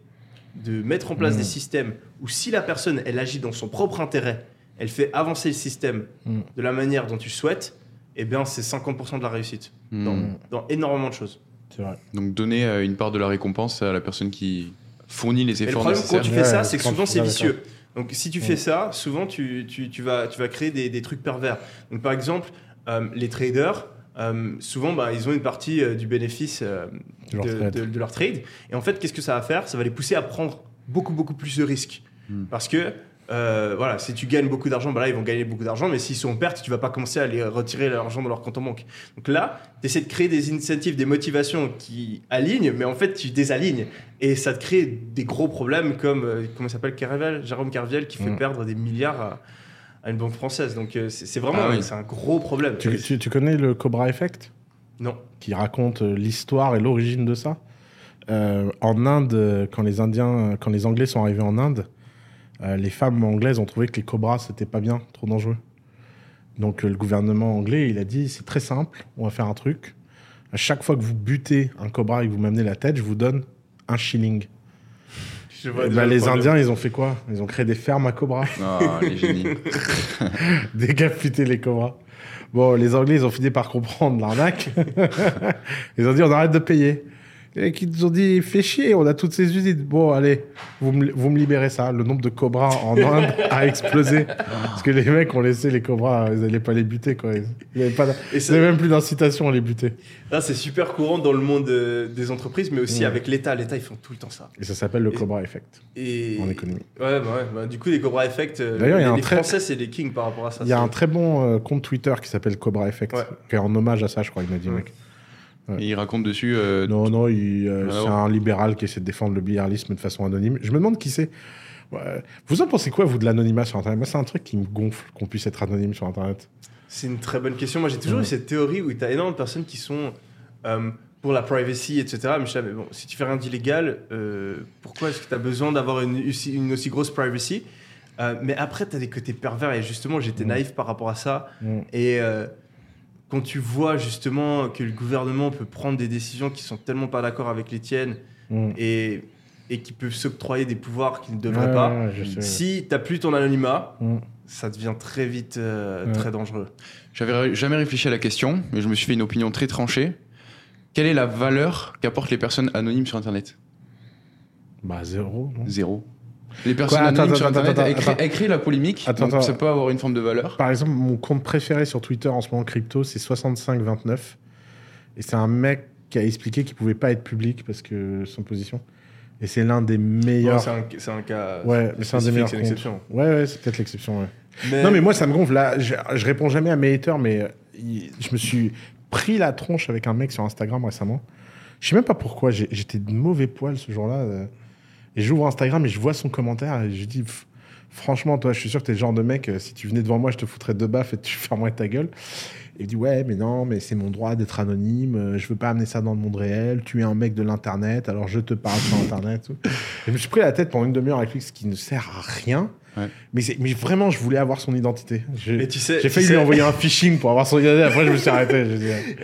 de mettre en place Mm. des systèmes où si la personne elle agit dans son propre intérêt, elle fait avancer le système Mm. de la manière dont tu souhaites, eh bien c'est 50% de la réussite dans, Hmm. dans énormément de choses. Vrai. Donc donner euh, une part de la récompense à la personne qui fournit les Et le efforts problème quand nécessaires. tu fais Ouais, ça, c'est que quand souvent c'est vicieux. Donc si tu fais ça, souvent tu, tu, tu vas, tu vas créer des, des trucs pervers. Donc par exemple, euh, les traders, euh, souvent bah, ils ont une partie euh, du bénéfice De leur de, trade. de- de leur trade. Et en fait, qu'est-ce que ça va faire? Ça va les pousser à prendre beaucoup, beaucoup plus de risques. Hmm. Parce que euh, voilà, si tu gagnes beaucoup d'argent, bah là ils vont gagner beaucoup d'argent, mais s'ils sont en perte, tu vas pas commencer à les retirer l'argent de leur compte en banque. Donc là, tu essaies de créer des incentives, des motivations qui alignent, mais en fait tu désalignes. Et ça te crée des gros problèmes comme, euh, comment s'appelle, Jérôme Carviel, qui fait Mm. perdre des milliards à, à une banque française. Donc euh, c'est vraiment Ah oui. c'est un gros problème. Tu, tu- tu connais le Cobra Effect? Non. qui raconte euh, l'histoire et l'origine de ça? En Inde, quand les Indiens, quand les Anglais sont arrivés en Inde, euh, les femmes anglaises ont trouvé que les cobras c'était pas bien, trop dangereux. Donc euh, le gouvernement anglais, il a dit c'est très simple, on va faire un truc. À chaque fois que vous butez un cobra et que vous m'amenez la tête, je vous donne un shilling. Je Eh vois ben, les problème. Indiens, ils ont fait quoi? Ils ont créé des fermes à cobras. Les génies. <laughs> décapiter les cobras. Bon, les Anglais, ils ont fini par comprendre l'arnaque. <laughs> ils ont dit, on arrête de payer. Et qui nous ont dit, fais chier, on a toutes ces usines. Bon, allez, vous me, vous me libérez ça. Le nombre de cobras en <laughs> Inde a explosé. Parce que les mecs ont laissé les cobras, ils n'allaient pas les buter, quoi. Ils n'avaient pas, même plus d'incitation à les buter. Là, c'est super courant dans le monde euh, des entreprises, mais aussi avec l'État. L'État, ils font tout le temps ça. Et ça s'appelle le Et- Cobra Effect Et... en économie. Ouais, bah ouais. bah, du coup, les Cobra Effect, euh, D'ailleurs, il y a les, un les très- Français, c'est les kings par rapport à ça. Il y a un très bon euh, compte Twitter qui s'appelle Cobra Effect, qui est en hommage à ça, je crois, il m'a dit, Ouais. mec. Et il raconte dessus. euh, Non, non, il, euh, Ah c'est un libéral qui essaie de défendre le billardisme de façon anonyme. Je me demande qui c'est. Ouais. Vous en pensez quoi, vous, de l'anonymat sur Internet? Moi, c'est un truc qui me gonfle qu'on puisse être anonyme sur Internet. C'est une très bonne question. Moi, j'ai toujours Ouais. eu cette théorie où tu as énormément de personnes qui sont euh, pour la privacy, etc. Mais je sais, mais bon, si tu fais rien d'illégal, euh, pourquoi est-ce que tu as besoin d'avoir une, aussi- une aussi grosse privacy? Euh, Mais après, tu as des côtés pervers et justement, j'étais Mm. naïf par rapport à ça. Mm. Et euh, quand tu vois justement que le gouvernement peut prendre des décisions qui sont tellement pas d'accord avec les tiennes Mm. et, et qui peuvent s'octroyer des pouvoirs qu'ils ne devraient Ouais, pas, ouais, si tu plus ton anonymat, Mm. ça devient très vite euh, Ouais. très dangereux. J'avais jamais réfléchi à la question, mais je me suis fait une opinion très tranchée. Quelle est la valeur qu'apportent les personnes anonymes sur Internet? Bah, zéro. non Zéro. Les personnes Quoi, attends, anonymes sur attends, Internet, attends, la polémique, Attends, donc attends. ça peut avoir une forme de valeur. Par exemple, mon compte préféré sur Twitter en ce moment crypto, c'est 6529. Et c'est un mec qui a expliqué qu'il pouvait pas être public parce que son position. Et c'est l'un des Bon, meilleurs. c'est un, cas. Ouais, mais c'est un des meilleurs C'est une comptes. exception. Ouais, ouais, c'est peut-être l'exception, ouais. Mais, Non, mais moi, ça me gonfle. Là, je, je réponds jamais à mes haters, mais euh, je me suis pris la tronche avec un mec sur Instagram récemment. Je sais même pas pourquoi. J'étais de mauvais poil ce jour-là. Et j'ouvre Instagram et je vois son commentaire et je dis, franchement, toi, je suis sûr que t'es le genre de mec, euh, si tu venais devant moi, je te foutrais deux baffes et tu <laughs> fermerais ta gueule. Et il dit, ouais, mais non, mais c'est mon droit d'être anonyme. euh, Je veux pas amener ça dans le monde réel. Tu es un mec de l'Internet, alors je te parle sur Internet. Et je me suis pris la tête pendant une demi-heure avec lui, ce qui ne sert à rien. Ouais. Mais, mais vraiment, je voulais avoir son identité. Tu sais, j'ai tu failli sais, lui envoyer un phishing pour avoir son identité. Après, je me suis arrêté.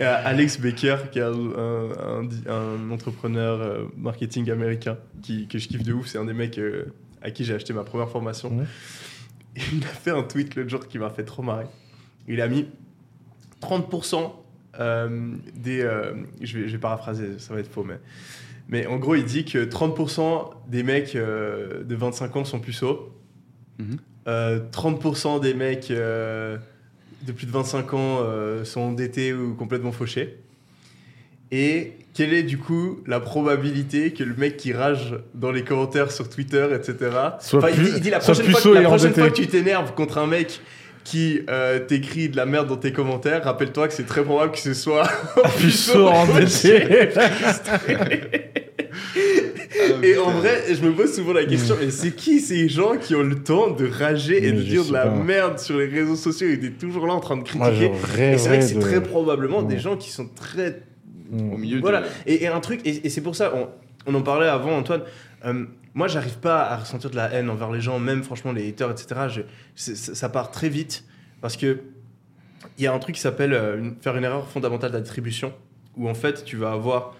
<laughs> Alex Baker, qui est un, un- entrepreneur euh, marketing américain qui, que je kiffe de ouf. C'est un des mecs euh, à qui j'ai acheté ma première formation. Ouais. Et <laughs> il a fait un tweet l'autre jour qui m'a fait trop marrer. Il a mis 30% euh, des. euh, je, vais, je vais paraphraser, ça va être faux, mais. Mais en gros, il dit que 30% des mecs euh, de 25 ans sont puceaux. Mhm. Euh, 30% des mecs euh, de plus de 25 ans euh, sont endettés ou complètement fauchés. Et quelle est du coup la probabilité que le mec qui rage dans les commentaires sur Twitter, etc. Soit Enfin, il, plus- dit, il dit la prochaine, fois, que- la prochaine fois que tu t'énerves contre un mec qui euh, t'écrit de la merde dans tes commentaires, rappelle-toi que c'est très probable que ce soit <laughs> Puceau <laughs> endetté. <laughs> Et en vrai, je me pose souvent la question, mais c'est qui ces gens qui ont le temps de rager et Mais de dire de la pas. merde sur les réseaux sociaux? Et d'être toujours là en train de critiquer Et c'est vrai que c'est de... très probablement des Ouais. gens qui sont très. Mm. Au milieu Voilà. Et, et un truc, et, et c'est pour ça, on, on en parlait avant, Antoine. euh, moi, j'arrive pas à ressentir de la haine envers les gens, même franchement les haters, etc. Je- ça ça part très vite parce que il y a un truc qui s'appelle euh, faire une erreur fondamentale d'attribution où en fait tu vas avoir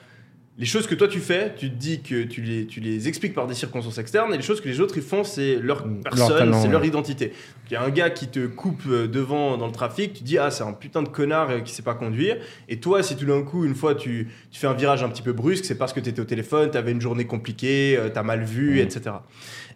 les choses que toi tu fais, tu te dis que tu les, tu les expliques par des circonstances externes et les choses que les autres ils font, c'est leur leur personne, c'est leur identité. Il y a un gars qui te coupe euh, devant dans le trafic, tu dis ah c'est un putain de connard euh, qui sait pas conduire. Et toi si tout d'un coup une fois tu, tu fais un virage un petit peu brusque, c'est parce que tu étais au téléphone, tu avais une journée compliquée, tu t'as mal vu, etc.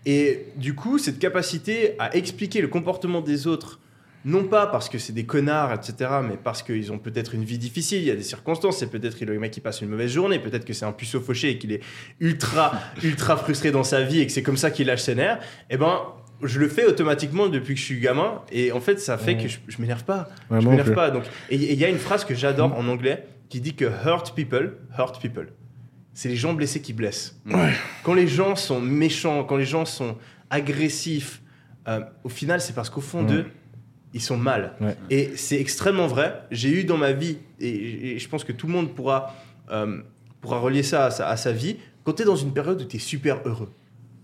Et du coup cette capacité à expliquer le comportement des autres non pas parce que c'est des connards, etc., mais parce qu'ils ont peut-être une vie difficile, il y a des circonstances, c'est peut-être le mec qui passe une mauvaise journée, peut-être que c'est un puceau fauché et qu'il est ultra, <laughs> ultra frustré dans sa vie et que c'est comme ça qu'il lâche ses nerfs, eh ben, je le fais automatiquement depuis que je suis gamin, et en fait, ça fait Ouais. que je, je m'énerve pas. Ouais, je m'énerve pas. Donc, et il y a une phrase que j'adore en anglais qui dit que hurt people, hurt people. C'est les gens blessés qui blessent. Ouais. Quand les gens sont méchants, quand les gens sont agressifs, euh, au final, c'est parce qu'au fond Ouais. d'eux, ils sont mal. Ouais. Et c'est extrêmement vrai. J'ai eu dans ma vie, et, je pense que tout le monde pourra, euh, pourra relier ça à sa, à sa vie, quand tu es dans une période où tu es super heureux.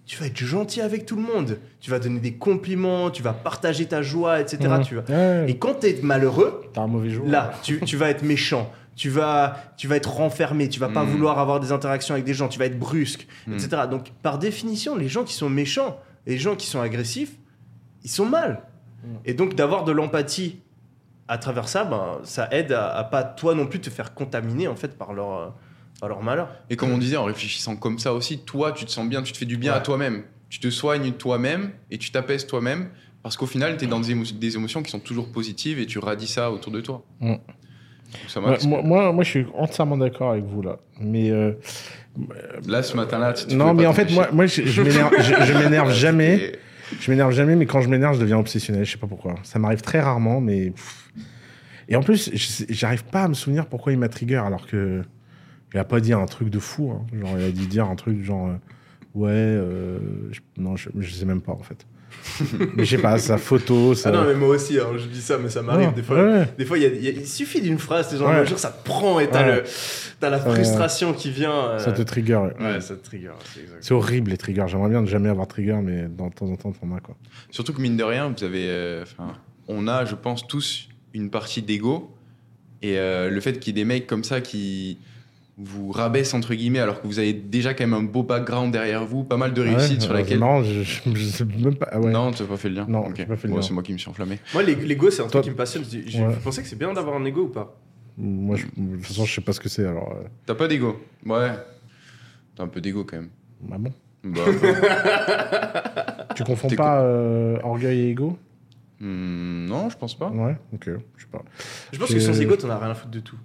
Tu vas être gentil avec tout le monde. Tu vas donner des compliments, tu vas partager ta joie, etc. Mm. Tu vas... Ouais, Et quand tu es malheureux, T'as un mauvais jour. Là, tu, tu vas être méchant, tu vas, tu vas être renfermé, tu vas pas Mm. vouloir avoir des interactions avec des gens, tu vas être brusque, Mm. etc. Donc, par définition, les gens qui sont méchants et les gens qui sont agressifs, ils sont mal. Mm. Et donc, d'avoir de l'empathie à travers ça, ben, ça aide à, à pas toi non plus te faire contaminer en fait par leur, euh, par leur malheur. Et comme on disait, en réfléchissant comme ça aussi, toi, tu te sens bien, tu te fais du bien Ouais. à toi-même. Tu te soignes toi-même et tu t'apaises toi-même parce qu'au final, tu es dans des, émo- des émotions qui sont toujours positives et tu radis ça autour de toi. Mm. Ça Ouais, moi, moi, moi, je suis entièrement d'accord avec vous là. Mais euh, Là, ce matin-là, tu tu non, mais en fait, moi, t'empêcher. moi, je, je m'énerve, je, je m'énerve <laughs> jamais. Je m'énerve jamais, mais quand je m'énerve, je deviens obsessionnel. Je sais pas pourquoi. Ça m'arrive très rarement, mais. Et en plus, j'arrive pas à me souvenir pourquoi il m'a trigger, alors que. Il a pas dit un truc de fou. hein. Genre, il a dit dire un truc genre. euh, ouais, euh, non, je, je sais même pas en fait. <laughs> mais je sais pas, sa photo, ça. Ah non, mais moi aussi, hein, je dis ça, mais ça m'arrive des fois. ouais. Des fois, il, y a- il y a- il suffit d'une phrase, ces gens Ouais. un jour, ça te prend et t'as, Ouais. le, la Ouais. frustration qui vient. euh, Ça te trigger. ouais. Ouais, ça te trigger. c'est exact. C'est horrible les triggers. J'aimerais bien ne jamais avoir de trigger, mais dans- de temps en temps, t'en as quoi. Surtout que mine de rien, vous avez, euh, on a, je pense, tous une partie d'ego. Et euh, le fait qu'il y ait des mecs comme ça qui vous rabaissent entre guillemets, alors que vous avez déjà quand même un beau background derrière vous, pas mal de réussite Ouais, sur alors, laquelle. Marrant, je, je, sais même pas. ah ouais. Non, tu n'as pas fait le lien. Non, Bon. C'est moi qui me suis enflammé. Moi, l'ego, c'est un Toi- truc qui me passionne. Je- je- Ouais. Vous pensez que c'est bien d'avoir un ego ou pas? Moi, je- de toute façon, je sais pas ce que c'est alors. euh, T'as pas d'ego? Ouais. T'as un peu d'ego quand même. bah bon? Bah, <laughs> Tu confonds pas euh, orgueil et ego? Hmm, non, je pense pas. Ouais, ok, je sais pas. Je pense que sans ego, t'en as rien à foutre de tout.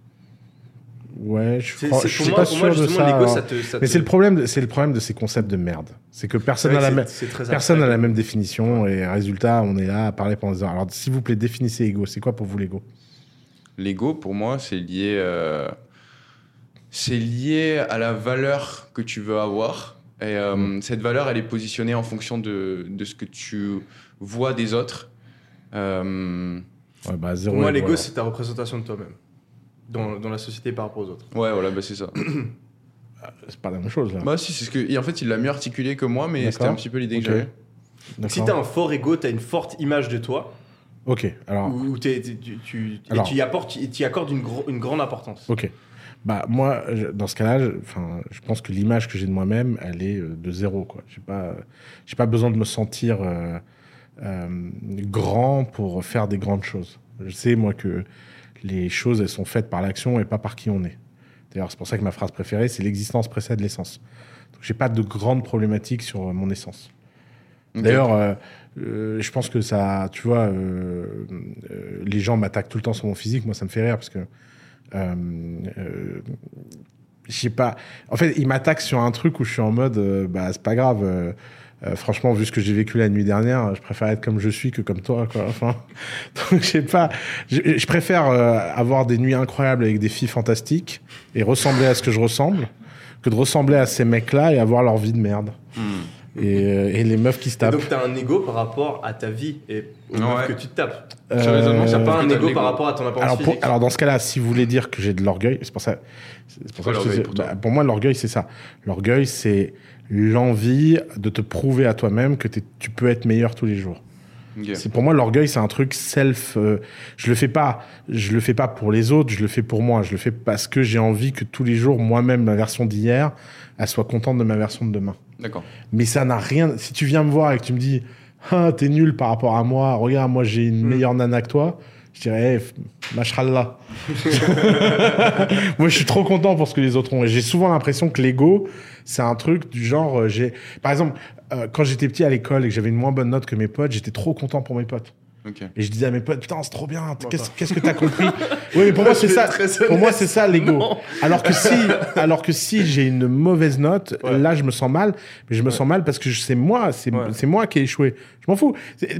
Ouais, je, C'est, crois- c'est- je pour suis moi, pas pour sûr moi, de ça. l'ego, alors. ça te. ça Mais te- c'est le problème, de- c'est le problème de ces concepts de merde. C'est que personne n'a la, même, personne n'a la même définition et résultat, on est là à parler pendant des heures. Alors, s'il vous plaît, définissez ego. C'est quoi pour vous l'ego? L'ego, pour moi, c'est lié, euh, c'est lié à la valeur que tu veux avoir. Et euh, Mm. cette valeur, elle est positionnée en fonction de, de ce que tu vois des autres. Euh, Ouais, bah zéro. Pour moi, ego, l'ego, c'est ta représentation de toi-même. Dans, dans la société par rapport aux autres. ouais, voilà, bah, c'est ça. <clears throat> c'est pas la même chose là. bah, si, c'est ce que. et en fait, il l'a mieux articulé que moi, mais c'était un petit peu l'idée que j'avais. Si t'as un fort ego, t'as une forte image de toi, Ok, alors. où, t'es- tu, tu- et Alors. tu y apportes, tu y accordes une, gro- une grande importance. Ok. Bah moi, je- dans ce cas-là, je, enfin, je pense que l'image que j'ai de moi-même, elle est euh, de zéro. Quoi. J'ai pas, j'ai pas besoin de me sentir euh, euh, grand pour faire des grandes choses. Je sais moi que les choses, elles sont faites par l'action et pas par qui on est. D'ailleurs, c'est pour ça que ma phrase préférée, c'est l'existence précède l'essence. Donc j'ai pas de grandes problématiques sur euh, mon essence. D'ailleurs, euh, euh, je pense que ça, tu vois, euh, les gens m'attaquent tout le temps sur mon physique. Moi, ça me fait rire parce que, je sais pas. En fait, ils m'attaquent sur un truc où je suis en mode, bah, c'est pas grave. Euh, euh, franchement, vu ce que j'ai vécu la nuit dernière, je préfère être comme je suis que comme toi. Quoi. Enfin, <laughs> donc, je sais pas. Je, je préfère euh, avoir des nuits incroyables avec des filles fantastiques et ressembler à ce que je ressemble que de ressembler à ces mecs-là et avoir leur vie de merde. Hmm. Et, euh, et les meufs qui se Et tapent. donc t'as un ego par rapport à ta vie et aux Ouais. meufs que tu te tapes. Raisonnement, T'as Euh, pas un ego par rapport à ton apparence alors, pour- physique. alors dans ce cas-là, si vous voulez dire que j'ai de l'orgueil, c'est pour ça. C'est pour, ça que je te l'orgueil dis- pour toi bah, pour moi, l'orgueil, c'est ça. L'orgueil, c'est l'envie de te prouver à toi-même que tu peux être meilleur tous les jours. C'est pour moi l'orgueil, c'est un truc self. euh, je le fais pas. Je le fais pas pour les autres. Je le fais pour moi. Je le fais parce que j'ai envie que tous les jours, moi-même, ma version d'hier, elle soit contente de ma version de demain. D'accord. Mais ça n'a rien. Si tu viens me voir et que tu me dis, ah, t'es nul par rapport à moi, regarde, moi j'ai une Mm. meilleure nana que toi, je dirais, mashrallah. <laughs> moi je suis trop content pour ce que les autres ont. Et j'ai souvent l'impression que l'ego, c'est un truc du genre, euh, j'ai. Par exemple, euh, quand j'étais petit à l'école et que j'avais une moins bonne note que mes potes, j'étais trop content pour mes potes. Et je disais à mes potes, putain, c'est trop bien, qu'est-ce qu'est-ce que t'as compris? Oui, mais pour moi, <laughs> c'est ça. Pour moi, c'est ça l'ego. Alors que si, alors que si j'ai une mauvaise note, Ouais. là, je me sens mal. Mais je me sens mal parce que je- c'est moi, c'est Ouais. c'est moi qui ai échoué. Je m'en fous.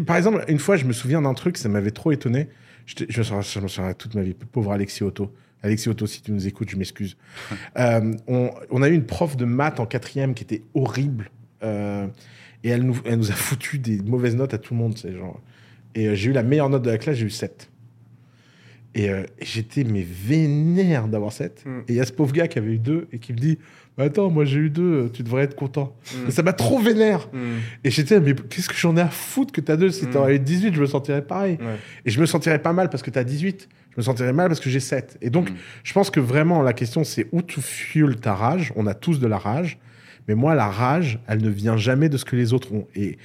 Par exemple, une fois, je me souviens d'un truc, ça m'avait trop étonné. Je je me souviens toute ma vie. Pauvre Alexis Otto. Alexis Otto, si tu nous écoutes, je m'excuse. <laughs> Euh, on, on a eu une prof de maths en quatrième qui était horrible. Euh, et elle nous, elle nous a foutu des mauvaises notes à tout le monde. Et euh, j'ai eu la meilleure note de la classe, j'ai eu 7. Et, euh, et j'étais mais vénère d'avoir 7. Mm. Et il y a ce pauvre gars qui avait eu 2 et qui me dit Bah Attends, moi j'ai eu 2, tu devrais être content. Mm. Et ça m'a trop vénère. Mm. Et j'étais Mais qu'est-ce que j'en ai à foutre que t'as 2 Si Mm. t'aurais eu 18, je me sentirais pareil. Ouais. Et je me sentirais pas mal parce que t'as 18. Je me sentirais mal parce que j'ai 7. Et donc, je pense que vraiment, la question, c'est où tu fuels ta rage? On a tous de la rage. Mais moi, la rage, elle ne vient jamais de ce que les autres ont. Et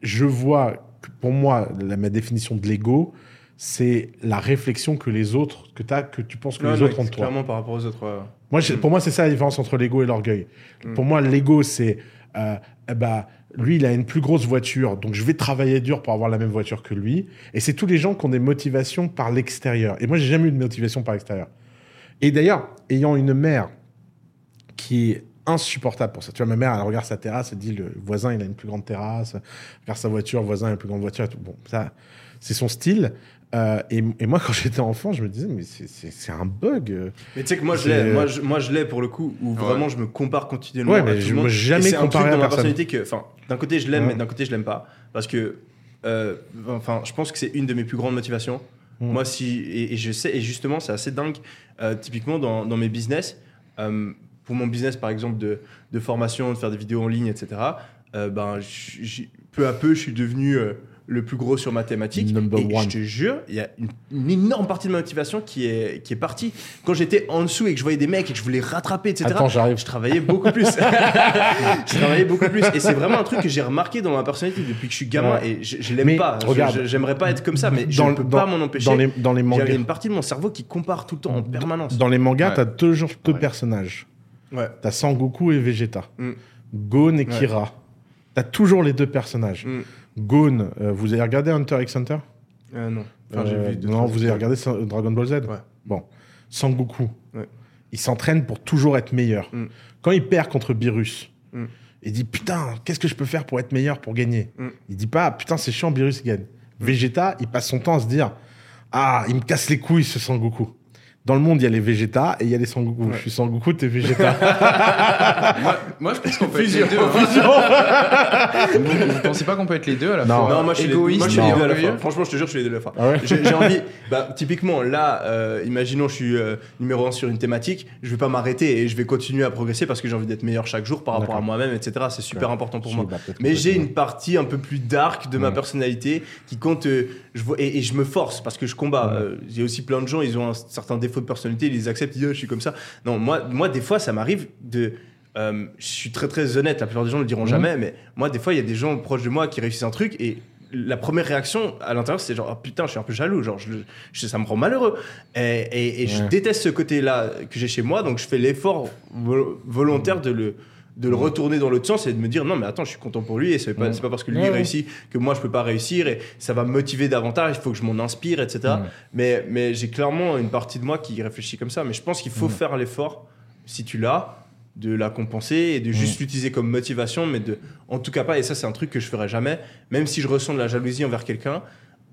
je vois que pour moi, la, ma définition de l'ego, c'est la réflexion que les autres, que, as, que tu penses que les non, autres ont de toi. Clairement par rapport aux autres. ouais. Moi. Pour moi, c'est ça la différence entre l'ego et l'orgueil. Mm. Pour moi, l'ego, c'est euh, ben, lui, il a une plus grosse voiture, donc je vais travailler dur pour avoir la même voiture que lui. Et c'est tous les gens qui ont des motivations par l'extérieur. Et moi, j'ai jamais eu de motivation par l'extérieur. Et d'ailleurs, ayant une mère qui est insupportable pour ça. Tu vois, ma mère, elle regarde sa terrasse, elle dit le voisin, il a une plus grande terrasse, regarde sa voiture, le voisin a une plus grande voiture. et tout. Bon, ça, c'est son style. Euh, et, et moi, <laughs> quand j'étais enfant, je me disais, mais c'est- un bug. Mais tu sais que moi je l'ai, moi je, moi je l'ai pour le coup où vraiment je me compare continuellement Ouais, à mais tout je me jamais Et c'est un comparé truc à ma personnalité que, enfin, d'un côté je l'aime, Ouais. mais d'un côté je l'aime pas parce que, euh, enfin, je pense que c'est une de mes plus grandes motivations. Moi si et, et je sais et justement c'est assez dingue. euh, typiquement dans, dans mes business, pour mon business par exemple de, de formation, de faire des vidéos en ligne, etc. ben peu à peu je suis devenu le plus gros sur ma thématique. Number et one. je te jure, il y a une, une énorme partie de ma motivation qui est, qui est partie. Quand j'étais en dessous et que je voyais des mecs et que je voulais rattraper, etc. Attends, j'arrive. je travaillais beaucoup plus. <laughs> <laughs> je travaillais beaucoup plus. Et c'est vraiment un truc que j'ai remarqué dans ma personnalité depuis que je suis gamin. Ouais. Et je, je l'aime pas. J'aimerais pas être comme ça, mais je ne peux dans- pas m'en empêcher. Dans les, dans les Il y a mangas, une partie de mon cerveau qui compare tout le temps en permanence. dans les mangas, Ouais. t'as toujours deux personnages. Ouais. T'as Sangoku et Vegeta. Mm. Gon et. Kira. T'as toujours les deux personnages. Mm. Gon, euh, vous avez regardé Hunter x Hunter? Euh, non. Enfin, Euh, j'ai vu deux, Non, vous avez regardé Dragon Ball Z? Ouais. Bon. Sangoku, Ouais. il s'entraîne pour toujours être meilleur. Mm. Quand il perd contre Beerus, Mm. il dit Putain, qu'est-ce que je peux faire pour être meilleur, pour gagner? Mm. Il dit pas Putain, c'est chiant, Beerus gagne. Vegeta, il passe son temps à se dire Ah, il me casse les couilles ce Sangoku. Dans le monde, il y a les Vegeta et il y a les Sangoku. Ouais. Je suis Sangoku, t'es Vegeta. <laughs> moi, moi, je pense qu'on peut Fusion. être les deux. hein. vous, vous pensez pas qu'on peut être les deux à la Non. fois Non, moi je suis les, égoïste moi, je suis les deux à la fois. Franchement, je te jure, je suis les deux à la fois. Ah ouais J'ai j'ai envie. Bah, typiquement, là, euh, imaginons, je suis euh, numéro un sur une thématique. Je vais pas m'arrêter et je vais continuer à progresser parce que j'ai envie d'être meilleur chaque jour par rapport à moi-même, etc. C'est super Ouais. important pour Je moi. peut-être Mais j'ai une partie un peu plus dark de ma personnalité qui compte. euh, je vois, et, et je me force parce que je combats. Ouais. Euh, J'ai aussi plein de gens, ils ont un certain défaut de personnalité, ils les acceptent, ils disent Oh, je suis comme ça. Non, moi, moi des fois, ça m'arrive de. euh, je suis très très honnête, la plupart des gens ne le diront Mhm. jamais, mais moi, des fois, il y a des gens proches de moi qui réussissent un truc et la première réaction à l'intérieur, c'est genre, oh, putain, je suis un peu jaloux, genre, je, je- ça me rend malheureux. Et, et- et je déteste ce côté-là que j'ai chez moi, donc je fais l'effort vo- volontaire de le, de le retourner dans l'autre sens et de me dire non mais attends je suis content pour lui et c'est pas, pas parce que lui Ouais, réussit que moi je peux pas réussir et ça va me motiver davantage il faut que je m'en inspire etc mais, mais j'ai clairement une partie de moi qui réfléchit comme ça mais je pense qu'il faut faire l'effort si tu l'as de la compenser et de juste l'utiliser comme motivation mais de en tout cas pas et ça c'est un truc que je ferai jamais même si je ressens de la jalousie envers quelqu'un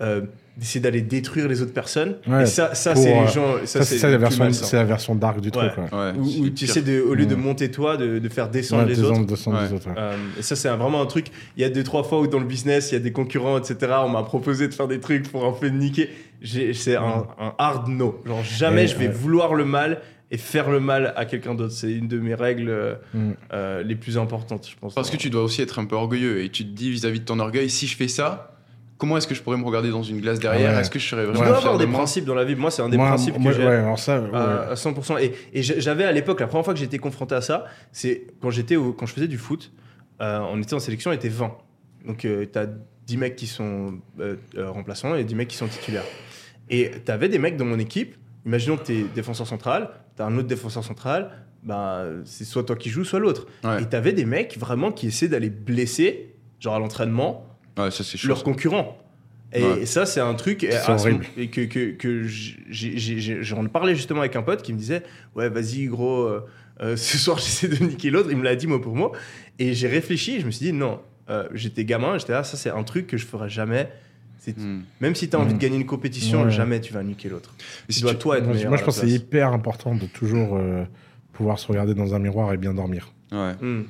euh, d'essayer d'aller détruire les autres personnes Ouais, et ça ça pour, c'est euh, les gens Ça, c'est ça, la version, malsain. c'est la version dark du truc. Ouais. Où, tu essaies de, au lieu de monter toi, de, de faire descendre Ouais, les descendre, autres. descendre les Ouais. autres, ouais. Euh, et ça, c'est un- vraiment un truc. Il y a deux, trois fois où dans le business, il y a des concurrents, etc. On m'a proposé de faire des trucs pour un peu niquer. J'ai- C'est un, un hard no. Genre, jamais Et, je vais ouais. vouloir le mal et faire le mal à quelqu'un d'autre. C'est une de mes règles euh, Mm. euh, les plus importantes, je pense. Parce que tu dois aussi être un peu orgueilleux et tu te dis vis-à-vis de ton orgueil, si je fais ça, comment est-ce que je pourrais me regarder dans une glace derrière? Ouais. Est-ce que je serais Tu vraiment dois fier avoir de des principes dans la vie. Moi, c'est un des Moi, principes moi, que j'ai. ouais, alors ça, ouais. à, à 100%. Et, et j'a- j'avais à l'époque, la première fois que j'étais confronté à ça, c'est quand, j'étais quand je faisais du foot, euh, on était en sélection, on était 20. Donc tu as 10 mecs qui sont euh, euh, remplaçants et 10 mecs qui sont titulaires. Et tu avais des mecs dans mon équipe, imaginons que tu es défenseur central, tu as un autre défenseur central, bah, c'est soit toi qui joues, soit l'autre. Ouais. Et tu avais des mecs vraiment qui essaient d'aller blesser, genre à l'entraînement, Ouais, ça c'est leurs concurrents. Et, Ouais. et ça, c'est un truc à ce horrible. moment- et que, que, j'en parlais justement avec un pote qui me disait Ouais, vas-y, gros, euh, euh, ce soir, <laughs> j'essaie de niquer l'autre. Il me l'a dit mot pour mot. Et j'ai réfléchi et je me suis dit Non, euh, j'étais gamin, j'étais là, ça, c'est un truc que je ferai jamais. C'est- Hmm. Même si tu as envie de gagner une compétition, Ouais. jamais tu vas niquer l'autre. Et Tu si dois tu- toi être Moi, meilleur. moi, à je pense que c'est hyper important de toujours euh, pouvoir se regarder dans un miroir et bien dormir. Ouais. Mm.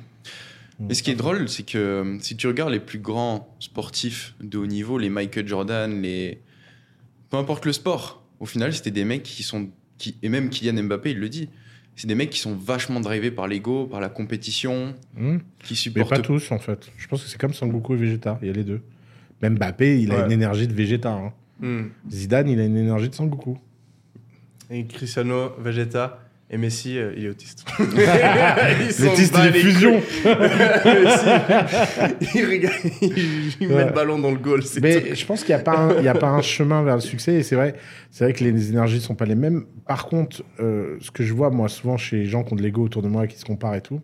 Et ce qui est drôle, c'est que euh, si tu regardes les plus grands sportifs de haut niveau, les Michael Jordan, les. Peu importe le sport, au final, c'était des mecs qui sont. Qui... Et même Kylian Mbappé, il le dit. C'est des mecs qui sont vachement drivés par l'ego, par la compétition, Hmm qui Mais supportent. pas tous, en fait. Je pense que c'est comme Sangoku et Vegeta. Il y a les deux. Même Mbappé, il a une énergie de Vegeta. hein. Mm. Zidane, il a une énergie de Sangoku. Et Cristiano, Vegeta et Messi, euh, il est autiste. L'autiste, <laughs> il est les fusion. <laughs> Messi, il, regarde, il, met Ouais. le ballon dans le goal. Mais je pense qu'il n'y a, pas un- il y a pas un chemin vers le succès. Et c'est vrai, c'est vrai que les énergies ne sont pas les mêmes. Par contre, euh, ce que je vois, moi, souvent chez les gens qui ont de l'ego autour de moi, qui se comparent et tout,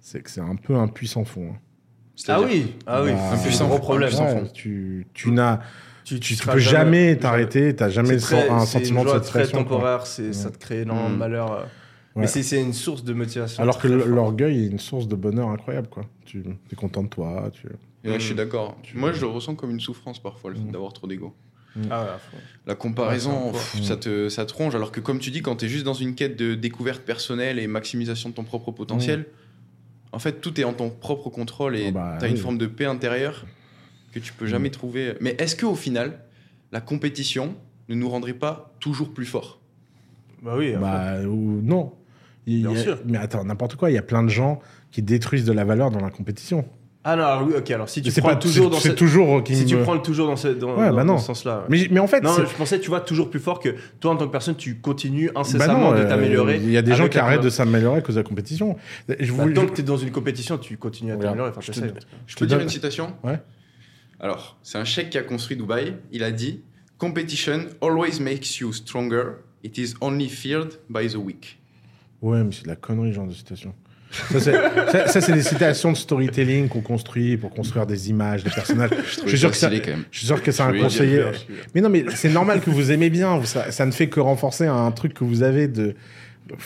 c'est que c'est un peu un puissant fond. hein. Ah C'est-à-dire- oui, ah oui, Bah, c'est puissant un gros problème. un puissant Ouais, fond. tu, tu n'as, tu, tu seras peux jamais t'arrêter, tu n'as jamais C'est très- un c'est sentiment une de joie très satisfaction. quoi. temporaire, c'est, ça te crée énormément de Mm. malheur. euh. Mais Ouais. c'est, c'est une source de motivation. Alors que très l'orgueil est une source de bonheur incroyable. Quoi. Tu es content de toi. Tu... Et là, je suis Mm. d'accord. Moi, je le ressens comme une souffrance parfois, le fait Mm. d'avoir trop d'ego. Ah. La comparaison, Ouais, c'est pff, ça, te, ça te ronge. Alors que, comme tu dis, quand tu es juste dans une quête de découverte personnelle et maximisation de ton propre potentiel, en fait, tout est en ton propre contrôle et Oh bah, tu as une forme de paix intérieure que tu peux jamais trouver. Mais est-ce qu'au final, la compétition ne nous rendrait pas toujours plus forts? Bah oui. Bah, ou non. Il y Bien a- sûr. Mais attends, n'importe quoi. Il y a plein de gens qui détruisent de la valeur dans la compétition. Ah non, alors oui, ok, alors si tu prends pas toujours c'est- dans cette- toujours Si tu prends le toujours dans ce, dans, Ouais, dans- bah dans ce sens-là. ouais. Mais, mais en fait, Non, je pensais, tu vois, toujours plus fort que toi, en tant que personne, tu continues bah incessamment non, de t'améliorer. Il y a des gens qui arrêtent de s'améliorer à cause de la compétition. Je Bah, voulais- tant que tu es dans une compétition, tu continues à t'améliorer. Enfin, je te-. Je te peux dire donne- une citation? Ouais. Alors, c'est un chèque qui a construit Dubaï. Il a dit Competition always makes you stronger. It is only feared by the weak. Ouais, mais c'est de la connerie, genre de citation. Ça, c'est ça- ça, c'est des citations de storytelling qu'on construit pour construire des images, des personnages. Je suis sûr que je suis sûr c'est un conseiller. Mais non, mais c'est normal que vous aimez bien. ça ne fait que renforcer un truc que vous avez de.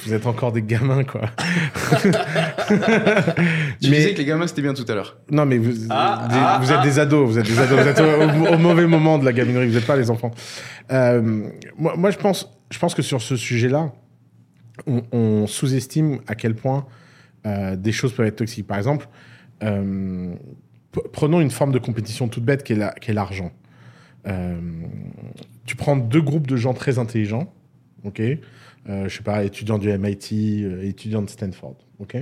Vous êtes encore des gamins, quoi. <laughs> Tu Mais- disais que les gamins, c'était bien tout à l'heure. Non, mais vous, Ah, des- ah, vous êtes ah. des ados. Vous êtes des ados. Vous êtes au, au mauvais moment de la gaminerie. Vous n'êtes pas les enfants. Euh, moi, moi, je pense, je pense que sur ce sujet-là, on, on sous-estime à quel point euh, des choses peuvent être toxiques. Par exemple, euh, prenons une forme de compétition toute bête qui est l'argent. Euh, tu prends deux groupes de gens très intelligents, ok? Je sais pas, étudiants du MIT, euh, étudiants de Stanford, ok?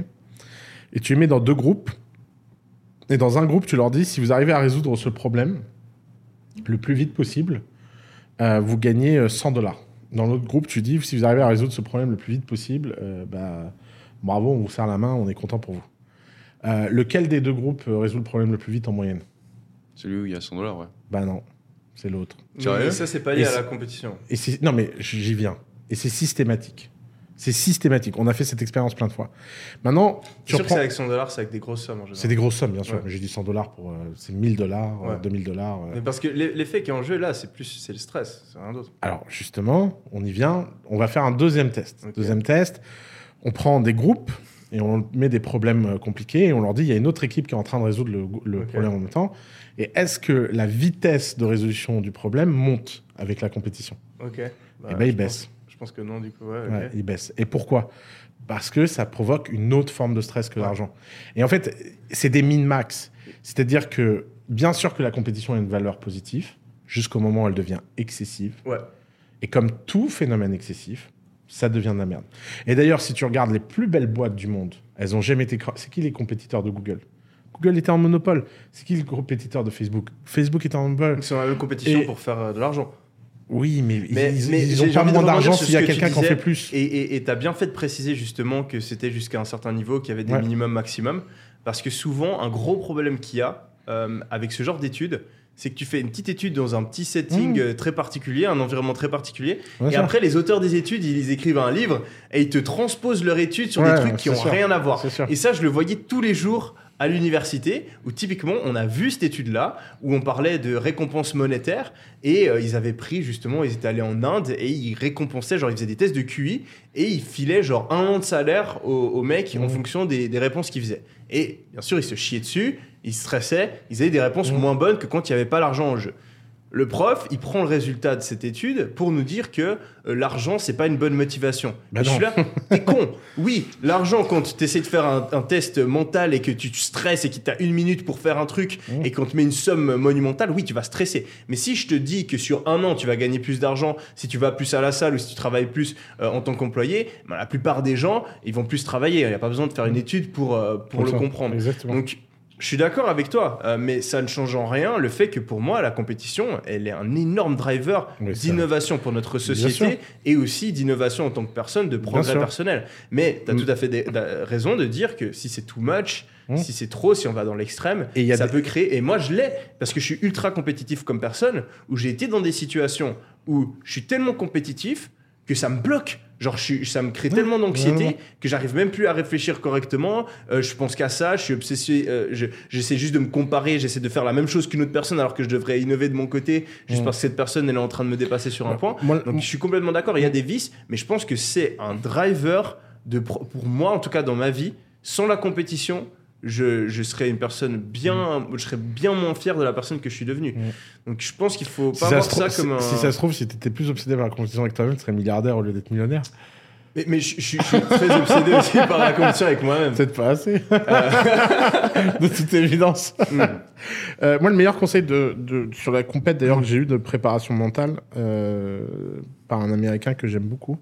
Et tu les mets dans deux groupes. Et dans un groupe, tu leur dis si vous arrivez à résoudre ce problème le plus vite possible, euh, vous gagnez euh, 100 dollars. Dans l'autre groupe, tu dis si vous arrivez à résoudre ce problème le plus vite possible, euh, bah, bravo, on vous serre la main, on est content pour vous. Euh, lequel des deux groupes euh, résout le problème le plus vite en moyenne? Celui où il y a 100 dollars, ouais. Bah non, c'est l'autre. Ça, c'est pas lié Et à la compétition. Et non mais j'y viens. Et c'est systématique. C'est systématique. On a fait cette expérience plein de fois. Maintenant, tu sûr que reprends- c'est avec 100 dollars, c'est avec des grosses sommes en général. c'est des grosses sommes, bien sûr. Ouais. Mais J'ai dit 100 dollars pour. euh, c'est 1000 dollars, Ouais. 2000 dollars. euh. Mais parce que l'e- l'effet qui est en jeu là, c'est plus c'est le stress, c'est rien d'autre. Alors, justement, on y vient. On va faire un deuxième test. Deuxième test, on prend des groupes et on met des problèmes euh, compliqués et on leur dit il y a une autre équipe qui est en train de résoudre le, problème en même temps. Et est-ce que la vitesse de résolution du problème monte avec la compétition? Ok. Bah, Eh ben, il baisse. pense- Je pense que non, du coup, ouais. ok. Ouais, il baisse. Et pourquoi? Parce que ça provoque une autre forme de stress que l'argent. Et en fait, c'est des min-max. C'est-à-dire que, bien sûr que la compétition a une valeur positive, jusqu'au moment où elle devient excessive. Ouais. Et comme tout phénomène excessif, ça devient de la merde. Et d'ailleurs, si tu regardes les plus belles boîtes du monde, elles ont jamais été. C'est qui les compétiteurs de Google? Google était en monopole. C'est qui le compétiteur de Facebook? Facebook était en monopole. Ils sont la même compétition Et- pour faire euh, de l'argent. Oui, mais, Mais- ils, mais ils j'ai- ont pas moins d'argent s'il y a quelqu'un qui en fait plus. Et tu as bien fait de préciser justement que c'était jusqu'à un certain niveau, qu'il y avait des Ouais. minimums maximum. Parce que souvent, un gros problème qu'il y a euh, avec ce genre d'études, c'est que tu fais une petite étude dans un petit setting Mmh. euh, très particulier, un environnement très particulier. Ouais, et ça. après, les auteurs des études, ils écrivent un livre et ils te transposent leur étude sur Ouais, des trucs qui c'est ont sûr. rien à voir. Et ça, je le voyais tous les jours à l'université, où typiquement, on a vu cette étude-là, où on parlait de récompenses monétaires, et euh, ils avaient pris justement, ils étaient allés en Inde, et ils récompensaient, genre ils faisaient des tests de QI, et ils filaient genre un an de salaire aux, aux mecs en Mhm. fonction des, des réponses qu'ils faisaient. Et bien sûr, ils se chiaient dessus, ils stressaient, ils avaient des réponses Mhm. moins bonnes que quand il n'y avait pas l'argent en jeu. Le prof, il prend le résultat de cette étude pour nous dire que euh, l'argent, c'est pas une bonne motivation. Bah je suis là, <laughs> t'es con. Oui, l'argent, quand tu essaies de faire un, un test mental et que tu stresses et que tu as une minute pour faire un truc Mmh. et qu'on te met une somme monumentale, oui, tu vas stresser. Mais si je te dis que sur un an, tu vas gagner plus d'argent, si tu vas plus à la salle ou si tu travailles plus euh, en tant qu'employé, ben, la plupart des gens, ils vont plus travailler. Il n'y a pas besoin de faire une étude pour, euh, pour le ça. comprendre. Exactement. Donc, je suis d'accord avec toi, euh, mais ça ne change en rien le fait que pour moi, la compétition, elle est un énorme driver Oui, d'innovation pour notre société et aussi d'innovation en tant que personne, de progrès personnel. Mais tu as Mm. tout à fait des- raison de dire que si c'est too much, Mm. si c'est trop, si on va dans l'extrême, ça des- peut créer. Et moi, je l'ai parce que je suis ultra compétitif comme personne, où j'ai été dans des situations où je suis tellement compétitif que ça me bloque. Genre, je ça me crée Ouais, tellement d'anxiété que j'arrive même plus à réfléchir correctement. Euh, je pense qu'à ça, je suis obsessé. euh, je- j'essaie juste de me comparer, j'essaie de faire la même chose qu'une autre personne alors que je devrais innover de mon côté, juste parce que cette personne elle est en train de me dépasser sur un point. Moi- Donc je suis complètement d'accord, il y a des vices, mais je pense que c'est un driver de pour moi en tout cas dans ma vie. Sans la compétition, je, je serais une personne bien, je serais bien moins fier de la personne que je suis devenue. Donc je pense qu'il faut Si pas ça, voir ça, trouve, comme un. si, si ça se trouve, si t'étais plus obsédé par la compétition avec toi-même, tu serais milliardaire au lieu d'être millionnaire. Mais, mais je, je- je suis très obsédé aussi <laughs> par la compétition avec moi-même. Peut-être pas assez. <laughs> de toute évidence. Mm. Euh, moi, le meilleur conseil de, de- sur la compète, d'ailleurs, que j'ai eu de préparation mentale euh, par un Américain que j'aime beaucoup,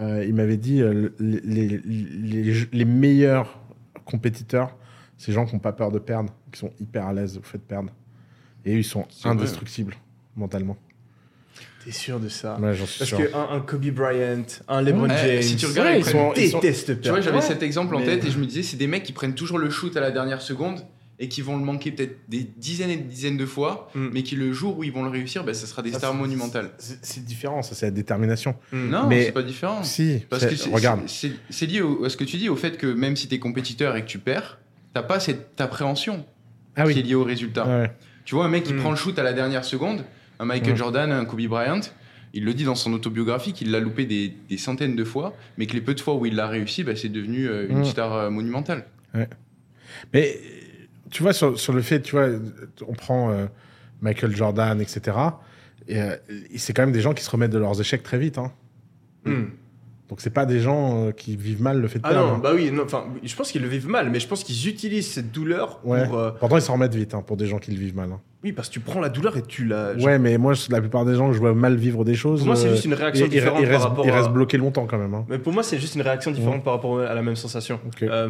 euh, il m'avait dit euh, les, les- les- les meilleurs compétiteurs, les gens qui n'ont pas peur de perdre, qui sont hyper à l'aise au fait de perdre. Et eux, ils sont vrai. indestructibles mentalement. T'es sûr de ça Ouais, j'en suis Parce sûr. qu'un un Kobe Bryant, un LeBron Ouais, James, si tu regardes, Ouais, ils sont- ils sont- détestent Tu vois, j'avais Ouais. cet exemple en Mais- tête et je me disais, c'est des mecs qui prennent toujours le shoot à la dernière seconde et qui vont le manquer peut-être des dizaines et des dizaines de fois, Mm. mais qui le jour où ils vont le réussir, bah, ça sera des Ça, stars monumentales. C'est différent, ça, c'est la détermination. Mm. Non, Mais- c'est pas différent. Si, Parce c'est- que c'est- regarde. c'est lié au- à ce que tu dis, au fait que même si tu es compétiteur et que tu perds, t'as pas cette appréhension Ah qui est liée au résultat. Ouais. Tu vois, un mec qui Mm. prend le shoot à la dernière seconde, un Michael Mm. Jordan, un Kobe Bryant, il le dit dans son autobiographie qu'il l'a loupé des, des centaines de fois, mais que les peu de fois où il l'a réussi, bah, c'est devenu euh, une star euh, monumentale. Mais tu vois, sur, sur le fait, tu vois, on prend euh, Michael Jordan, etc. Et euh, c'est quand même des gens qui se remettent de leurs échecs très vite. hein. Mm. Donc c'est pas des gens euh, qui vivent mal le fait de Ah perdre. non, hein. bah oui, enfin, je pense qu'ils le vivent mal, mais je pense qu'ils utilisent cette douleur Ouais. pour. euh, Pourtant, ils s'en remettent vite hein, pour des gens qui le vivent mal. hein. Oui, parce que tu prends la douleur et tu la. Ouais, mais moi, la plupart des gens je vois mal vivre des choses, Pour moi, c'est juste une réaction ils, différente ils par restent, rapport ils à- restent bloqués longtemps quand même. hein. Mais pour moi, c'est juste une réaction différente par rapport à la même sensation. Ok. Euh,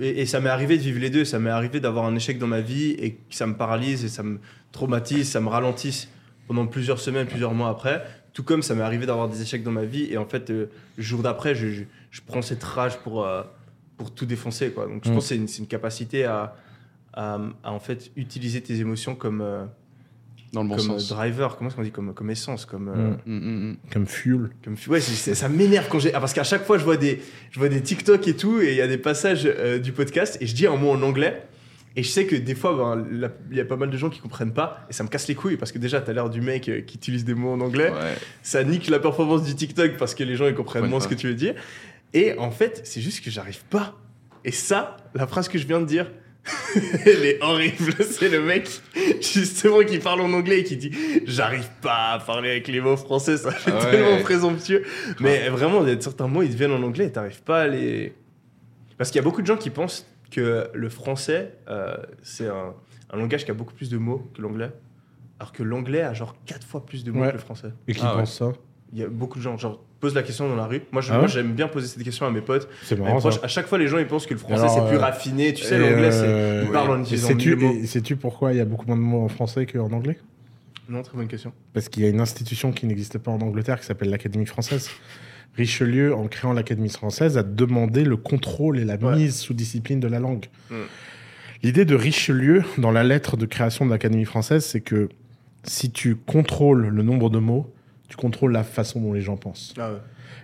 et, et ça m'est arrivé de vivre les deux. Ça m'est arrivé d'avoir un échec dans ma vie et que ça me paralyse et ça me traumatise, ça me ralentisse pendant plusieurs semaines, plusieurs mois après. Tout comme ça m'est arrivé d'avoir des échecs dans ma vie et en fait, euh, le jour d'après, je, je- je prends cette rage pour, euh, pour tout défoncer. Quoi. Donc je Mm. pense que c'est une, c'est une capacité à, à, à, en fait utiliser tes émotions comme, euh, Dans le bon comme sens. euh, driver, comment est-ce qu'on dit comme, comme essence, comme, euh, Mm. Mm, mm, mm. Comme fuel. comme ouais, ça m'énerve quand j'ai ah, parce qu'à chaque fois je vois des je vois des TikTok et tout et il y a des passages euh, du podcast et je dis un mot en anglais et je sais que des fois ben, il y a pas mal de gens qui comprennent pas et ça me casse les couilles parce que déjà t'as l'air du mec euh, qui utilise des mots en anglais Ouais. ça nique la performance du TikTok parce que les gens ils comprennent moins ce que tu veux dire et en fait c'est juste que j'arrive pas et ça la phrase que je viens de dire <laughs> elle est horrible <laughs> c'est le mec justement qui parle en anglais et qui dit j'arrive pas à parler avec les mots français ça fait Ah ouais. tellement présomptueux mais vraiment il y a certains mots ils deviennent en anglais et t'arrives pas à les parce qu'il y a beaucoup de gens qui pensent que le français euh, c'est un, un langage qui a beaucoup plus de mots que l'anglais alors que l'anglais a genre 4 fois plus de mots Ouais. que le français Et qui Ah ouais. pense ça il y a beaucoup de gens, genre, posent la question dans la rue. Moi, je- Ah moi, ouais j'aime bien poser cette question à mes potes. C'est à mes marrant. proches. ça. À chaque fois, les gens, ils pensent que le français, Alors, c'est plus euh, raffiné. Tu sais, Et, l'anglais, c'est. euh, Ils parlent en utilisant sais-tu- mille mots. et sais-tu pourquoi il y a beaucoup moins de mots en français qu'en anglais? Non, très bonne question. Parce qu'il y a une institution qui n'existe pas en Angleterre qui s'appelle l'Académie française. Richelieu, en créant l'Académie française, a demandé le contrôle et la Ouais. mise sous discipline de la langue. Mm. L'idée de Richelieu, dans la lettre de création de l'Académie française, c'est que si tu contrôles le nombre de mots, tu contrôles la façon dont les gens pensent. Ah ouais.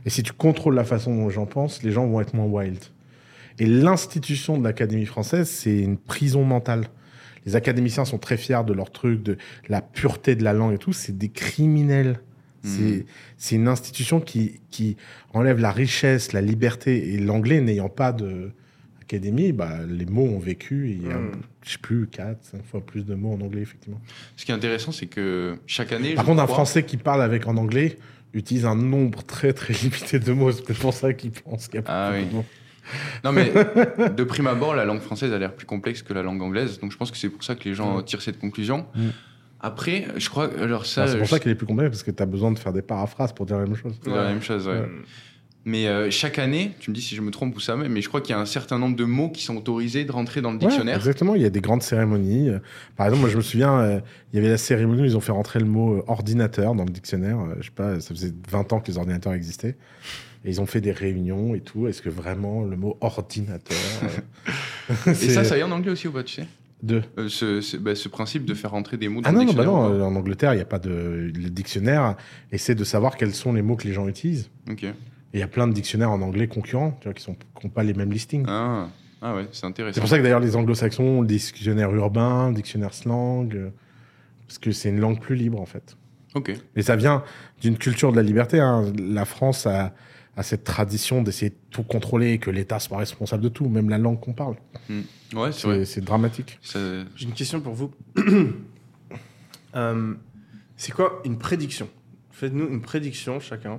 Et si tu contrôles la façon dont les gens pensent, les gens vont être moins wild. Et l'institution de l'Académie française, c'est une prison mentale. Les académiciens sont très fiers de leur truc, de la pureté de la langue et tout. C'est des criminels. C'est c'est une institution qui, qui enlève la richesse, la liberté. Et l'anglais n'ayant pas de académie, bah, les mots ont vécu. Et il y a, Mm. je sais plus, 4, 5 fois plus de mots en anglais, effectivement. Ce qui est intéressant, c'est que chaque année. Par contre, un Français qui parle avec en anglais utilise un nombre très très <laughs> limité de mots. C'est pour ça qu'il pense qu'il y a Ah oui. de mots. Non, mais <laughs> de prime abord, la langue française a l'air plus complexe que la langue anglaise. Donc je pense que c'est pour ça que les gens Mm. tirent cette conclusion. Mm. Après, je crois. Alors ça. Alors, c'est pour je- ça qu'elle est plus complexe parce que tu as besoin de faire des paraphrases pour dire la même chose. c'est la même chose, ouais. Ouais. Mais euh, chaque année, tu me dis si je me trompe ou ça, mais je crois qu'il y a un certain nombre de mots qui sont autorisés de rentrer dans le Ouais, dictionnaire. exactement, il y a des grandes cérémonies. Par exemple, moi je me souviens, euh, il y avait la cérémonie où ils ont fait rentrer le mot euh, ordinateur dans le dictionnaire. Je sais pas, ça faisait 20 ans que les ordinateurs existaient. Et ils ont fait des réunions et tout. Est-ce que vraiment le mot ordinateur. <laughs> Et ça, ça y est en anglais aussi ou pas, tu sais? De... Euh, ce, ce- bah, ce principe de faire rentrer des mots dans Ah le non, non, bah dictionnaire. non, ou euh, en Angleterre, il n'y a pas de. Le dictionnaire essaie de savoir quels sont les mots que les gens utilisent. Ok. Et il y a plein de dictionnaires en anglais concurrents, tu vois, qui n'ont pas les mêmes listings. Ah, ah ouais, c'est intéressant. C'est pour ça que d'ailleurs les anglo-saxons ont le dictionnaire urbain, le dictionnaire slang, euh, parce que c'est une langue plus libre en fait. Ok. Et ça vient d'une culture de la liberté. hein. La France a, a cette tradition d'essayer de tout contrôler et que l'État soit responsable de tout, même la langue qu'on parle. Ouais, c'est vrai. C'est c'est dramatique. Ça- J'ai une question pour vous. <coughs> Euh, c'est quoi une prédiction? Faites-nous une prédiction chacun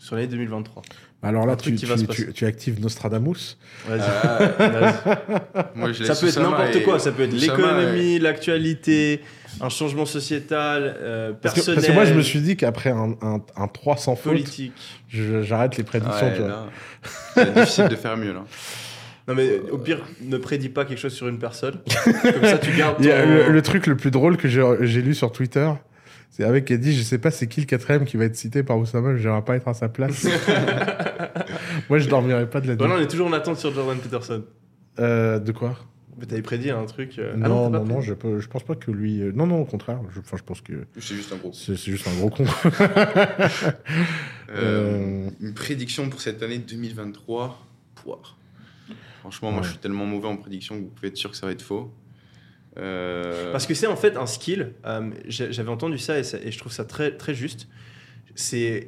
sur l'année 2023. Alors Un là, tu, actives Nostradamus. Vas-y. <laughs> Vas-y. moi, je Ça peut être n'importe quoi. Ça peut être l'économie, l'actualité, un changement sociétal, euh, Parce que, personnel, parce que moi, je me suis dit qu'après un, un, un 3 sans faute, politique. je- j'arrête les prédictions. Ouais, c'est difficile de faire mieux là. <laughs> Non mais au pire, ne prédis pas quelque chose sur une personne. <laughs> Comme ça, tu gardes ton- le, le truc le plus drôle que j'ai j'ai lu sur Twitter, c'est avec qui a dit Je sais pas c'est qui le quatrième qui va être cité par Oussama, je n'irai pas être à sa place. <laughs> Moi, je dormirai pas de la nuit. Voilà, on est toujours en attente sur Jordan Peterson. Euh, de quoi? Mais t'avais prédit un truc. euh, ah Non, non, non, je, peux- je pense pas que lui. euh, Non, non, au contraire. Je, enfin, je pense que C'est juste un gros. c'est c'est juste un gros con. <laughs> Euh, Euh. Une prédiction pour cette année 2023 Poire. Franchement, moi je suis tellement mauvais en prédiction que vous pouvez être sûr que ça va être faux. Euh, Parce que c'est en fait un skill. euh, J'avais entendu ça et, ça- et je trouve ça très, très juste. C'est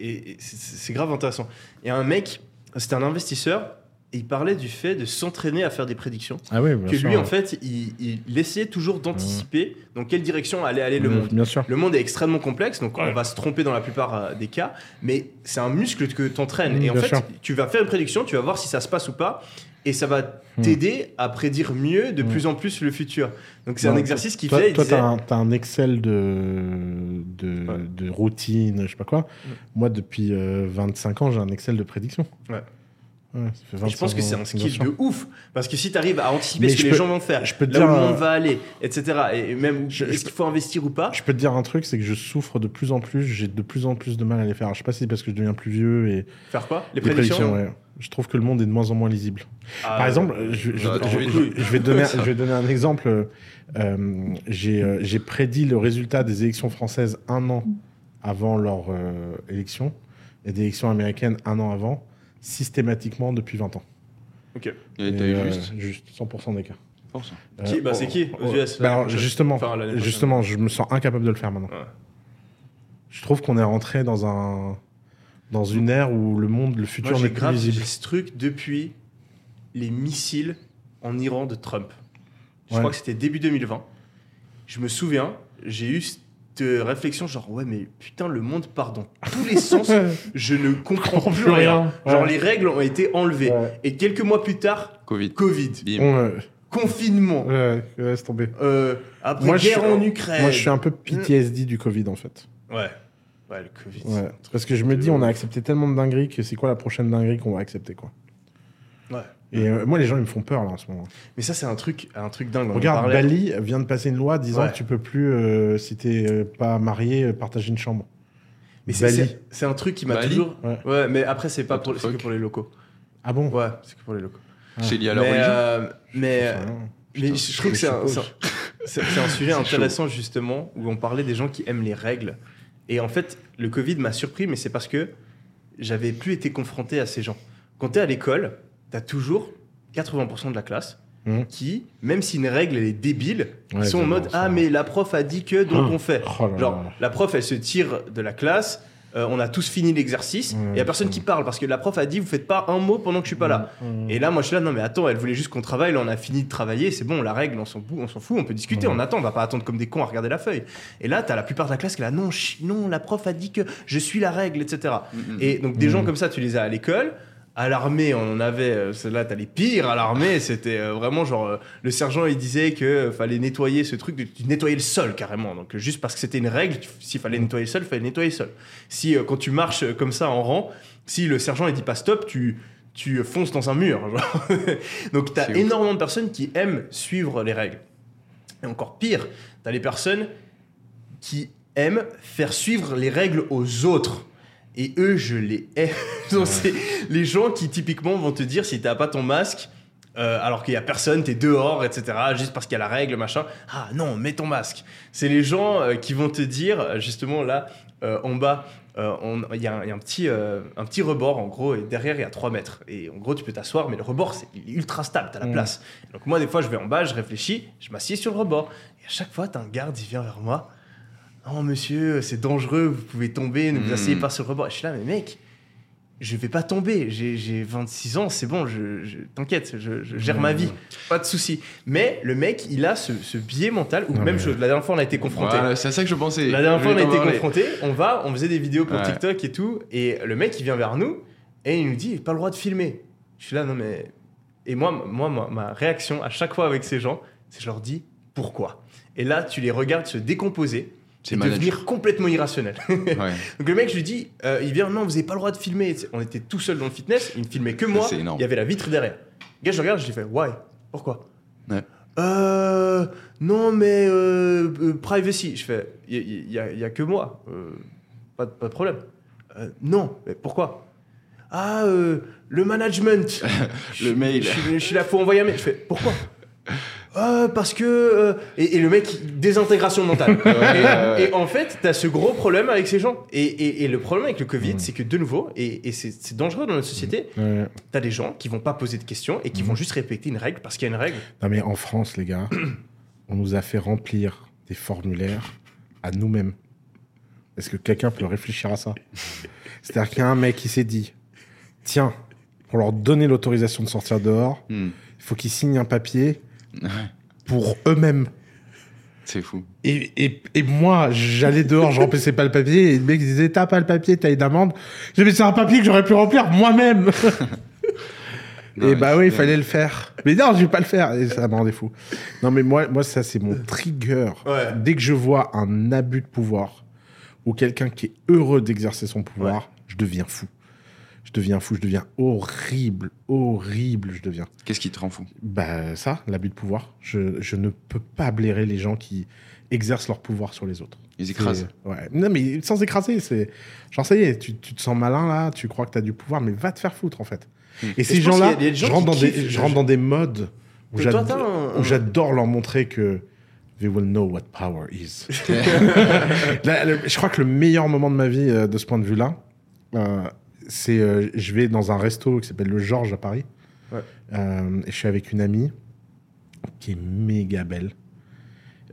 grave intéressant. Il y a un mec, c'était un investisseur, et il parlait du fait de s'entraîner à faire des prédictions. Ah oui, bien que sûr. lui, en fait, il, il essayait toujours d'anticiper dans quelle direction allait aller le Mmh, monde. Bien sûr. Le monde est extrêmement complexe, donc Ouais. on va se tromper dans la plupart euh, des cas, mais c'est un muscle que tu entraînes. Mmh, et en fait, sûr. tu vas faire une prédiction, tu vas voir si ça se passe ou pas, et ça va Mmh. t'aider à prédire mieux de Mmh. plus en plus le futur. Donc c'est un exercice qu'il Toi, fait. toi, disait- t'as un, Excel de, de, Ouais. de routine, je sais pas quoi. Moi, depuis euh, 25 ans, j'ai un Excel de prédiction. Ouais. Ouais, ça fait Et je pense 25 que c'est un skill de ouf. Parce que si tu arrives à anticiper Mais ce que les peux- gens vont faire, je peux te là dire, où le monde va aller, etc. Et même est-ce qu'il faut investir ou pas Je peux te dire un truc, c'est que je souffre de plus en plus, j'ai de plus en plus de mal à les faire. Alors, je sais pas si c'est parce que je deviens plus vieux et Faire quoi? Les les prédictions, ouais. Je trouve que le monde est de moins en moins lisible. Ah, Par exemple, je, vais donner, <laughs> je vais donner un exemple. Euh, j'ai euh, j'ai prédit le résultat des élections françaises un an avant leur euh, élection et des élections américaines un an avant, systématiquement depuis 20 ans. Ok. Et t'as Et, eu euh, juste juste 100% d'écart. Force. Qui- bah, c'est qui, aux US, bah, alors, Justement, Enfin, justement, je me sens incapable de le faire maintenant. Ouais. Je trouve qu'on est rentré dans un dans une ère où le monde, le futur n'est j'ai plus visible. ce truc depuis les missiles en Iran de Trump. Je Ouais. crois que c'était début 2020. Je me souviens, j'ai eu cette réflexion genre ouais mais putain le monde part dans tous les sens. <laughs> Je ne comprends plus rien. Genre Ouais. les règles ont été enlevées. Ouais. Et quelques mois plus tard, Covid. Covid, confinement, ouais, laisse tomber. euh, après Moi, je guerre suis- en Ukraine. Moi, je suis un peu PTSD du Covid, en fait. Ouais. Ouais, le Covid. Ouais. Parce que je me dis, on a accepté tellement de dingueries que c'est quoi la prochaine dinguerie qu'on va accepter, quoi? Ouais. Et euh, moi, les gens, ils me font peur, là, en ce moment. Mais ça c'est un truc un truc dingue. on Regarde, parlait. Bali vient de passer une loi disant Ouais. que tu peux plus, euh, si t'es euh, pas marié, euh, partager une chambre. Mais c'est- Bali. c'est c'est un truc qui m'a Bali toujours. Ouais. Ouais, mais après c'est pas What pour the c'est que fuck pour les locaux. Ah bon? Ouais, c'est que pour les locaux. C'est lié à la mais, religion. euh, mais, mais Putain, je trouve que c'est un, c'est un- c'est- c'est un <laughs> sujet C'est intéressant justement où on parlait des gens qui aiment les règles. Et en fait, le Covid m'a surpris, mais c'est parce que j'avais plus été confronté à ces gens. Quand tu es à l'école, tu as toujours 80% de la classe Mhm. qui, même si une règle elle est débile, Ouais, sont en mode ça. Ah, mais la prof a dit que, donc Ah. on fait. Oh là Genre, là. la prof, elle se tire de la classe. euh, on a tous fini l'exercice. Ouais, et il y a personne qui parle parce que la prof a dit vous faites pas un mot pendant que je suis pas là. Et là, moi, je suis là, non, mais attends, elle voulait juste qu'on travaille. Là, on a fini de travailler. C'est bon, la règle, on s'en fout, on s'en fout, on peut discuter, on attend, on va pas attendre comme des cons à regarder la feuille. Et là, t'as la plupart de la classe qui est là, non, non, la prof a dit que je suis la règle, etc. Et donc, des gens comme ça, tu les as à l'école. À l'armée, on en avait, euh, celle-là, t'as les pires. À l'armée, c'était euh, vraiment genre, euh, le sergent, il disait que fallait nettoyer ce truc, tu nettoyer le sol carrément. Donc, juste parce que c'était une règle, s'il fallait nettoyer le sol, il fallait nettoyer le sol. Si, quand tu marches comme ça en rang, si le sergent, il dit pas stop, tu, tu fonces dans un mur. <laughs> genre. Donc, t'as ouf. énormément de personnes qui aiment suivre les règles. Et encore pire, t'as les personnes qui aiment faire suivre les règles aux autres. Et eux, je les hais. <laughs> Donc, c'est les gens qui, typiquement, vont te dire si t'as pas ton masque, euh, alors qu'il y a personne, t'es dehors, etc., juste parce qu'il y a la règle, machin. Ah non, mets ton masque. C'est les gens euh, qui vont te dire, justement, là, euh, en bas, il y, a un- il y a un petit, un petit rebord, en gros, et derrière, il y a 3 mètres. Et en gros, tu peux t'asseoir, mais le rebord, c'est il est ultra stable, t'as la Mm. place. Donc moi, des fois, je vais en bas, je réfléchis, je m'assieds sur le rebord. Et à chaque fois, t'as un garde, il vient vers moi. Non, monsieur, c'est dangereux, vous pouvez tomber, ne vous Mm. asseyez pas sur le rebord. Je suis là, mais mec, je vais pas tomber. J'ai j'ai 26 ans, c'est bon, je, je- t'inquiète, je, je gère ma vie, pas de souci. Mais le mec, il a ce, ce biais mental, ou même chose, la dernière fois, on a été confronté. Voilà, c'est à ça que je pensais. La dernière fois, on a été confronté, on va, on faisait des vidéos pour Ouais. TikTok et tout, et le mec, il vient vers nous, et il nous dit, pas le droit de filmer. Je suis là, non mais... Et moi, moi ma, ma réaction à chaque fois avec ces gens, c'est je leur dis, pourquoi? Et là, tu les regardes se décomposer, C'est devenir complètement irrationnel. <laughs> Ouais. Donc le mec, je lui dis, euh, il vient, non, vous avez pas le droit de filmer. On était tout seul dans le fitness, il ne filmait que moi. c'est énorme. Il y avait la vitre derrière. Le gars, je regarde, je lui fais, why? Pourquoi? Ouais. Euh, non, mais euh, euh, privacy. Je fais, il y, a- que moi. Pas, de- pas de problème. Non, mais pourquoi? Ah, euh, le management. <laughs> Je- Le mail. Je, suis- je suis là, faut envoyer un mail. Je fais, pourquoi? <laughs> Euh, parce que euh, et, et le mec désintégration mentale <laughs> et, et en fait t'as ce gros problème avec ces gens et, et- et le problème avec le Covid Mm. c'est que de nouveau et, et c'est dangereux dans notre société Ouais. t'as des gens qui vont pas poser de questions et qui Mm. vont juste répéter une règle parce qu'il y a une règle Non, mais en France, les gars, <clears throat> on nous a fait remplir des formulaires à nous-mêmes. Est-ce que quelqu'un peut réfléchir à ça? C'est-à-dire qu'il y a un mec qui s'est dit tiens, pour leur donner l'autorisation de sortir dehors, il faut qu'ils signent un papier. Pour eux-mêmes. C'est fou. Et, et, et moi, j'allais dehors, je remplissais pas le papier, et le mec disait T'as pas le papier, t'as une amende. J'ai dit Mais c'est un papier que j'aurais pu remplir moi-même <laughs> Non, Et bah oui, il fallait le faire. Mais non, je vais pas le faire. Et ça me rendait fou. Non, mais moi, moi ça, c'est mon trigger. Ouais. Dès que je vois un abus de pouvoir ou quelqu'un qui est heureux d'exercer son pouvoir, je deviens fou. Je deviens fou, je deviens horrible, horrible, je deviens. Qu'est-ce qui te rend fou? Bah ça, l'abus de pouvoir. Je, je ne peux pas blairer les gens qui exercent leur pouvoir sur les autres. Ils écrasent. C'est- Ouais. Non, mais sans écraser, c'est. Genre, ça y est, tu, tu te sens malin là, tu crois que tu as du pouvoir, mais va te faire foutre en fait. Hmm. Et ces gens-là, gens je, rentre dans des, kiffent, je je- rentre dans des modes où un- j'adore leur montrer que. They will know what power is. <laughs> <laughs> Là, le- je crois que le meilleur moment de ma vie euh, de ce point de vue-là, euh, c'est euh, je vais dans un resto qui s'appelle le Georges à Paris. Ouais. Euh, et je suis avec une amie qui est méga belle.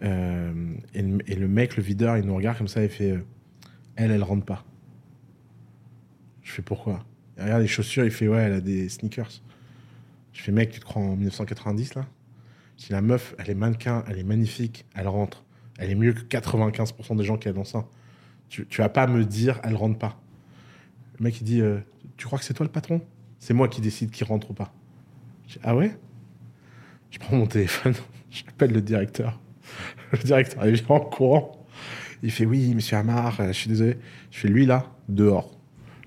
Euh, et, le, et le mec, le videur, il nous regarde comme ça et fait Elle, elle rentre pas. Je fais pourquoi? Il regarde les chaussures, il fait Ouais, elle a des sneakers. Je fais Mec, tu te crois en 1990 là? Si la meuf, elle est mannequin, elle est magnifique, elle rentre. Elle est mieux que 95% des gens qui dans ça. Tu, tu vas pas me dire Elle rentre pas. Le mec, il dit euh, Tu crois que c'est toi le patron? C'est moi qui décide qui rentre ou pas. Je dis, ah ouais? Je prends mon téléphone, <laughs> j'appelle le directeur. <laughs> Le directeur, il vient en courant. Il fait Oui, monsieur Amar, euh, je suis désolé. Je fais Lui là, dehors.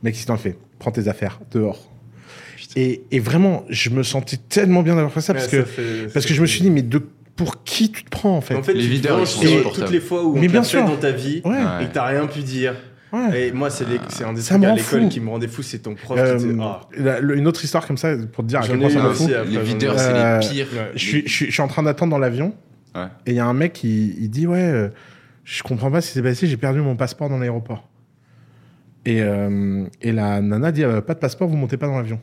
Le mec, il s'en fait Prends tes affaires, dehors. Et, et vraiment, je me sentais tellement bien d'avoir fait ça parce, que, fait- parce que je me suis dit Mais de, pour qui tu te prends en fait? En fait, Les tu te videurs, sont toutes les fois où Mais on bien t'a fait sûr. dans ta vie Ouais. et que t'as rien pu dire. Ouais. Et moi, c'est un des Ça trucs à l'école fou. qui me rendait fou, c'est ton prof Euh, qui disait Ah, la- le- une autre histoire comme ça pour te dire à quel point ça une m'a aussi, fou. après, Les videurs, Euh, c'est les pires. Ouais. Je suis, je suis- je suis en train d'attendre dans l'avion. Ouais. Et il y a un mec qui il dit Ouais, euh, je comprends pas ce qui s'est passé, j'ai perdu mon passeport dans l'aéroport. Et, euh, et la nana dit euh, Pas de passeport, vous montez pas dans l'avion.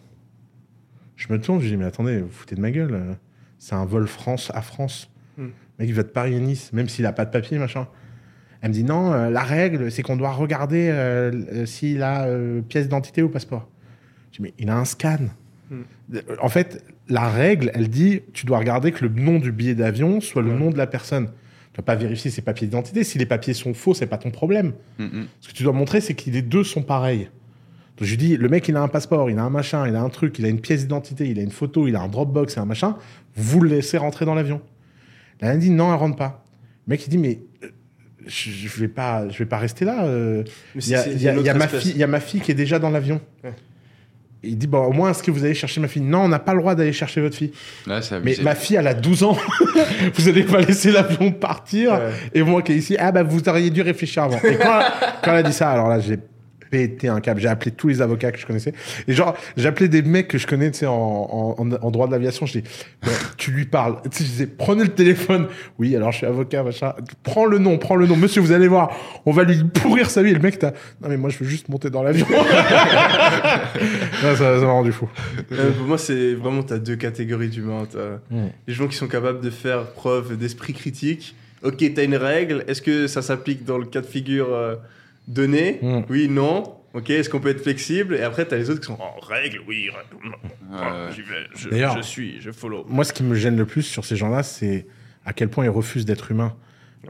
Je me tourne, je dis Mais attendez, vous foutez de ma gueule. euh, C'est un vol France à France. Hmm. Le mec, il va de Paris à Nice, même s'il a pas de papier, machin. Elle me dit Non, euh, la règle, c'est qu'on doit regarder euh, euh, s'il a euh, pièce d'identité ou passeport. Je dis Mais il a un scan. Hmm. En fait, la règle, elle dit tu dois regarder que le nom du billet d'avion soit le Ouais. nom de la personne. Tu dois pas vérifier ses papiers d'identité. Si les papiers sont faux, c'est pas ton problème. Mm, mm. Ce que tu dois montrer, c'est que les deux sont pareils. Donc je lui dis, le mec, il a un passeport, il a un machin, il a un truc, il a une pièce d'identité, il a une photo, il a un Dropbox et un machin. Vous le laissez rentrer dans l'avion. La dit, non, elle rentre pas. Le mec, il dit, mais je, je vais pas, je vais pas rester là. euh, il y y y a autre ma espèce. fille, il y a ma fille qui est déjà dans l'avion. Ouais. Il dit, bon, au moins, est-ce que vous allez chercher ma fille? Non, on n'a pas le droit d'aller chercher votre fille. Là, Mais ma fille, elle a 12 ans. <laughs> vous allez pas laisser l'avion partir. Ouais. Et moi qui est ici, ah bah vous auriez dû réfléchir avant. Et quand, quand elle a dit ça, alors là, j'ai pété un câble. J'ai appelé tous les avocats que je connaissais. Et genre, j'ai appelé des mecs que je connais, tu sais, en, en, en- en droit de l'aviation. Je dis, Ouais, tu lui parles. Tu sais, je disais, prenez le téléphone. Oui, alors je suis avocat, machin. Prends le nom, prends le nom. Monsieur, vous allez voir, on va lui pourrir sa vie. Et le mec, t'as, non mais moi, je veux juste monter dans l'avion. <laughs> Ça ça m'a rendu fou. Euh, pour moi, c'est vraiment, t'as deux catégories d'humains. T'as Mm. les gens qui sont capables de faire preuve d'esprit critique. Ok, t'as une règle. Est-ce que ça s'applique dans le cas de figure euh, donné Mm. Oui, non. Ok, est-ce qu'on peut être flexible? Et après, t'as les autres qui sont en règle, oui. Euh, J'y vais, je, D'ailleurs- je suis, je follow. Moi, ce qui me gêne le plus sur ces gens-là, c'est à quel point ils refusent d'être humains.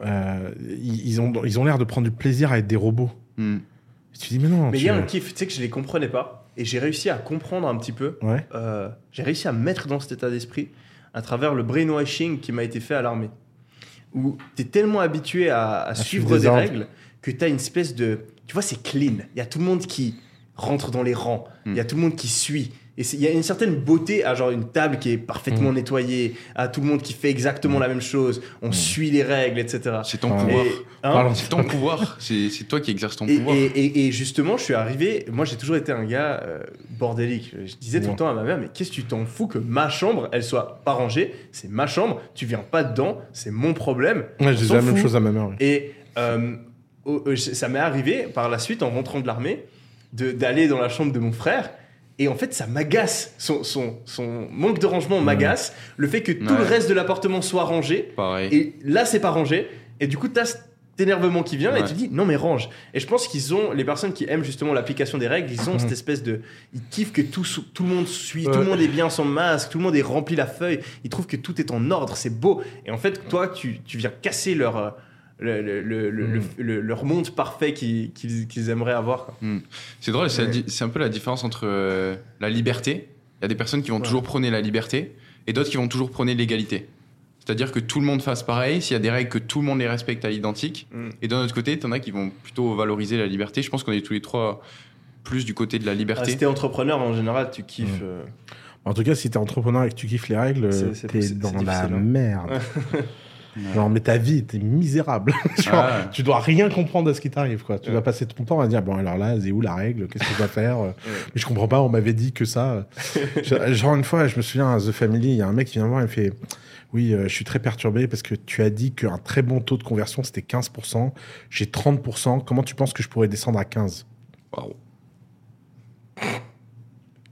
Euh, ils, ont, ils ont l'air de prendre du plaisir à être des robots. mm. Et tu dis, mais non. Mais il tu- y a un kiff, tu sais que je les comprenais pas. Et j'ai réussi à comprendre un petit peu. Ouais. euh, j'ai réussi à me mettre dans cet état d'esprit à travers le brainwashing qui m'a été fait à l'armée. Où tu es tellement habitué à, à suivre suivre des des ordres. règles que tu as une espèce de. Tu vois, c'est clean. Il y a tout le monde qui rentre dans les rangs. Il y a tout le monde qui suit. Et il y a une certaine beauté à genre une table qui est parfaitement nettoyée, à tout le monde qui fait exactement la même chose. On suit les règles, etc. C'est ton. Et- hein Parlons- C'est ton pouvoir. C'est c'est toi qui exerces ton et, pouvoir. et- et- et justement, je suis arrivé. Moi, j'ai toujours été un gars euh, bordélique. Je disais tout le temps à ma mère, mais qu'est-ce que tu t'en fous que ma chambre, elle soit pas rangée? C'est ma chambre. Tu viens pas dedans. C'est mon problème. Ouais, je disais la même chose à ma mère. oui. Et euh, au- euh, ça m'est arrivé par la suite, en rentrant de l'armée, de- d'aller dans la chambre de mon frère. Et en fait, ça m'agace. Son, son, son manque de rangement m'agace. Le fait que tout Ouais. le reste de l'appartement soit rangé. Pareil. Et là, c'est pas rangé. Et du coup, t'as cet énervement qui vient et tu dis non, mais range. Et je pense qu'ils ont, les personnes qui aiment justement l'application des règles, ils ont Mhm. cette espèce de. Ils kiffent que tout, tout le monde suit, Ouais. tout le monde est bien son masque, tout le monde est rempli la feuille. Ils trouvent que tout est en ordre, c'est beau. Et en fait, toi, tu, tu viens casser leur. Le, le- le- le- le- le- leur monde parfait qu'ils aimeraient avoir. quoi. C'est drôle, c'est Ouais. un peu la différence entre euh, la liberté. Il y a des personnes qui vont Ouais. toujours prôner la liberté et d'autres qui vont toujours prôner l'égalité. C'est-à-dire que tout le monde fasse pareil, s'il y a des règles que tout le monde les respecte à l'identique. Mm. Et d'un autre côté, t'en as qui vont plutôt valoriser la liberté. Je pense qu'on est tous les trois plus du côté de la Ah, liberté. si t'es entrepreneur, en général, tu kiffes. Euh, En tout cas, si t'es entrepreneur et que tu kiffes les règles, t'es dans la hein. merde. <laughs> Genre, mais ta vie, t'es misérable. <laughs> Genre, Ah. Tu dois rien comprendre à ce qui t'arrive, quoi. Tu vas passer ton temps à dire, bon, alors là, c'est où la règle? Qu'est-ce que je dois faire <laughs> Mais je comprends pas, on m'avait dit que ça. <laughs> Genre, une fois, je me souviens à The Family, il y a un mec qui vient me voir et me fait, oui, euh, je suis très perturbé parce que tu as dit qu'un très bon taux de conversion, c'était 15%. J'ai 30%. Comment tu penses que je pourrais descendre à 15 Waouh.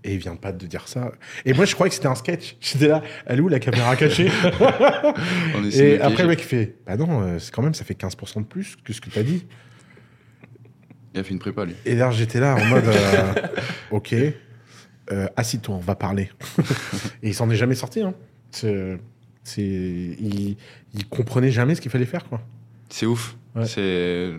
Et il vient pas de dire ça. Et moi, je croyais que c'était un sketch. <laughs> J'étais là, elle est où la caméra cachée <laughs> On Et après, le mec fait, bah non, euh, c'est quand même, ça fait 15% de plus que ce que tu as dit. Il a fait une prépa, lui. Et là, j'étais là en mode, euh, <laughs> ok, euh, assis-toi, on va parler. et il s'en est jamais sorti. Hein. C'est- il, il comprenait jamais ce qu'il fallait faire, quoi. C'est ouf. Ouais. C'est,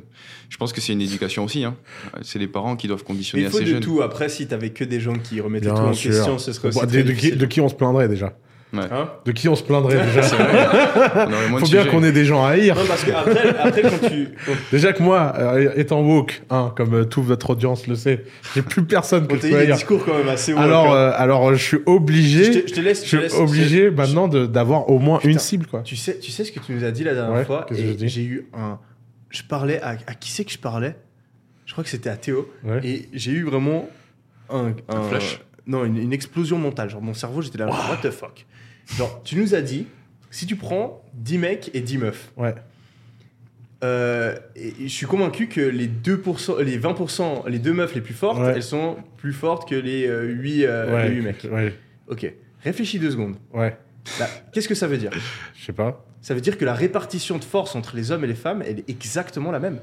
je pense que c'est une éducation aussi. Hein. C'est les parents qui doivent conditionner il faut assez de jeunes. tout. Après, si t'avais que des gens qui remettaient Bien tout en sûr. question, ce serait aussi. Bon, très de, de qui, difficile. de qui on se plaindrait déjà Hein De qui on se plaindrait déjà <laughs> moins Faut bien qu'on ait des gens à haïr. Non, parce que après, après quand tu. quand Déjà que moi, euh, étant woke, hein, comme euh, toute votre audience le sait, j'ai plus personne que on je peux eu des haïr. discours quand même assez hauts. Alors, hein. euh, alors, je suis obligé, je, te, je te laisse. je suis obligé maintenant de- d'avoir au moins Putain. une cible, quoi. Tu sais, tu sais ce que tu nous as dit la dernière Ouais, fois J'ai eu un. Je parlais à, à qui c'est que je parlais? Je crois que c'était à Théo. Ouais. Et j'ai eu vraiment un, Un flash. Non, une, une explosion mentale. Genre mon cerveau, j'étais là. What the fuck? Genre, tu nous as dit, si tu prends 10 mecs et 10 meufs, Ouais. euh, et je suis convaincu que les 2%, les 20%, les deux meufs les plus fortes, Ouais. elles sont plus fortes que les, euh, 8, euh, ouais, les 8 mecs. Ouais. Ok. Réfléchis deux secondes. Ouais. Là, Qu'est-ce que ça veut dire? Je sais pas. Ça veut dire que la répartition de force entre les hommes et les femmes, elle est exactement la même.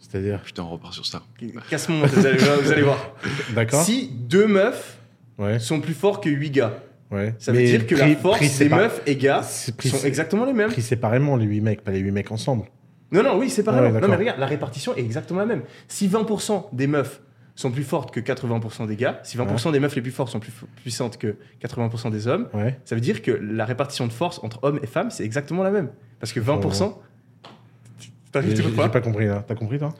C'est-à-dire. Putain, on repart sur ça. Casse-moi, vous allez, vous allez voir. <laughs> D'accord. Si deux meufs Ouais. sont plus forts que 8 gars, Ouais. ça veut Mais dire que pris- la force des sépa- meufs et gars sont exactement les mêmes. pris séparément, les 8 mecs, pas les 8 mecs ensemble. Non, non, oui, c'est pareil. Ouais, non, mais regarde, la répartition est exactement la même. Si 20% des meufs sont plus fortes que 80% des gars, si 20% des meufs les plus fortes sont plus puissantes que 80% des hommes, Ouais. ça veut dire que la répartition de force entre hommes et femmes, c'est exactement la même. Parce que 20%. T'arrives J'ai tu j'ai pas compris là. T'as compris toi?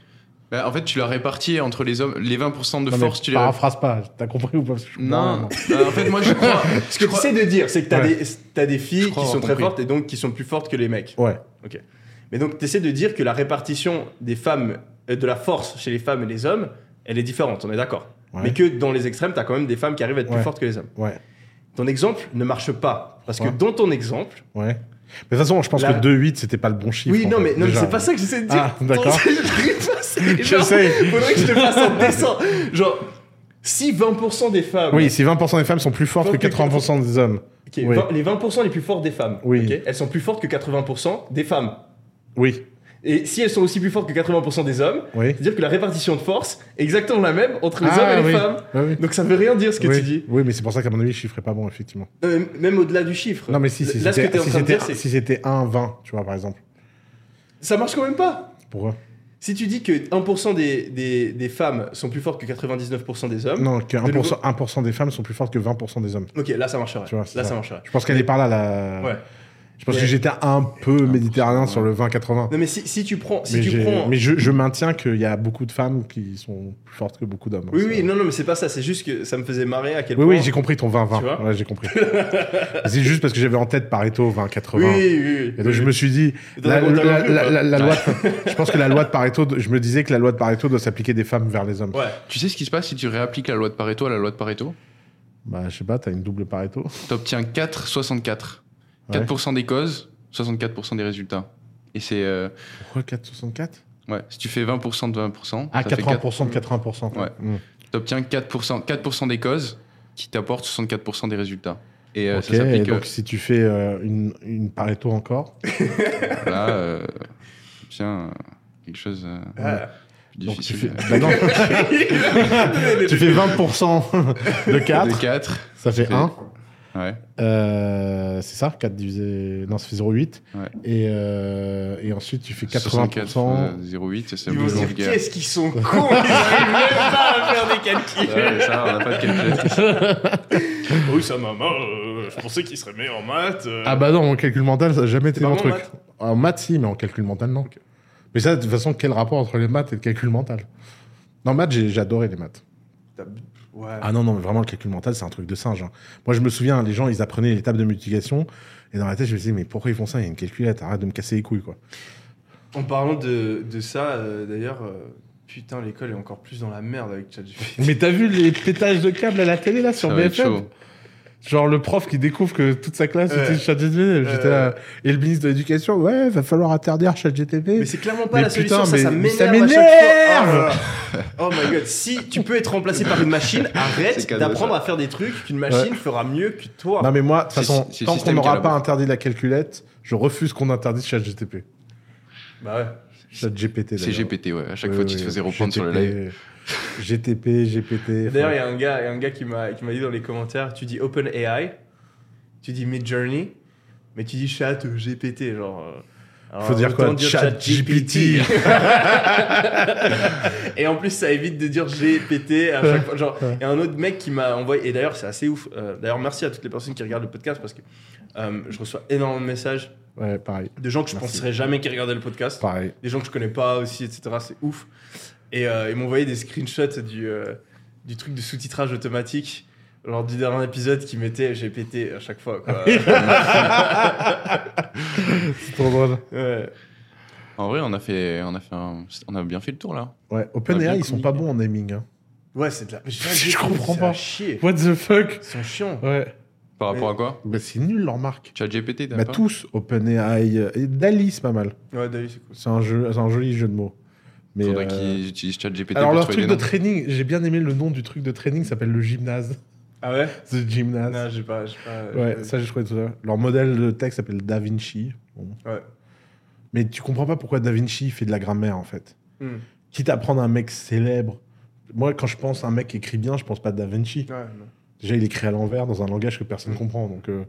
Bah, en fait, tu l'as réparti entre les hommes, les 20% de Non, force, tu les. Paraphrase pas. T'as compris ou pas? Non. rien, Euh, en fait, moi, je <laughs> crois. Ce que tu sais de dire, c'est que t'as Ouais. des, filles qui sont très compris. fortes et donc qui sont plus fortes que les mecs. Ouais. Mais donc, tu essaies de dire que la répartition des femmes, euh, de la force chez les femmes et les hommes, elle est différente, on est d'accord. Ouais. Mais que dans les extrêmes, tu as quand même des femmes qui arrivent à être Ouais. plus fortes que les hommes. Ouais. Ton exemple ne marche pas. Parce que dans ton exemple. Ouais. Mais de toute façon, je pense La- que 2-8, c'était pas le bon chiffre. oui, en non, mais, non, mais c'est pas ça que j'essaie de dire. Ah, d'accord. <laughs> Je sais. Faudrait que je te fasse un dessin. Genre, si 20% des femmes. Oui, si 20% des femmes sont plus fortes que Donc, 80% des hommes. Ok, Oui. 20 les 20% les plus fortes des femmes, Oui. ok, elles sont plus fortes que 80% des femmes. Oui. Et si elles sont aussi plus fortes que 80% des hommes, Oui. c'est-à-dire que la répartition de force est exactement la même entre les Ah, hommes et les oui. femmes. Oui. Donc ça veut rien dire ce que tu dis. Oui, mais c'est pour ça qu'à mon avis, le chiffre est pas bon, effectivement. Euh, même au-delà du chiffre. Non, mais si, si c'était si si c'était 1, 20, tu vois, par exemple. ça marche quand même pas. Pourquoi? Si tu dis que 1% des, des, des femmes sont plus fortes que 99% des hommes, Non, que De nouveau 1%, 1% des femmes sont plus fortes que 20% des hommes. ok, là ça marcherait. Tu vois, c'est là ça. ça marcherait. Je pense qu'elle est par là, la... Ouais. Je pense Mais- que j'étais un peu méditerranéen sur le 20-80. Non mais si, si tu prends, si mais tu prends, mais je, je maintiens qu'il y a beaucoup de femmes qui sont plus fortes que beaucoup d'hommes. oui Ça- oui, non non mais c'est pas ça, c'est juste que ça me faisait marrer à quel Oui, point. oui, j'ai compris ton 20-20. Tu vois Ouais, j'ai compris. <laughs> c'est juste parce que j'avais en tête Pareto 20-80. Oui, oui, oui. Et donc je me suis dit, la, loi de- je pense que la loi de Pareto, je me disais que la loi de Pareto doit s'appliquer des femmes vers les hommes. Ouais. Tu sais ce qui se passe si tu réappliques la loi de Pareto à la loi de Pareto? Bah, je sais pas, t'as une double Pareto. T'obtiens 4, 64. Ouais. 4% des causes, 64% des résultats. Et c'est. euh, Pourquoi 4,64 ouais, si tu fais 20% de 20%, Ah, ça fait 80% de 80%. Ouais. Hmm. T'obtiens 4%, 4% des causes qui t'apportent 64% des résultats. Et euh, ok, ça s'applique. donc si tu fais euh, une, une Pareto encore, euh, <laughs> là, euh, t'obtiens euh, quelque chose euh, Ah. plus donc tu difficile. fais, bah non, <laughs> <laughs> tu fais 20% de 4, De 4. ça fait fait- 1. Ouais. Euh, c'est ça 4 divisé. Non, ça fait 0,8. Ouais. Et, euh, et ensuite, tu fais 64, 80%. euh, 0,8, ça dire qu'est-ce qu'ils sont cons, ils arrivent même pas à faire des calculs. Ouais, ça, on n'a pas de calculatrice. <laughs> Oui, ça maman, euh, je pensais qu'il serait meilleur en maths. euh. Ah bah non, en calcul mental, ça n'a jamais été mon truc. maths En maths, si, mais en calcul mental, non. Mais ça, de toute façon, quel rapport entre les maths et le calcul mental? Non, maths, j'ai j'ai adoré les maths. Ouais. Ah non, non, mais vraiment, le calcul mental, c'est un truc de singe. hein. Moi, je me souviens, les gens, ils apprenaient les tables de multiplication. Et dans la tête, je me disais, mais pourquoi ils font ça? Il y a une calculette, arrête de me casser les couilles, quoi. En parlant de, de ça, euh, d'ailleurs, euh, putain, l'école est encore plus dans la merde avec ChatGPT. Mais t'as vu les pétages de câbles à la télé, là, sur Ça va être BFM chaud. Genre le prof qui découvre que toute sa classe Ouais. utilise ChatGPT. J'étais là. Et le ministre de l'Éducation, ouais, va falloir interdire ChatGPT. Mais c'est clairement pas Mais la putain, solution, ça, mais- ça ça m'énerve Oh. Oh my god, si tu peux être remplacé par une machine, <laughs> arrête d'apprendre à faire des trucs qu'une machine fera mieux que toi. Non, mais moi, de toute façon, tant qu'on n'aura pas interdit la calculette, je refuse qu'on interdise ChatGPT. Bah ouais. ChatGPT. C'est d'ailleurs. GPT, ouais. À chaque fois, tu te faisais reprendre sur le GTP, live. GTP, GPT. D'ailleurs, il y a un gars, il y a un gars qui m'a qui m'a dit dans les commentaires, tu dis OpenAI, tu dis Midjourney, mais tu dis Chat GPT, genre. euh, alors, Faut dire quoi? ChatGPT. <laughs> et en plus, ça évite de dire GPT à chaque fois. Genre, Ouais. il y a un autre mec qui m'a envoyé, et d'ailleurs, c'est assez ouf. euh, d'ailleurs, merci à toutes les personnes qui regardent le podcast parce que euh, je reçois énormément de messages Ouais, pareil. de gens que je Merci. penserais jamais qui regardaient le podcast Pareil. des gens que je connais pas aussi, etc. C'est ouf. Et euh, ils m'ont envoyé des screenshots du, euh, du truc de sous-titrage automatique lors du dernier épisode qui mettait GPT à chaque fois. Quoi. <laughs> C'est trop drôle. ouais. En vrai, on a fait, on a fait un- on a bien fait le tour là. Ouais, OpenAI, bien ils sont pas communiqué. bons en naming. hein. ouais, c'est de la. <laughs> Je comprends pas. chier. What the fuck? Ils sont chiants. Ouais. Par rapport Mais- à quoi Bah, c'est nul leur marque. Chat GPT, t'as Bah, pas tous, OpenAI. euh, Et Dali, c'est pas mal. Ouais, David, c'est cool. C'est un, jeu, c'est un joli jeu de mots. Mais, Faudrait euh, qu'ils utilisent Chat GPT Alors, pour leur trouver truc des de noms. training, j'ai bien aimé le nom du truc de training, ça s'appelle le gymnase. Ah ouais? The Gymnase. Non, j'ai pas. j'ai pas Ouais, j'ai- ça j'ai trouvé tout ça. Leur modèle de texte s'appelle Da Vinci. Bon. Ouais. Mais tu comprends pas pourquoi Da Vinci fait de la grammaire en fait. Hmm. Quitte à prendre un mec célèbre. Moi, quand je pense à un mec qui écrit bien, je pense pas à Da Vinci. Ouais, non. Déjà, il écrit à l'envers dans un langage que personne Mm. comprend. Donc, euh,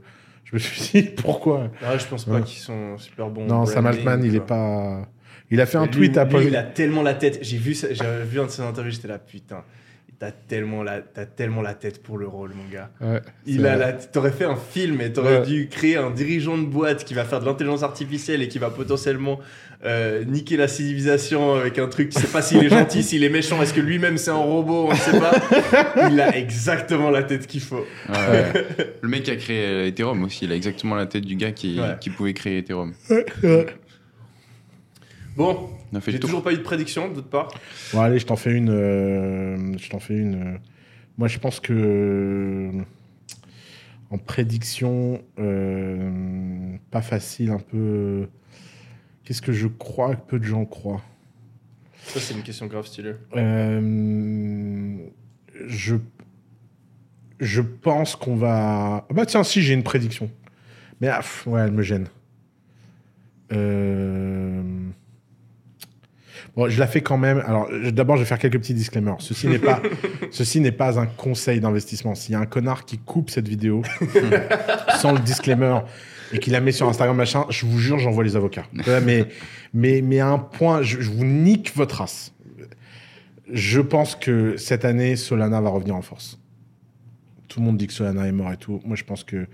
je me suis dit, <laughs> pourquoi? Ouais, je pense pas Ouais. qu'ils sont super bons. Non, Sam Altman, il est pas. Il a fait un Lui- tweet à lui, Paul. Il a tellement la tête. J'ai vu, ça- vu un de ses interviews, j'étais là, putain. T'as tellement, la, t'as tellement la tête pour le rôle, mon gars. Ouais, Il a la... T'aurais fait un film et t'aurais Ouais. dû créer un dirigeant de boîte qui va faire de l'intelligence artificielle et qui va potentiellement euh, niquer la civilisation avec un truc. Tu sais pas s'il est gentil, <laughs> s'il est méchant, est-ce que lui-même c'est un robot, on ne sait pas. Il a exactement la tête qu'il faut. Ouais. <laughs> le mec qui a créé euh, Ethereum aussi, il a exactement la tête du gars qui, Ouais. qui pouvait créer Ethereum. Bon, j'ai toujours pas eu de prédiction d'autre part. Bon, allez, je t'en fais une. euh, Je t'en fais une. euh. Moi, je pense que. euh, En prédiction, euh, pas facile, un peu. Qu'est-ce que je crois que peu de gens croient? Ça, c'est une question grave stylée. Euh, je, je pense qu'on va. Ah Bah tiens, si j'ai une prédiction. Mais ah, pff, ouais, elle me gêne. Euh, Bon, je la fais quand même. Alors, d'abord, je vais faire quelques petits disclaimers. Ceci n'est pas, <laughs> ceci n'est pas un conseil d'investissement. S'il y a un connard qui coupe cette vidéo <laughs> sans le disclaimer et qui la met sur Instagram machin, je vous jure, j'envoie les avocats. <laughs> Mais, mais, mais à un point, je, je vous nique votre race. Je pense que cette année, Solana va revenir en force. Tout le monde dit que Solana est mort et tout. Moi, je pense que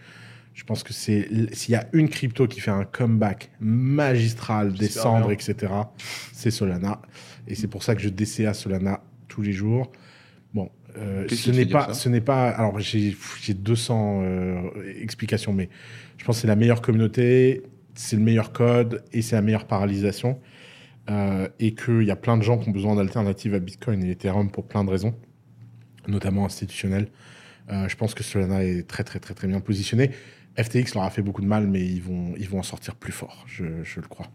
je pense que c'est s'il y a une crypto qui fait un comeback magistral, des cendres, etc. C'est Solana. Et c'est pour ça que je DCA Solana tous les jours. Bon, euh, ce n'est pas, ce n'est pas. Alors j'ai j'ai 200 euh, explications, mais je pense que c'est la meilleure communauté, c'est le meilleur code et c'est la meilleure paralysation. Euh, et qu'il y a plein de gens qui ont besoin d'alternatives à Bitcoin et Ethereum pour plein de raisons, notamment institutionnelles. Euh, je pense que Solana est très très très très bien positionné. FTX leur a fait beaucoup de mal, mais ils vont, ils vont en sortir plus fort, je, je le crois.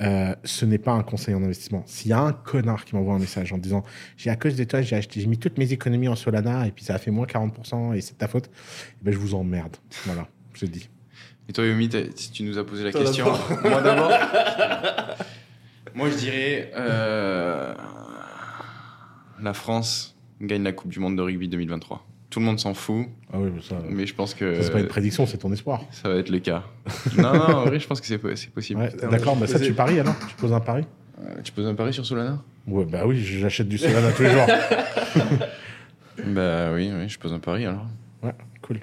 Euh, ce n'est pas un conseil en investissement. S'il y a un connard qui m'envoie un message en disant j'ai à cause de toi j'ai acheté, j'ai mis toutes mes économies en Solana et puis ça a fait moins 40% et c'est ta faute, eh ben, je vous emmerde. Voilà, je le dis. Et toi, Yomi, si tu nous as posé la Toi question. <laughs> Moi d'abord. Moi, je dirais. euh, La France gagne la Coupe du Monde de rugby 2023. Tout le monde s'en fout, Ah oui, mais ça, mais je pense que ça, c'est pas une prédiction, c'est ton espoir. ça va être le cas. non, non, en vrai, je pense que c'est c'est possible. Ouais, D'accord, bah ça tu paries alors? Tu poses un pari? Euh, tu poses un pari sur Solana? Ouais, bah oui, j'achète du Solana tous les jours. <laughs> Bah oui, oui, je pose un pari alors. Ouais, cool.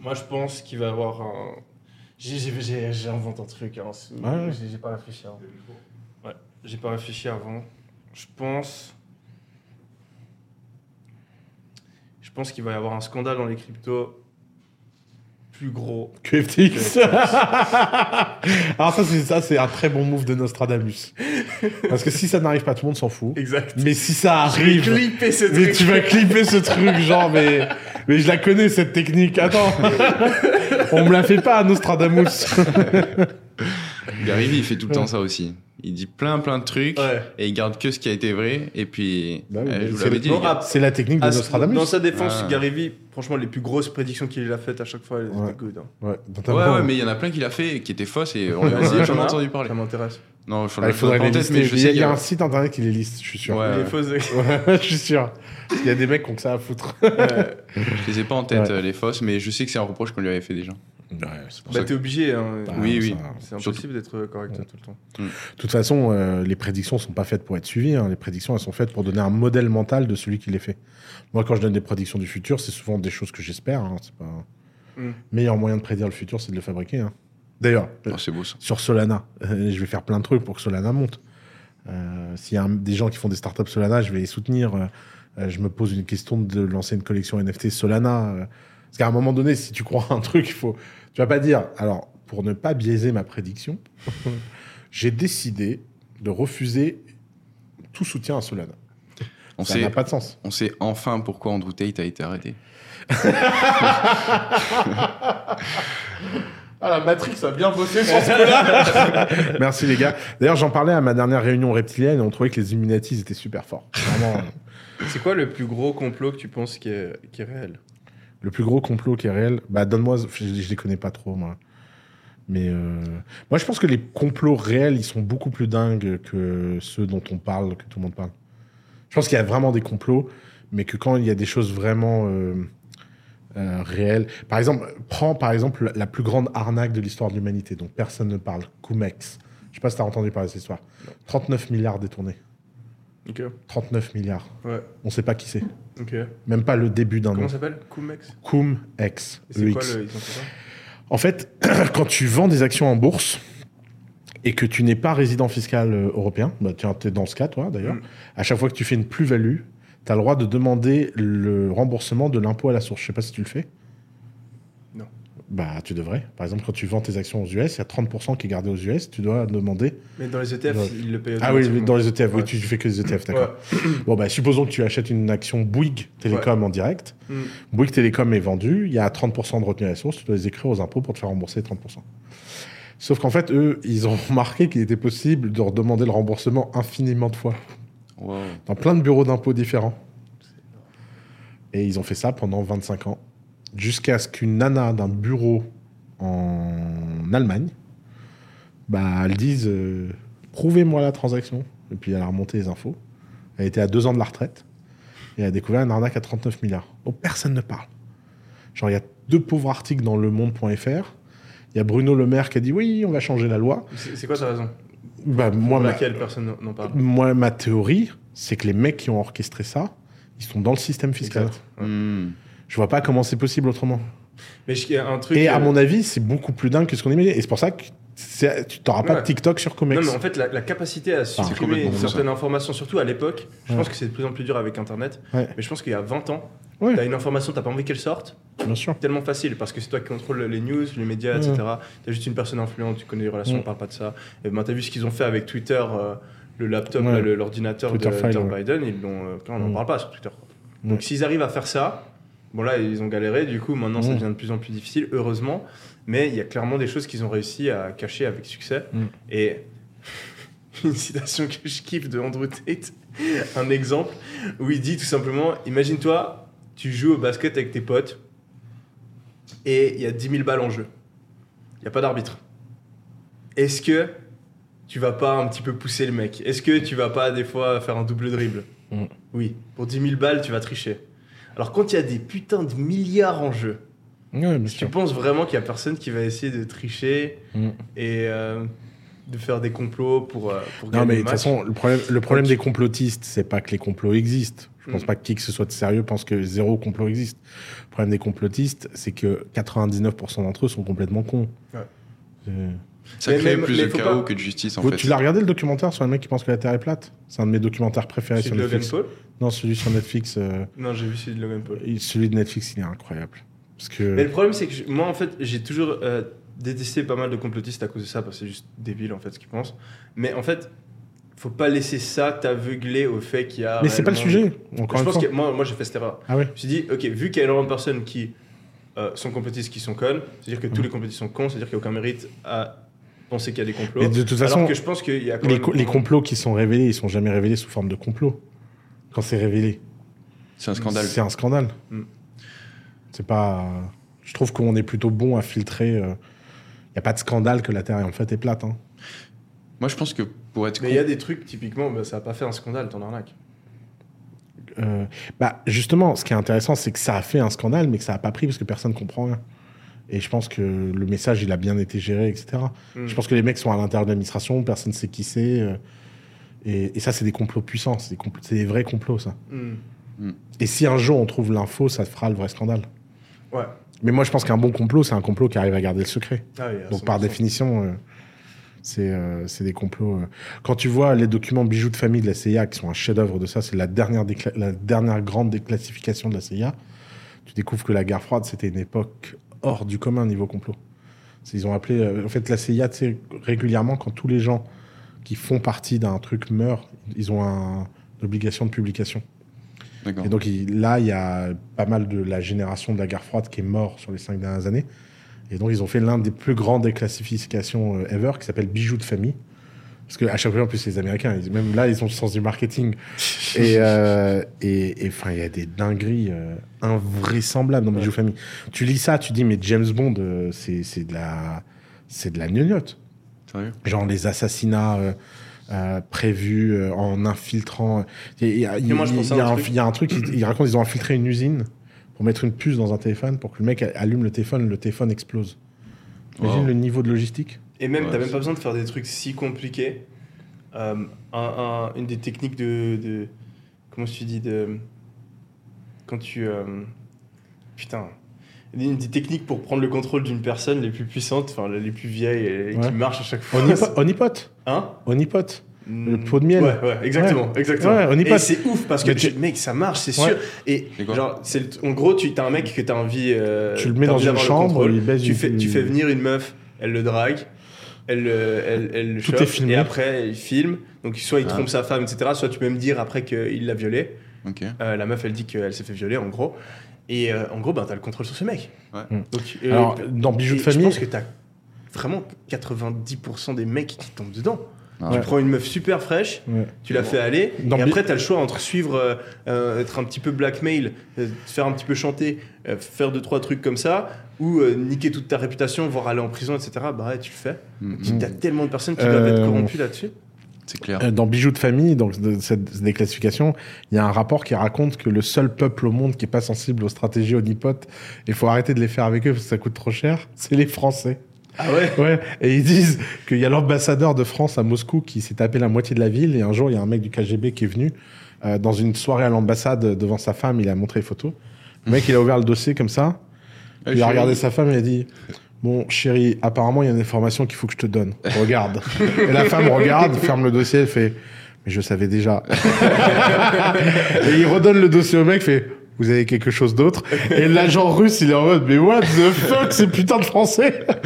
Moi, je pense qu'il va y avoir un. J'ai- j'ai- J'ai j'ai inventé un truc. Hein. ouais. J'ai j'ai pas réfléchi avant. Ouais, j'ai pas réfléchi avant. Je pense pense qu'il va y avoir un scandale dans les cryptos plus gros. <laughs> Que FTX. <laughs> Alors ça, c'est ça, c'est un très bon move de Nostradamus. Parce que si ça n'arrive pas, tout le monde s'en fout. Exact. Mais si ça Je vais arrive, clipper ce mais truc. tu vas clipper ce truc, genre, mais, mais je la connais cette technique. Attends, <laughs> on me la fait pas, Nostradamus. Gary il fait tout le temps ça aussi. Il dit plein plein de trucs Ouais. et il garde que ce qui a été vrai. Et puis, Bah oui, euh, mais je vous c'est les la technique de Nostradamus. Dans sa défense, Ah. Gary Vee, franchement, les plus grosses prédictions qu'il a faites à chaque fois, elles Ouais. étaient good. hein. Ouais, Ouais, notamment- ouais, mais il y en a plein qui l'a fait qui étaient fausses et on n'a t'en jamais as entendu parler. Ça m'intéresse. Non, je Ah, il faudrait pas les en tête, lister. mais je Il y sais a, il qu'il y a un site internet qui les liste, je suis sûr. Ouais. Les <laughs> je suis sûr. Il y a des mecs qui ont que ça à foutre. Je les ai pas en tête, euh, les fausses, mais je sais que c'est un reproche qu'on lui avait fait déjà. Ouais, Bah, t'es obligé. Hein. que- oui, Ah, oui. C'est Surtout- impossible d'être correct tout le temps. De toute façon, euh, les prédictions sont pas faites pour être suivies. hein. Les prédictions, elles sont faites pour donner un modèle mental de celui qui les fait. Moi, quand je donne des prédictions du futur, c'est souvent des choses que j'espère. hein. C'est pas Mm. meilleur moyen de prédire le futur, c'est de le fabriquer. hein. D'ailleurs, Oh, beau ça. sur Solana, euh, <laughs> je vais faire plein de trucs pour que Solana monte. Euh, S'il y a un- des gens qui font des startups Solana, je vais les soutenir. Euh, euh, je me pose une question de lancer une collection NFT Solana. Euh, parce qu'à un moment donné, si tu crois à un truc, il faut. Tu vas pas dire. Alors, pour ne pas biaiser ma prédiction, <laughs> j'ai décidé de refuser tout soutien à Solana. On Ça sait, n'a pas de sens. on sait enfin pourquoi Andrew Tate a été arrêté. <laughs> Ah, la Matrix a bien bossé sur ce coup-là. <laughs> Merci les gars. D'ailleurs, j'en parlais à ma dernière réunion reptilienne et on trouvait que les Illuminati étaient super forts. Vraiment. C'est quoi le plus gros complot que tu penses qui est, qui est réel? Le plus gros complot qui est réel, bah donne-moi, je, je les connais pas trop moi. Mais euh, moi je pense que les complots réels, ils sont beaucoup plus dingues que ceux dont on parle, que tout le monde parle. Je pense qu'il y a vraiment des complots, mais que quand il y a des choses vraiment euh, euh, réelles. Par exemple, prends par exemple la- plus grande arnaque de l'histoire de l'humanité, dont personne ne parle, Cumex. Je sais pas si tu as entendu parler de cette histoire. 39 milliards détournés. Ok. 39 milliards. Ouais. On sait pas qui c'est. Même pas le début d'un nom. Comment ça s'appelle Cumex quoi le. Ils ont fait ça En fait, <clears throat> quand tu vends des actions en bourse et que tu n'es pas résident fiscal euh, européen, bah tiens, tu es dans ce cas, toi d'ailleurs, Mm. à chaque fois que tu fais une plus-value, tu as le droit de demander le remboursement de l'impôt à la source. Je sais pas si tu le fais. Bah, tu devrais. Par exemple, quand tu vends tes actions aux US, il y a 30% qui est gardé aux US, tu dois demander. Mais dans les ETF, Ouais. ils le payent Ah oui, dans les ETF, oui, tu fais que les ETF, d'accord. Ouais. Bon, bah, supposons que tu achètes une action Bouygues Télécom en direct. Mm. Bouygues Télécom est vendu, il y a 30% de retenue à la source, tu dois les écrire aux impôts pour te faire rembourser 30%. Sauf qu'en fait, eux, ils ont <laughs> remarqué qu'il était possible de redemander le remboursement infiniment de fois, Wow. dans plein de bureaux d'impôts différents. Et ils ont fait ça pendant 25 ans, jusqu'à ce qu'une nana d'un bureau en Allemagne, bah, elle dise euh, Prouvez-moi la transaction. Et puis elle a remonté les infos. Elle était à deux ans de la retraite. Et elle a découvert une arnaque à 39 milliards. dont personne ne parle. Genre, il y a deux pauvres articles dans le monde.fr. Il y a Bruno Le Maire qui a dit Oui, on va changer la loi. C'est quoi ta raison? Bah, moi, Pour ma, laquelle personne n'en- parle? moi, ma théorie, c'est que les mecs qui ont orchestré ça, ils sont dans le système fiscal. Exact. Ouais. Hmm. Je vois pas comment c'est possible autrement. Mais un truc. Et à euh, mon avis, c'est beaucoup plus dingue que ce qu'on imagine. Et c'est pour ça que tu n'auras pas Ouais. de TikTok sur Comex. Non, mais en fait, la, la capacité à supprimer certaines informations, surtout à l'époque, je Ouais. pense que c'est de plus en plus dur avec Internet. Ouais. Mais je pense qu'il y a 20 ans, Ouais. t'as une information, t'as pas envie qu'elle sorte, Bien sûr. tellement facile parce que c'est toi qui contrôles les news, les médias, Ouais. etc. T'as juste une personne influente, tu connais les relations, Ouais. on parle pas de ça. Et ben t'as vu ce qu'ils ont fait avec Twitter, euh, le laptop, l'ordinateur de. Biden, ils l'ont. euh, on n'en Ouais. parle pas sur Twitter. Donc s'ils arrivent à faire ça, bon là ils ont galéré, du coup maintenant ça Ouais. devient de plus en plus difficile, heureusement. Mais il y a clairement des choses qu'ils ont réussi à cacher avec succès. Mm. Et <laughs> une citation que je kiffe de Andrew Tate, <laughs> un exemple où il dit tout simplement Imagine-toi, tu joues au basket avec tes potes et il y a 10 000 balles en jeu. Il n'y a pas d'arbitre. Est-ce que tu vas pas un petit peu pousser le mec? Est-ce que tu vas pas des fois faire un double dribble? Mm. Oui, pour 10 000 balles, tu vas tricher. Alors quand il y a des putains de milliards en jeu, tu penses vraiment qu'il y a personne qui va essayer de tricher Mm. et euh, de faire des complots pour, euh, pour Non, gagner mais de le toute façon, le problème, le problème Ok. des complotistes, c'est pas que les complots existent. Je pense Mm. pas que qui que ce soit de sérieux pense que zéro complot existe. Le problème des complotistes, c'est que 99% d'entre eux sont complètement cons. Ouais. Euh, Ça Mais- crée mais- plus mais de chaos pas- que de justice en Vous- fait. Tu l'as regardé le documentaire sur le mec qui pense que la Terre est plate? C'est un de mes documentaires préférés sur Netflix. Paul Non, celui sur Netflix. euh, Non, j'ai vu celui de Logan Paul. celui de Netflix, il est incroyable. Parce que. Mais le problème, c'est que je- moi, en fait, j'ai toujours euh, détesté pas mal de complotistes à cause de ça, parce que c'est juste débile, en fait, ce qu'ils pensent. Mais en fait, faut pas laisser ça t'aveugler au fait qu'il y a. Mais c'est pas le sujet, encore Je une pense fois. que moi, moi j'ai fait cette erreur. Ah ouais Je me suis dit, ok, vu qu'il y a énormément de personnes qui euh, sont complotistes qui sont connes, c'est-à-dire que tous Mhm. les complotistes sont cons, c'est-à-dire qu'il n'y a aucun mérite à penser qu'il y a des complots. Mais de toute Alors façon, que je pense qu'il y a quand les, même- co- les complots qui sont révélés, ils sont jamais révélés sous forme de complot. Quand c'est révélé, C'est un scandale. c'est un scandale. Mm. C'est pas. Je trouve qu'on est plutôt bon à filtrer. Il n'y a pas de scandale que la Terre en fait est plate. hein. Moi, je pense que pour être. Mais il y a des trucs, typiquement, bah, ça n'a pas fait un scandale, ton arnaque. Euh, bah, justement, ce qui est intéressant, c'est que ça a fait un scandale, mais que ça n'a pas pris parce que personne ne comprend rien. Et je pense que le message, il a bien été géré, etc. Mm. Je pense que les mecs sont à l'intérieur de l'administration, personne ne sait qui c'est. Et, et ça, c'est des complots puissants, c'est des, compl- c'est des vrais complots, ça. Hmm. Et si un jour on trouve l'info, ça fera le vrai scandale. Ouais. Mais moi, je pense qu'un bon complot, c'est un complot qui arrive à garder le secret. Ah oui, Donc, par 100%. définition, euh, c'est euh, c'est des complots. euh. Quand tu vois les documents bijoux de famille de la CIA, qui sont un chef-d'œuvre de ça, c'est la dernière, la dernière grande déclassification de la CIA, tu découvres que la guerre froide, c'était une époque hors du commun niveau complot. Ils ont appelé. euh, en fait, la CIA, tu sais, régulièrement, quand tous les gens qui font partie d'un truc meurent, ils ont un- une obligation de publication. Et donc il- là, il y a pas mal de la génération de la guerre froide qui est mort sur les cinq dernières années. Et donc ils ont fait l'un des plus grandes déclassifications euh, ever qui s'appelle Bijoux de famille. Parce qu'à chaque fois, en plus, les Américains, ils- même là, ils ont le sens du marketing. <laughs> et euh, et et, enfin, il y a des dingueries euh, invraisemblables dans Bijoux de famille. Tu lis ça, tu dis, mais James Bond, euh, c'est c'est de la, c'est de la gnognotte. Sérieux? Genre les assassinats euh, euh, prévus euh, en infiltrant. Il y a, un truc. il y a un truc, ils, ils racontent, ils ont infiltré une usine pour mettre une puce dans un téléphone pour que le mec allume le téléphone, le téléphone explose. Imagine Wow. le niveau de logistique. Et même, Ouais, t'as même pas besoin de faire des trucs si compliqués. Euh, un- un- une des techniques de, de- Comment tu dis de. Quand tu. euh, putain. Une des techniques pour prendre le contrôle d'une personne les plus puissantes, enfin les plus vieilles et Ouais. qui marchent à chaque fois. Onipo- Onipote. Hein Onipote. Le pot de miel. Ouais, ouais, exactement, exactement. Ouais, on y et c'est ouf parce que tu- mec, ça marche, c'est Ouais. sûr. Et genre, c'est le- en gros, tu as un mec que tu as envie. euh, Tu le mets dans une chambre, contrôle. il baise tu une- fais, tu fais venir une meuf, elle le drague, elle, le- elle, elle le Tout chope, est filmé. et après il filme. Donc soit il Ah. trompe sa femme, etc. Soit tu peux me dire après qu'il l'a violée. Euh, la meuf, elle dit qu'elle s'est fait violer, en gros. Et euh, en gros, ben, t'as le contrôle sur ce mec. Ouais. Mm. Donc, euh, Alors, dans Bijoux de famille. Je pense que t'as vraiment 90% des mecs qui tombent dedans. Ah Tu Ouais. prends une meuf super fraîche, Ouais. tu la fais aller, Dans et après, tu as le choix entre suivre, euh, être un petit peu blackmail, euh, te faire un petit peu chanter, euh, faire deux, trois trucs comme ça, ou euh, niquer toute ta réputation, voire aller en prison, etc. Bah ouais, tu le fais. Mm, Il mm. y a tellement de personnes qui doivent être corrompues là-dessus. C'est clair. Euh, Dans Bijoux de famille, donc de cette déclassification, il y a un rapport qui raconte que le seul peuple au monde qui est pas sensible aux stratégies onipotes, il faut arrêter de les faire avec eux parce que ça coûte trop cher, <laughs> c'est les Français. Ah ouais? Ouais, et ils disent qu'il y a l'ambassadeur de France à Moscou qui s'est tapé la moitié de la ville, et un jour, il y a un mec du KGB qui est venu euh, dans une soirée à l'ambassade devant sa femme, il a montré les photos. Le mec, il a ouvert le dossier comme ça, Ah, il a regardé sa femme et il a dit Bon, chérie, apparemment, il y a une information qu'il faut que je te donne. Regarde. et la femme regarde, ferme le dossier, elle fait Mais je savais déjà. et il redonne le dossier au mec, fait Vous avez quelque chose d'autre? Et l'agent russe, il est en mode Mais what the fuck, c'est putain de français? <laughs>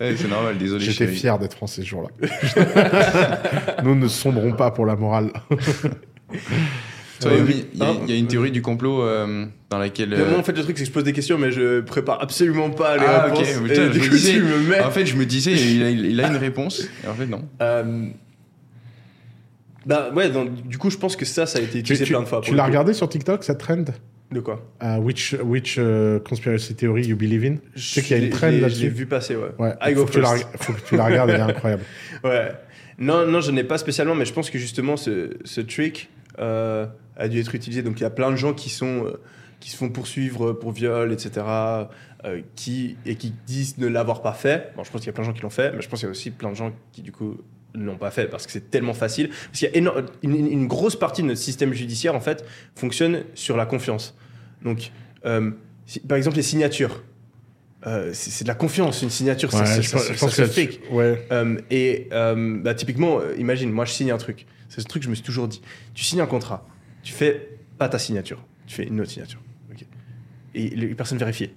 C'est normal, désolé. J'étais fier d'être français ce jour-là. <laughs> Nous ne sombrons pas pour la morale. <laughs> Toi, il y, a- hein, il y a une théorie du complot euh, dans laquelle. Mais euh, Moi, en fait, le truc, c'est que je pose des questions, mais je prépare absolument pas les Ah, ok. réponses. Putain, et je me coup, disais- tu me mets. En fait, je me disais, il a, il a une <laughs> réponse. Et en fait, non. Euh, Bah ouais, donc, du coup, je pense que ça, ça a été Tu, utilisé tu- plein de fois. tu l'as regardé sur TikTok, cette trend De quoi? Euh, Which, which euh, conspiracy theory you believe in? Je sais qu'il y a une trend l'ai- Je l'ai là-dessus. vu passer, ouais. Ouais, I faut go que, tu la, first. faut que tu la regardes, elle est <laughs> incroyable. Ouais. Non, non, je n'ai pas spécialement, mais je pense que justement, ce, ce trick euh, a dû être utilisé. Donc, il y a plein de gens qui, sont, euh, qui se font poursuivre pour viol, etc., euh, qui, et qui disent ne l'avoir pas fait. Bon, je pense qu'il y a plein de gens qui l'ont fait, mais je pense qu'il y a aussi plein de gens qui, du coup, ne l'ont pas fait parce que c'est tellement facile. Parce qu'il y a une, grosse partie de notre système judiciaire, en fait, fonctionne sur la confiance. Donc, si- par exemple, les signatures. euh, c'est de la confiance, une signature, Ouais, ça, je ça- pense- ça je pense se que fake. Ouais. Euh, et euh, bah, typiquement, imagine, moi je signe un truc. C'est ce truc que je me suis toujours dit. Tu signes un contrat, tu fais pas ta signature, tu fais une autre signature. Ok. Et les personnes vérifient.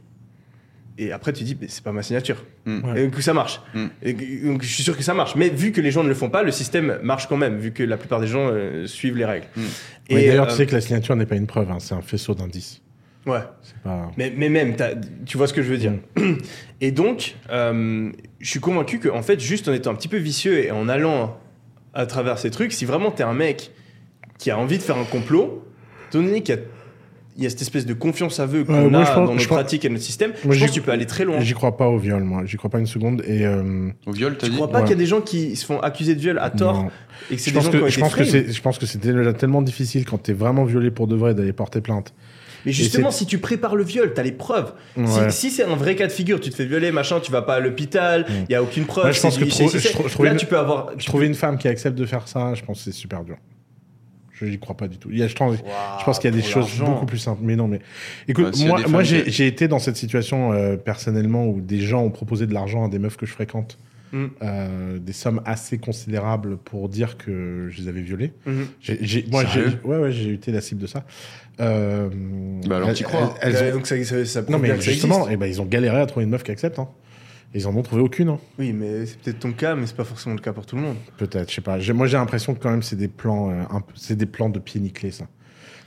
Et après tu dis, mais c'est pas ma signature. Mm. Ouais. Et que ça marche. Et que- donc je suis sûr que ça marche. Mais vu que les gens ne le font pas, le système marche quand même, vu que la plupart des gens euh, suivent les règles. Mm. Ouais, D'ailleurs, euh, tu sais que la signature n'est pas une preuve, hein, c'est un faisceau d'indices. Ouais. C'est pas. Mais, mais même, tu vois ce que je veux dire. Et donc, euh, je suis convaincu qu'en fait, juste en étant un petit peu vicieux et en allant à travers ces trucs, si vraiment t'es un mec qui a envie de faire un complot, étant donné qu'il y a, il y a cette espèce de confiance aveugle qu'on Ouais, a je pense- dans je notre pense- pratique et notre système, Moi, je pense que tu peux aller très loin. J'y crois pas au viol, moi. J'y crois pas une seconde. Et euh, Au viol, t'as dit crois pas Ouais. qu'il y a des gens qui se font accuser de viol à tort non. et que c'est je des pense gens qui ont été je pense que je pense que c'est déjà tellement difficile quand t'es vraiment violé pour de vrai d'aller porter plainte. Mais justement, si tu prépares le viol, t'as les preuves. Ouais. Si, si c'est un vrai cas de figure, tu te fais violer, machin, tu vas pas à l'hôpital, il Mm. y a aucune preuve. Ouais, je pense c'est que trop- je je là, une- tu peux avoir. Je trouvais une femme qui accepte de faire ça, je pense que c'est super dur. Je n'y crois pas du tout. Il y a, je, pense, je pense qu'il y a des choses beaucoup plus simples. Mais non, mais écoute, Bah, moi, moi j'ai été dans cette situation euh, personnellement où des gens ont proposé de l'argent à des meufs que je fréquente, Mm. euh, des sommes assez considérables pour dire que je les avais violées. Mhm. J'ai, j'ai- moi, j'ai, ouais, ouais, j'ai été la cible de ça. Euh, Bah alors, elles- t'y crois. elles- elles ont- donc ça, ça, ça prouve Non, mais justement, existe. eh ben, ils ont galéré à trouver une meuf qui accepte. Hein. Et Ils en ont trouvé aucune. hein. Oui, mais c'est peut-être ton cas, mais c'est pas forcément le cas pour tout le monde. Peut-être, je sais pas. J'ai- Moi, j'ai l'impression que quand même, c'est des plans, euh, un peu- c'est des plans de pieds nickelés, ça.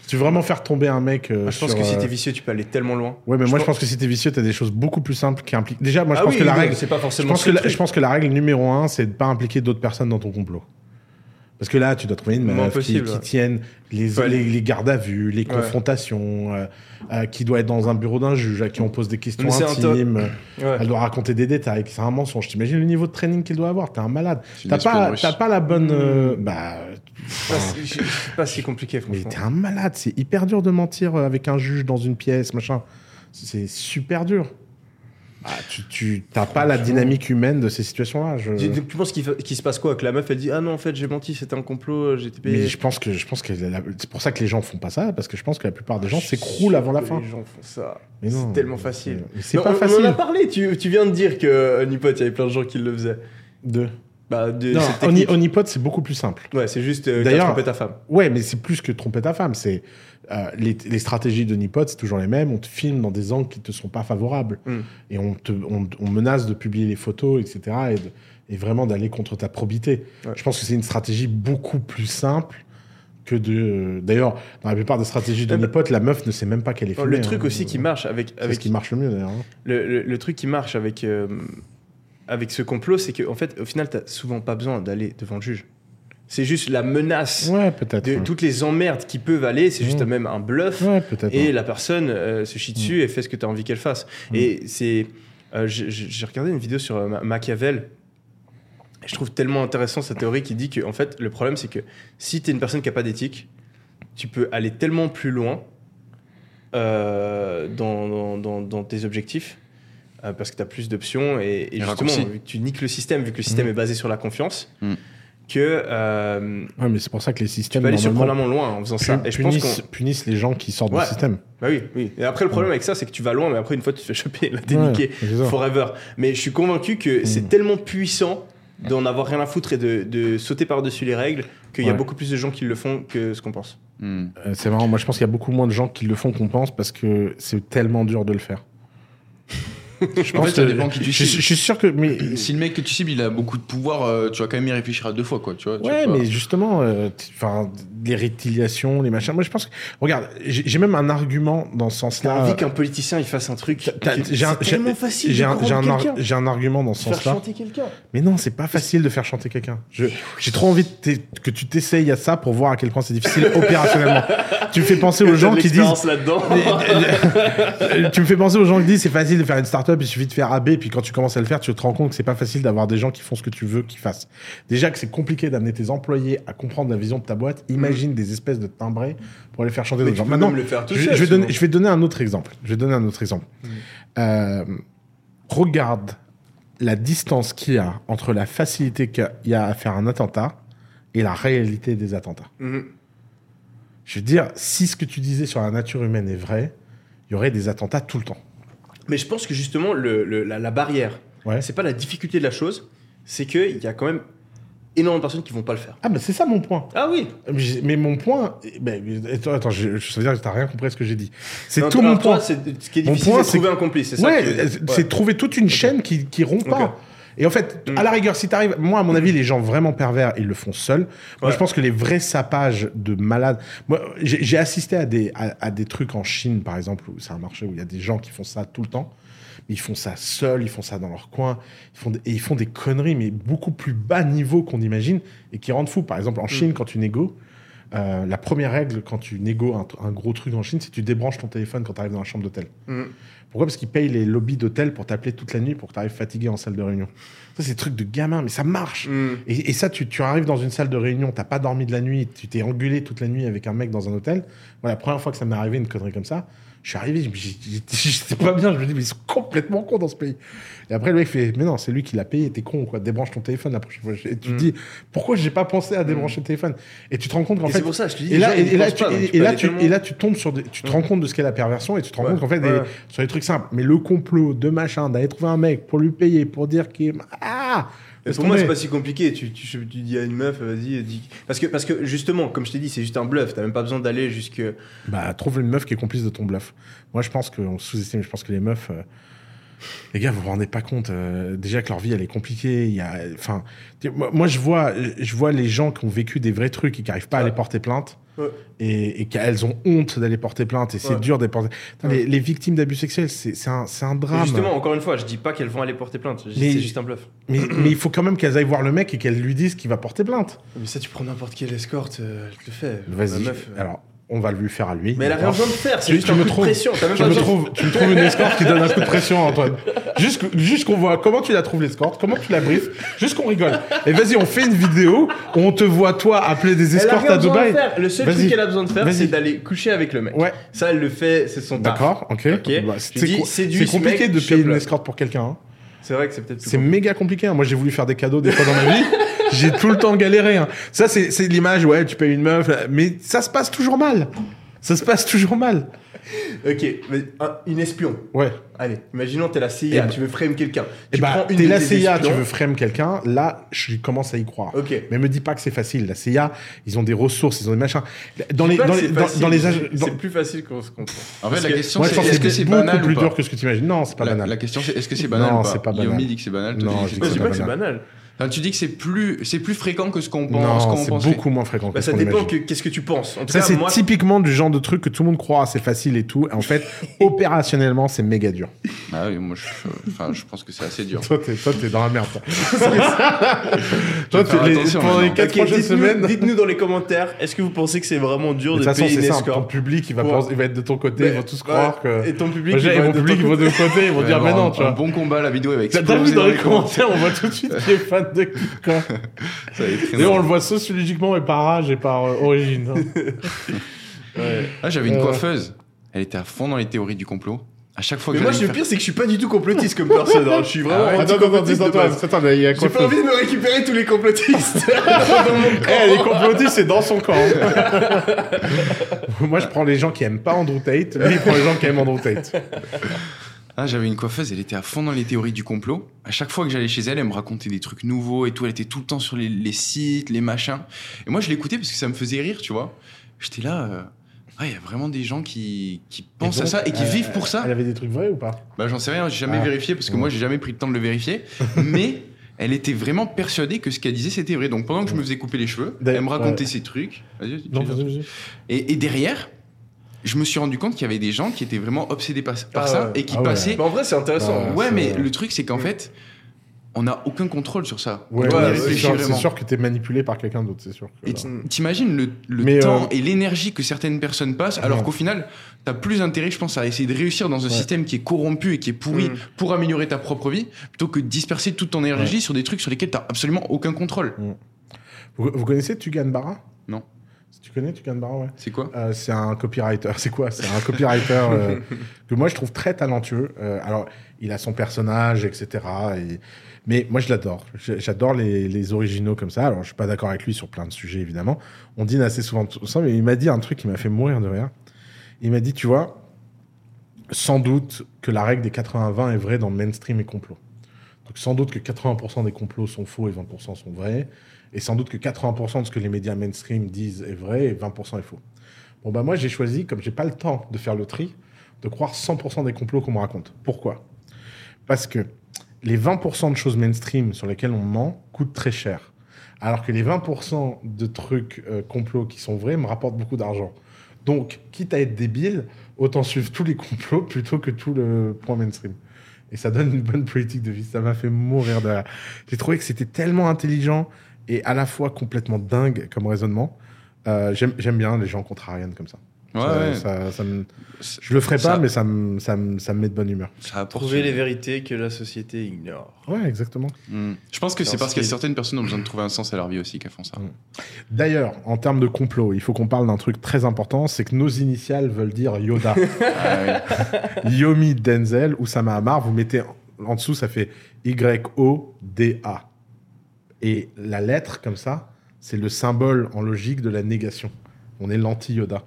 Tu veux vraiment faire tomber un mec, euh, Moi, je pense sur, que si euh, t'es vicieux, tu peux aller tellement loin. Ouais, mais je moi, je pense- que si t'es vicieux, t'as des choses beaucoup plus simples qui impliquent. Déjà, moi, je Ah pense oui, que la règle, c'est pas je forcément pense ce que la, truc. je pense que la règle numéro un, c'est de pas impliquer d'autres personnes dans ton complot. Parce que là, tu dois trouver une meuf qui, qui tienne les, Ouais. les, les gardes à vue, les Ouais. confrontations, euh, euh, qui doit être dans un bureau d'un juge, à qui on pose des questions intimes. Ouais. Elle doit raconter des détails, c'est un mensonge. T'imagines le niveau de training qu'elle doit avoir T'es un malade. T'as pas, pas la bonne. euh, Mm. bah, C'est pas si- c'est pas si compliqué, mais t'es un malade. C'est hyper dur de mentir euh, avec un juge dans une pièce, machin. C'est super dur. Bah, tu, tu t'as pas la dynamique humaine de ces situations-là. Je... Tu, tu penses qu'il se passe quoi Que la meuf, elle dit Ah non, en fait, j'ai menti, c'était un complot, j'étais payé. Mais je pense que je pense que la- c'est pour ça que les gens font pas ça parce que je pense que la plupart des gens s'écroulent avant la fin. Les gens font ça. C'est tellement facile. C'est pas on, facile. On en a parlé, tu, tu viens de dire que euh, Nipot, il y avait plein de gens qui le faisaient. De... Bah, de Non. Onipote, c'est beaucoup plus simple. Ouais, c'est juste euh, D'ailleurs- trompé ta femme. Ouais, mais c'est plus que tromper ta femme. C'est euh, les, les stratégies de Nipote, c'est toujours les mêmes. On te filme dans des angles qui te sont pas favorables Mm. et on te on, on menace de publier les photos, etc. Et, de- et vraiment d'aller contre ta probité. Ouais. Je pense que c'est une stratégie beaucoup plus simple que de. euh, D'ailleurs, dans la plupart des stratégies de ben- Nipote, la meuf ne sait même pas qu'elle est filmée. le truc hein. aussi qui marche avec, C'est avec ce qui marche le mieux d'ailleurs. hein. le, le- le truc qui marche avec, euh, avec ce complot, c'est qu'en fait, au final, t'as souvent pas besoin d'aller devant le juge. C'est juste la menace Ouais, de ouais. toutes les emmerdes qui peuvent aller, c'est juste Mm. même un bluff. Ouais. Et la personne euh, se chie dessus et fait ce que tu as envie qu'elle fasse. Mm. Et c'est. euh, j'ai- regardé une vidéo sur euh, Ma- Machiavel. Et je trouve tellement intéressant sa théorie qui dit que, en fait, le problème, c'est que si tu es une personne qui n'a pas d'éthique, tu peux aller tellement plus loin dans, dans- dans- dans tes objectifs. Euh, parce que tu as plus d'options et, justement, raccourcis. vu que tu niques le système, vu que le système Mm. est basé sur la confiance, Mm. que euh, Ouais, mais c'est pour ça que les tu systèmes peux aller surprenamment loin en faisant ça. Et je pense punissent, qu'on punissent les gens qui sortent Ouais. du système. bah oui, oui. Et après, le problème avec ça, c'est que tu vas loin, mais après, une fois, tu te fais choper, là, t'es Ouais, c'est. Forever. Mais je suis convaincu que c'est Mm. tellement puissant d'en avoir rien à foutre et de, de sauter par-dessus les règles qu'il y a beaucoup plus de gens qui le font que ce qu'on pense. Hmm. Euh, c'est marrant, moi je pense qu'il y a beaucoup moins de gens qui le font qu'on pense parce que c'est tellement dur de le faire. Je En fait, ça que- dépend qui tu je, cibles. je suis sûr que. Mais, <clears throat> Si le mec que tu cibles, il a beaucoup de pouvoir, euh, tu vas quand même y réfléchir à deux fois, quoi. Tu vois, tu ouais, pas- mais justement, euh, enfin, les rétiliations, les machins. Moi je pense que. Regarde, j'ai même un argument dans ce T'as sens-là. envie qu'un politicien il fasse un truc. J'ai un- tellement facile J'ai ar- argument dans ce Faire sens-là. chanter quelqu'un. Mais non, c'est pas facile de faire chanter quelqu'un. J'ai trop envie que tu t'essayes à ça pour voir à quel point c'est difficile <laughs> opérationnellement. tu me fais penser aux gens qui disent. là-dedans. <laughs> tu me fais penser aux gens qui disent c'est facile de faire une startup, il suffit de faire AB, puis quand tu commences à le faire, tu te rends compte que c'est pas facile d'avoir des gens qui font ce que tu veux qu'ils fassent. Déjà que c'est compliqué d'amener tes employés à comprendre la vision de ta boîte, imagine des espèces de timbrés pour aller faire chanter tu gens. peux Maintenant, même le faire tout je, seul, je vais donner, souvent. je vais donner un autre exemple. Je vais donner un autre exemple. Euh, regarde la distance qu'il y a entre la facilité qu'il y a à faire un attentat et la réalité des attentats. Mhm. Je veux dire, si ce que tu disais sur la nature humaine est vrai, il y aurait des attentats tout le temps. Mais je pense que justement, le, le- la, la barrière, Ouais. c'est pas la difficulté de la chose, c'est qu'il y a quand même énormément de personnes qui vont pas le faire. Ah, bah c'est ça mon point. Ah oui Mais mon point. ben, attends, je, je veux dire que t'as rien compris à ce que j'ai dit. C'est tout mon point. c'est- Ce qui est Mon difficile, point, c'est trouver un complice, c'est ça Ouais, c'est Ouais. trouver toute une chaîne qui, qui rompt pas. Et en fait, Mm. à la rigueur, si t'arrives, moi, à mon avis, les gens vraiment pervers, ils le font seuls. Moi, je pense que les vrais sapages de malades. Moi, j'ai j'ai assisté à des, à, à des trucs en Chine, par exemple, où c'est un marché où il y a des gens qui font ça tout le temps. Mais ils font ça seuls, ils font ça dans leur coin. Ils font des- et ils font des conneries, mais beaucoup plus bas niveau qu'on imagine et qui rendent fou. Par exemple, en Chine, quand tu négo, euh, la première règle quand tu négo un, un gros truc en Chine, c'est que tu débranches ton téléphone quand tu arrives dans la chambre d'hôtel. Mm. Pourquoi? Parce qu'ils payent les lobbies d'hôtel pour t'appeler toute la nuit pour que tu arrives fatigué en salle de réunion. Ça, c'est des trucs de gamin, mais ça marche. Mm. Et, et ça, tu, tu arrives dans une salle de réunion, t'as pas dormi de la nuit, tu t'es engueulé toute la nuit avec un mec dans un hôtel. Voilà, la première fois que ça m'est arrivé, une connerie comme ça, je suis arrivé, <laughs> j'étais pas bien, je me dis, mais ils sont complètement cons dans ce pays. Et après, le mec fait, mais non, c'est lui qui l'a payé, t'es con, quoi, débranche ton téléphone la prochaine fois. Et tu te Mm. dis, pourquoi j'ai pas pensé à débrancher le téléphone? Et tu te rends compte qu'en fait, c'est pour ça, je te dis, et là, et, tu, et- là, tu, tellement- et là, tu tombes sur des, tu te Mm. rends compte de ce qu'est la perversion et tu te rends compte qu'en fait, des- sur les trucs simples, mais le complot de machin, d'aller trouver un mec pour lui payer, pour dire qu'il est. Ah Mais pour moi, c'est pas si compliqué. Tu, tu, tu dis à une meuf, vas-y, dis. Parce que, parce que justement, comme je t'ai dit, c'est juste un bluff. T'as même pas besoin d'aller jusque. Bah, trouve une meuf qui est complice de ton bluff. Moi, je pense qu'on sous-estime. Je pense que les meufs. euh, Les gars, vous vous rendez pas compte. euh, déjà que leur vie, elle est compliquée. Il y a, enfin, moi, je vois, je vois les gens qui ont vécu des vrais trucs et qui arrivent pas à aller porter plainte. Ouais. Et, et qu'elles ont honte d'aller porter plainte. Et c'est Ouais. dur d'aller porter. Putain, Ouais. les, les victimes d'abus sexuels, c'est un, c'est un Et drame. Justement, encore une fois, je dis pas qu'elles vont aller porter plainte. C'est juste un bluff. <clears throat> Mais, mais il faut quand même qu'elles aillent voir le mec et qu'elles lui disent qu'il va porter plainte. Mais ça, tu prends n'importe quelle escorte, euh, elle te le fait. Vas-y. Euh. Alors, on va lui faire à lui. Mais elle a rien besoin de faire, c'est Tu- juste tu un me coup trouves- de pression. T'as même Tu pas me, trouves, tu me trouves une <laughs> escorte qui donne un coup de pression, Antoine. Juste, juste qu'on voit comment tu la trouves l'escorte, comment tu la briefes, juste qu'on rigole. Et vas-y, on fait une vidéo où on te voit toi appeler des escortes à Dubaï. Le seul truc qu'elle a besoin de faire, c'est d'aller coucher avec le mec. Ouais, Ça, elle le fait, c'est son d'accord, ok. Ok. Bah, c'est compliqué mec, de payer une escorte pour quelqu'un. hein. C'est vrai que c'est peut-être C'est méga compliqué. hein. Moi, j'ai voulu faire des cadeaux des fois dans ma <laughs> vie. J'ai tout le temps galéré. hein. Ça, c'est c'est l'image, ouais, tu payes une meuf, là. mais ça se passe toujours mal. Ça se passe toujours mal. Ok, mais un- une espion. Ouais. Allez, imaginons t'es la CIA, Eh ben- tu veux frame quelqu'un. Et Tu bah, prends une t'es la CIA, tu veux frame quelqu'un, là, je commence à y croire. Ok. Mais me dis pas que c'est facile. La CIA, ils ont des ressources, ils ont des machins. Dans les, dans les, c'est dans, facile, dans les âges. c'est- dans- C'est plus facile qu'on se comprend. En fait, Parce la que- question, c'est est-ce que c'est c'est beaucoup banal plus ou pas dur que ce que tu imagines. Non, c'est pas la, banal. la question, c'est est-ce que c'est banal Non, ou pas c'est pas banal. Yomi dit que c'est banal. Non, je dis pas que c'est banal. Tu dis que c'est plus, c'est plus fréquent que ce qu'on pense. Non, c'est beaucoup moins fréquent que Bah, ce ça qu'on dépend que qu'est-ce que tu penses. En tout Ça, c'est moi, typiquement du genre de truc que tout le monde croit, c'est facile et tout. En fait, <laughs> opérationnellement, c'est méga dur. Ah oui, moi, je, enfin, je pense que c'est assez dur. Toi, t'es, toi, t'es dans la merde. Toi, <laughs> <laughs> toi les- pendant les maintenant. 4 Ok, prochaines semaines. Dites-nous dans les commentaires, est-ce que vous pensez que c'est vraiment dur De de toute façon, payer c'est une. Ton public, il va, penser- il va être de ton côté, ils vont tous croire que. Et ton public, ton ils vont de côté. côté, ils vont dire, mais non, tu vois. un bon combat, la vidéo avec T'as vu dans les commentaires, on voit tout de suite qui est fan <laughs> de quoi. D'ailleurs, on le voit sociologiquement et par âge et par euh, origine. hein. <laughs> Ouais. Ah, j'avais une Euh. coiffeuse. Elle était à fond dans les théories du complot. À chaque fois que Mais moi, le faire- pire, c'est que je suis pas du tout complotiste comme personne. hein. Je suis vraiment. Ah Attends, attends, il y a J'ai pas envie de me récupérer tous les complotistes <laughs> dans mon camp. Eh, les complotistes, c'est dans son camp. Moi, je prends les gens qui aiment pas Andrew Tate, lui, il prend les gens qui aiment Andrew Tate. Ah, j'avais une coiffeuse, elle était à fond dans les théories du complot. À chaque fois que j'allais chez elle, elle me racontait des trucs nouveaux et tout. Elle était tout le temps sur les, les sites, les machins. Et moi, je l'écoutais parce que ça me faisait rire, tu vois. J'étais là. euh, Ah, il y a vraiment des gens qui, qui pensent donc, à ça et qui euh, vivent pour ça. Elle avait des trucs vrais ou pas? Bah, j'en sais rien, j'ai jamais Ah. vérifié parce que Ouais. moi, j'ai jamais pris le temps de le vérifier. <laughs> mais elle était vraiment persuadée que ce qu'elle disait, c'était vrai. Donc pendant que je me faisais couper les cheveux, elle me racontait ouais. ses trucs. Vas-y, vas-y, Non, tu veux dire vas-y, vas-y. et, et derrière, je me suis rendu compte qu'il y avait des gens qui étaient vraiment obsédés par, par Ah ça et qui Ah ouais. passaient. Mais en vrai, c'est intéressant. Ouais. Ouais, mais le truc, c'est qu'en fait, on n'a aucun contrôle sur ça. Ouais, c'est sûr, que t'es manipulé par quelqu'un d'autre, c'est sûr. que Et t'imagines le, le temps euh, et l'énergie que certaines personnes passent, alors qu'au final, t'as plus intérêt, je pense, à essayer de réussir dans un Ouais. système qui est corrompu et qui est pourri Mm. pour améliorer ta propre vie, plutôt que de disperser toute ton énergie sur des trucs sur lesquels t'as absolument aucun contrôle. Vous, vous connaissez Tugan Barra? Non. Tu connais Tugan Barra, ouais. C'est quoi Euh, c'est un copywriter. <laughs> C'est quoi C'est un copywriter euh, <laughs> que moi je trouve très talentueux. Euh, alors, il a son personnage, etc. et- Mais moi je l'adore. J'adore les, les originaux comme ça. Alors, je suis pas d'accord avec lui sur plein de sujets, évidemment. On dîne assez souvent ensemble. Mais il m'a dit un truc qui m'a fait mourir de rire. Il m'a dit, tu vois, sans doute que la règle des 80-20 est vraie dans mainstream et complot. Donc sans doute que 80% des complots sont faux et 20% sont vrais. Et sans doute que 80% de ce que les médias mainstream disent est vrai et 20% est faux. Bon, bah moi, j'ai choisi, comme j'ai pas le temps de faire le tri, de croire 100% des complots qu'on me raconte. Pourquoi? Parce que les 20% de choses mainstream sur lesquelles on ment coûtent très cher. Alors que les 20% de trucs euh, complots qui sont vrais me rapportent beaucoup d'argent. Donc, quitte à être débile, autant suivre tous les complots <laughs> plutôt que tout le point mainstream. Et ça donne une bonne politique de vie. Ça m'a fait mourir de. J'ai trouvé que c'était tellement intelligent et à la fois complètement dingue comme raisonnement. Euh, J'aime bien les gens contrariennes comme ça. Ouais, Ça- ouais. ça- ça me- je le ferai pas, Ça- mais ça me, ça, me, ça me met de bonne humeur. Ça apporte Trouver les vérités que la société ignore. Ouais, exactement. Hmm. Je pense que c'est parce que c'est- certaines personnes ont besoin de trouver un sens à leur vie aussi qu'elles font ça. D'ailleurs, en termes de complot, il faut qu'on parle d'un truc très important, c'est que nos initiales veulent dire Yoda. <laughs> Ah oui. Yomi Denzel, Oussama Hamar, vous mettez en- en dessous, ça fait Y-O-D-A. Et la lettre, comme ça, c'est le symbole en logique de la négation. On est l'anti-Yoda.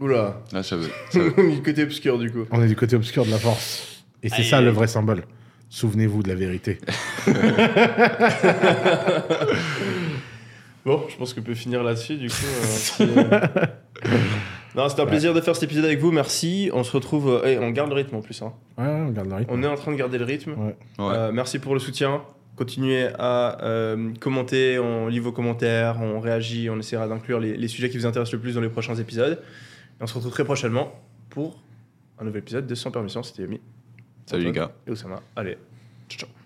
Oula, Là, ça veut. ça veut- <laughs> on est du côté obscur du coup. On est du côté obscur de la force. Et c'est ça le vrai symbole. Souvenez-vous de la vérité. <laughs> <laughs> Bon, je pense qu'on peut finir là-dessus du coup. euh, euh, Non, c'était un plaisir de faire cet épisode avec vous, merci. On se retrouve. euh, eh, on garde le rythme en plus. hein. Ouais, on garde le rythme. On est en train de garder le rythme. Ouais. Ouais. Euh, merci pour le soutien. Continuez à euh, commenter, on lit vos commentaires, on réagit, on essaiera d'inclure les, les sujets qui vous intéressent le plus dans les prochains épisodes. Et on se retrouve très prochainement pour un nouvel épisode de Sans Permission. C'était Yomi Salut les gars. et Oussama. Allez, ciao ciao.